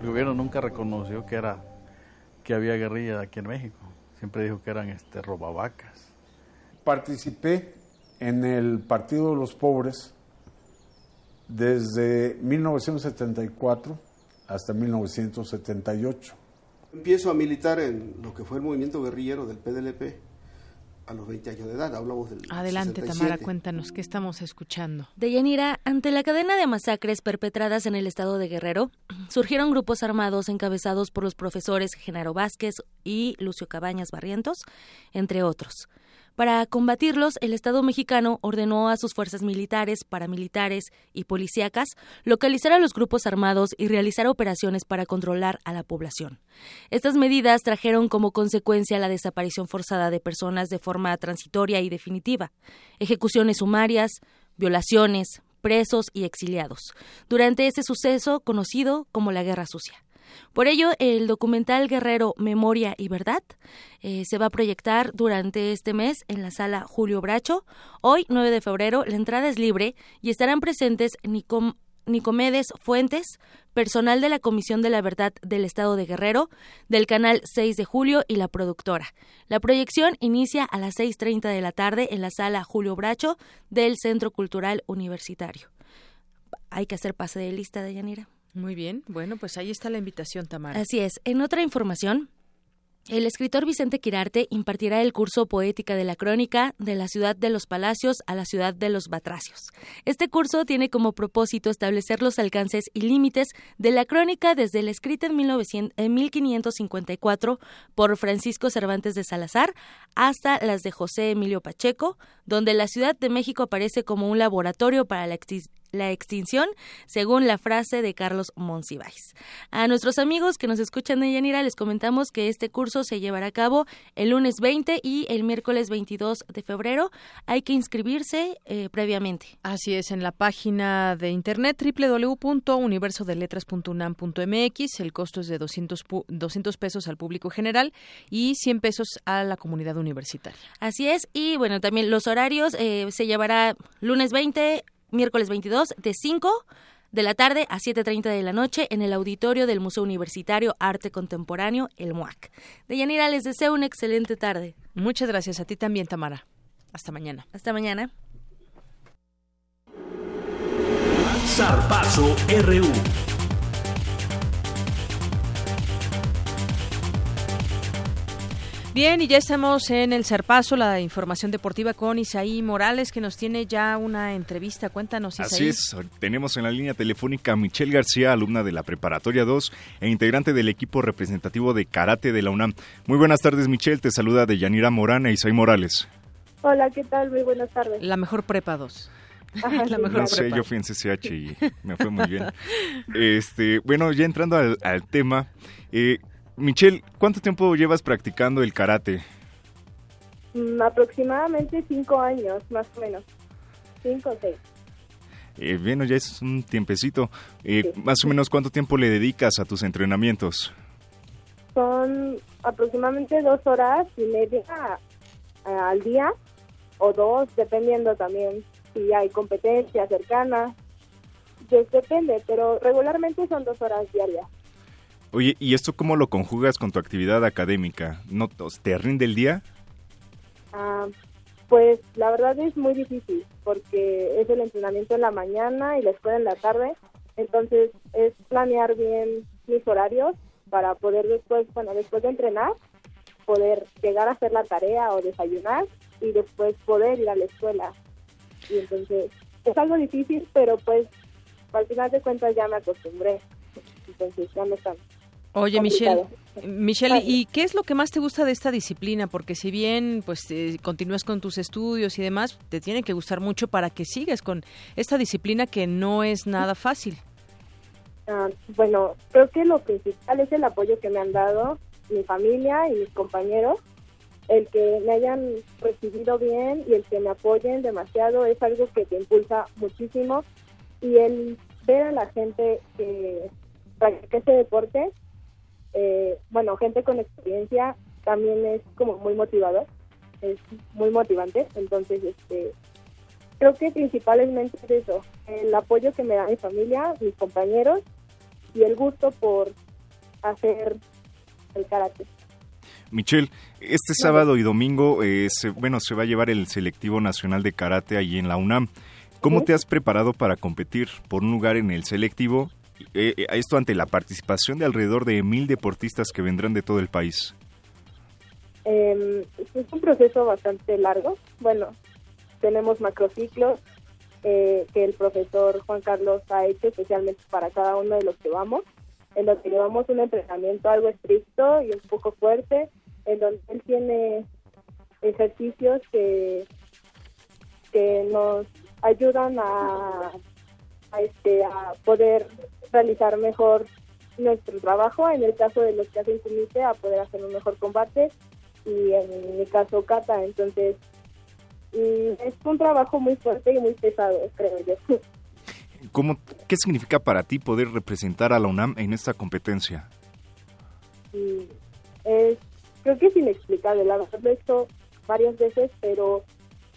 El gobierno nunca reconoció que era que había guerrilla aquí en México. Siempre dijo que eran este robavacas. Participé en el Partido de los Pobres desde 1974 hasta 1978. Empiezo a militar en lo que fue el movimiento guerrillero del PDLP a los 20 años de edad. Hablamos del. Adelante, Tamara, cuéntanos qué estamos escuchando. Deyanira, ante la cadena de masacres perpetradas en el estado de Guerrero, surgieron grupos armados encabezados por los profesores Genaro Vázquez y Lucio Cabañas Barrientos, entre otros. Para combatirlos, el Estado mexicano ordenó a sus fuerzas militares, paramilitares y policíacas localizar a los grupos armados y realizar operaciones para controlar a la población. Estas medidas trajeron como consecuencia la desaparición forzada de personas de forma transitoria y definitiva, ejecuciones sumarias, violaciones, presos y exiliados, durante ese suceso conocido como la Guerra Sucia. Por ello, el documental Guerrero Memoria y Verdad eh, se va a proyectar durante este mes en la sala Julio Bracho. Hoy, 9 de febrero, la entrada es libre y estarán presentes Nicom Nicomedes Fuentes, personal de la Comisión de la Verdad del Estado de Guerrero, del canal 6 de julio y la productora. La proyección inicia a las 6.30 de la tarde en la sala Julio Bracho del Centro Cultural Universitario. Hay que hacer pase de lista de Yanira. Muy bien, bueno, pues ahí está la invitación, Tamara. Así es. En otra información, el escritor Vicente Quirarte impartirá el curso Poética de la Crónica de la ciudad de los Palacios a la ciudad de los Batracios. Este curso tiene como propósito establecer los alcances y límites de la crónica desde la escrita en, 1554 por Francisco Cervantes de Salazar hasta las de José Emilio Pacheco, donde la Ciudad de México aparece como un laboratorio para la, la extinción, según la frase de Carlos Monsiváis. A nuestros amigos que nos escuchan de Yanira les comentamos que este curso se llevará a cabo el lunes 20 y el miércoles 22 de febrero. Hay que inscribirse eh, previamente. Así es, en la página de internet www.universodeletras.unam.mx. El costo es de 200, 200 pesos al público general y 100 pesos a la comunidad universitaria. Así es, y bueno, también los horarios eh, se llevará lunes 20 miércoles 22 de 5 de la tarde a 7.30 de la noche en el auditorio del Museo Universitario Arte Contemporáneo, el MUAC. Deyanira, les deseo una excelente tarde. Muchas gracias a ti también, Tamara. Hasta mañana. Hasta mañana. Zarpazo RU. Bien, y ya estamos en el Zarpazo, la información deportiva con Isaí Morales, que nos tiene ya una entrevista. Cuéntanos, Isaí. Así es, tenemos en la línea telefónica a Michelle García, alumna de la Preparatoria 2 e integrante del equipo representativo de karate de la UNAM. Muy buenas tardes, Michelle. Te saluda de Yanira Morán e Isaí Morales. Hola, ¿qué tal? Muy buenas tardes. La mejor prepa 2. *laughs* la mejor no sé, yo fui en CCH y me fue muy bien. Este, bueno, ya entrando al, al tema, eh, Michelle, ¿cuánto tiempo llevas practicando el karate? Mm, aproximadamente cinco años, más o menos. Cinco o seis. Eh, bueno, ya es un tiempecito. Eh, Más o menos, ¿cuánto tiempo le dedicas a tus entrenamientos? Son aproximadamente dos horas y media al día, o dos, dependiendo también si hay competencia cercana. Pues depende, pero regularmente son dos horas diarias. Oye, ¿y esto cómo lo conjugas con tu actividad académica? ¿No te rinde el día? Ah, pues la verdad es muy difícil porque es el entrenamiento en la mañana y la escuela en la tarde. Entonces es planear bien mis horarios para poder después, bueno, después de entrenar, poder llegar a hacer la tarea o desayunar y después poder ir a la escuela. Y entonces es algo difícil, pero pues al final de cuentas ya me acostumbré. Entonces ya no están Oye, Michelle, Michelle, ¿y qué es lo que más te gusta de esta disciplina? Porque si bien pues eh, continúas con tus estudios y demás, te tiene que gustar mucho para que sigas con esta disciplina que no es nada fácil. Ah, bueno, creo que lo principal es el apoyo que me han dado mi familia y mis compañeros. El que me hayan recibido bien y el que me apoyen demasiado es algo que te impulsa muchísimo. Y el ver a la gente que practica ese deporte eh, bueno, gente con experiencia también es como muy motivador, es muy motivante, entonces este creo que principalmente es eso, el apoyo que me da mi familia, mis compañeros y el gusto por hacer el karate. Michelle, este sábado y domingo, eh, se, bueno, se va a llevar el selectivo nacional de karate allí en la UNAM. ¿Cómo te has preparado para competir por un lugar en el selectivo eh, eh, esto ante la participación de alrededor de mil deportistas que vendrán de todo el país? Em, es un proceso bastante largo. Bueno, tenemos macrociclos eh, que el profesor Juan Carlos ha hecho especialmente para cada uno de los que vamos, en donde llevamos un entrenamiento algo estricto y un poco fuerte, en donde él tiene ejercicios que, que nos ayudan a, este, a poder realizar mejor nuestro trabajo, en el caso de los que hacen comité, a poder hacer un mejor combate y en mi caso kata, entonces mm, es un trabajo muy fuerte y muy pesado, creo yo. *laughs* ¿Cómo, ¿Qué significa para ti poder representar a la UNAM en esta competencia? Es, creo que es inexplicable, la verdad lo he hecho varias veces, pero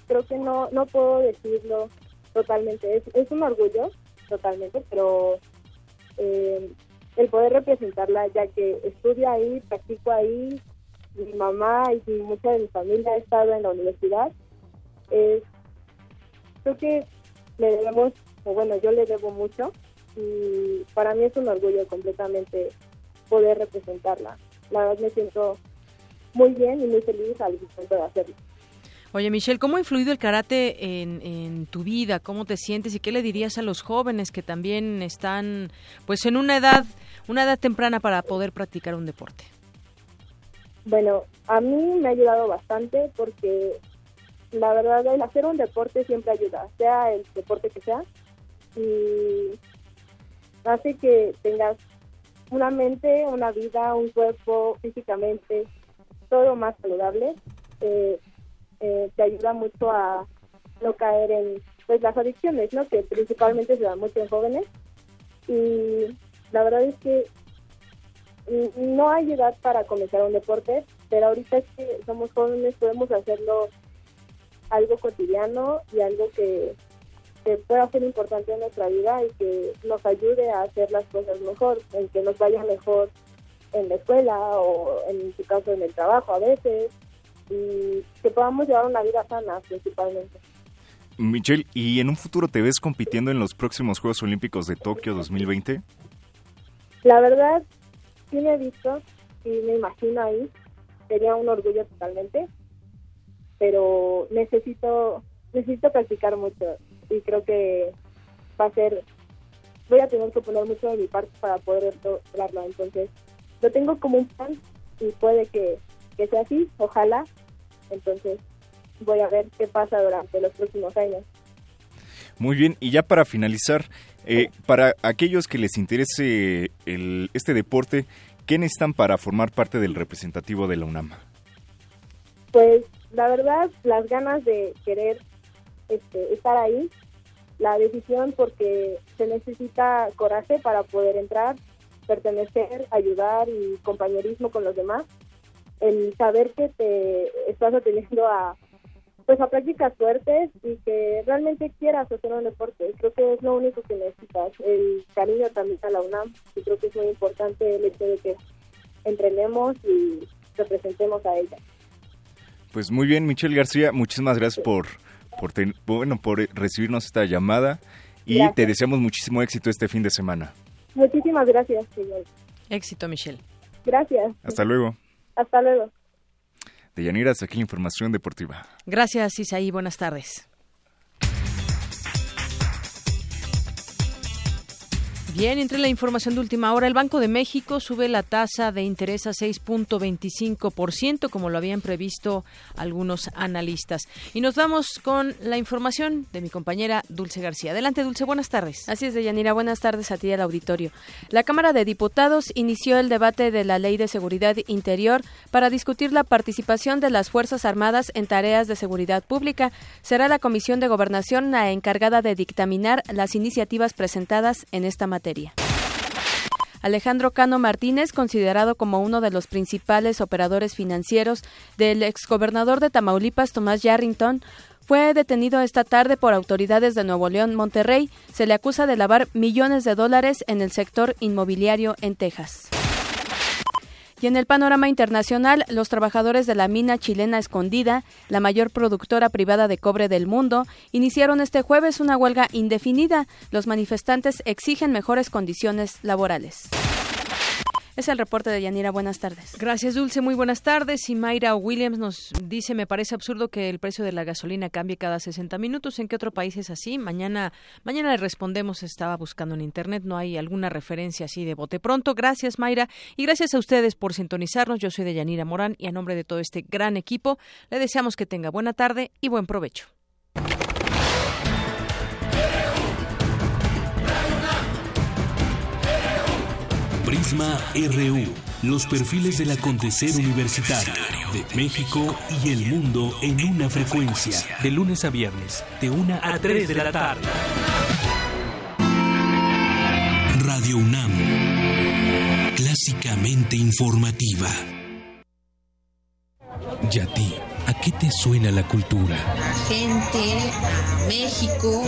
creo que no, no puedo decirlo totalmente. Es, es un orgullo totalmente, pero eh, el poder representarla, ya que estudio ahí, practico ahí, mi mamá y mucha de mi familia ha estado en la universidad, creo que le debemos, o bueno, yo le debo mucho y para mí es un orgullo completamente poder representarla. La verdad me siento muy bien y muy feliz al momento de hacerlo. Oye, Michelle, ¿cómo ha influido el karate en, tu vida? ¿Cómo te sientes y qué le dirías a los jóvenes que también están, pues, en una edad, una edad temprana para poder practicar un deporte? Bueno, a mí me ha ayudado bastante porque la verdad el hacer un deporte siempre ayuda, sea el deporte que sea, y hace que tengas una mente, una vida, un cuerpo físicamente, todo más saludable. Eh, eh, te ayuda mucho a no caer en pues las adicciones, ¿no? Que principalmente se dan mucho en jóvenes. Y la verdad es que no hay edad para comenzar un deporte, pero ahorita es que somos jóvenes podemos hacerlo algo cotidiano y algo que, que pueda ser importante en nuestra vida y que nos ayude a hacer las cosas mejor, en que nos vaya mejor en la escuela o en su caso en el trabajo a veces y que podamos llevar una vida sana principalmente. Michelle, ¿y en un futuro te ves compitiendo en los próximos Juegos Olímpicos de Tokio 2020? La verdad, sí me he visto y me imagino ahí. Sería un orgullo totalmente, pero necesito necesito practicar mucho y creo que va a ser voy a tener que poner mucho de mi parte para poder lograrlo. Entonces, lo tengo como un plan y puede que, que sea así, ojalá. Entonces, voy a ver qué pasa durante los próximos años. Muy bien, y ya para finalizar, eh, para aquellos que les interese el, este deporte, ¿qué necesitan para formar parte del representativo de la UNAM? Pues la verdad, las ganas de querer este, estar ahí, la decisión porque se necesita coraje para poder entrar, pertenecer, ayudar y compañerismo con los demás, el saber que te estás atendiendo a pues a prácticas fuertes y que realmente quieras hacer un deporte. Creo que es lo único que necesitas. El cariño también a la UNAM, y creo que es muy importante el hecho de que entrenemos y representemos a ella. Pues muy bien, Michelle García, muchísimas gracias por, por bueno, por recibirnos esta llamada y te deseamos muchísimo éxito este fin de semana. Muchísimas gracias, señor. Éxito, Michelle. Gracias. Hasta luego. Hasta luego. De Yanira, hasta aquí la información deportiva. Gracias, Isaí. Buenas tardes. Bien, entre la información de última hora, el Banco de México sube la tasa de interés a 6.25%, como lo habían previsto algunos analistas. Y nos vamos con la información de mi compañera Dulce García. Adelante, Dulce, buenas tardes. Así es, Deyanira, buenas tardes a ti al auditorio. La Cámara de Diputados inició el debate de la Ley de Seguridad Interior para discutir la participación de las Fuerzas Armadas en tareas de seguridad pública. Será la Comisión de Gobernación la encargada de dictaminar las iniciativas presentadas en esta materia. Alejandro Cano Martínez, considerado como uno de los principales operadores financieros del exgobernador de Tamaulipas, Tomás Yarrington, fue detenido esta tarde por autoridades de Nuevo León, Monterrey. Se le acusa de lavar millones de dólares en el sector inmobiliario en Texas. Y en el panorama internacional, los trabajadores de la mina chilena Escondida, la mayor productora privada de cobre del mundo, iniciaron este jueves una huelga indefinida. Los manifestantes exigen mejores condiciones laborales. Es el reporte de Yanira. Buenas tardes. Gracias, Dulce. Muy buenas tardes. Y Mayra Williams nos dice, me parece absurdo que el precio de la gasolina cambie cada 60 minutos. ¿En qué otro país es así? Mañana, mañana le respondemos. Estaba buscando en Internet. No hay alguna referencia así de bote pronto. Gracias, Mayra. Y gracias a ustedes por sintonizarnos. Yo soy de Yanira Morán y a nombre de todo este gran equipo, le deseamos que tenga buena tarde y buen provecho. Prisma RU, los perfiles del acontecer universitario de México y el mundo en una frecuencia. De lunes a viernes, de 1 a 3 de la tarde. Radio UNAM, clásicamente informativa. ¿Y a ti? ¿A qué te suena la cultura? La gente, a México.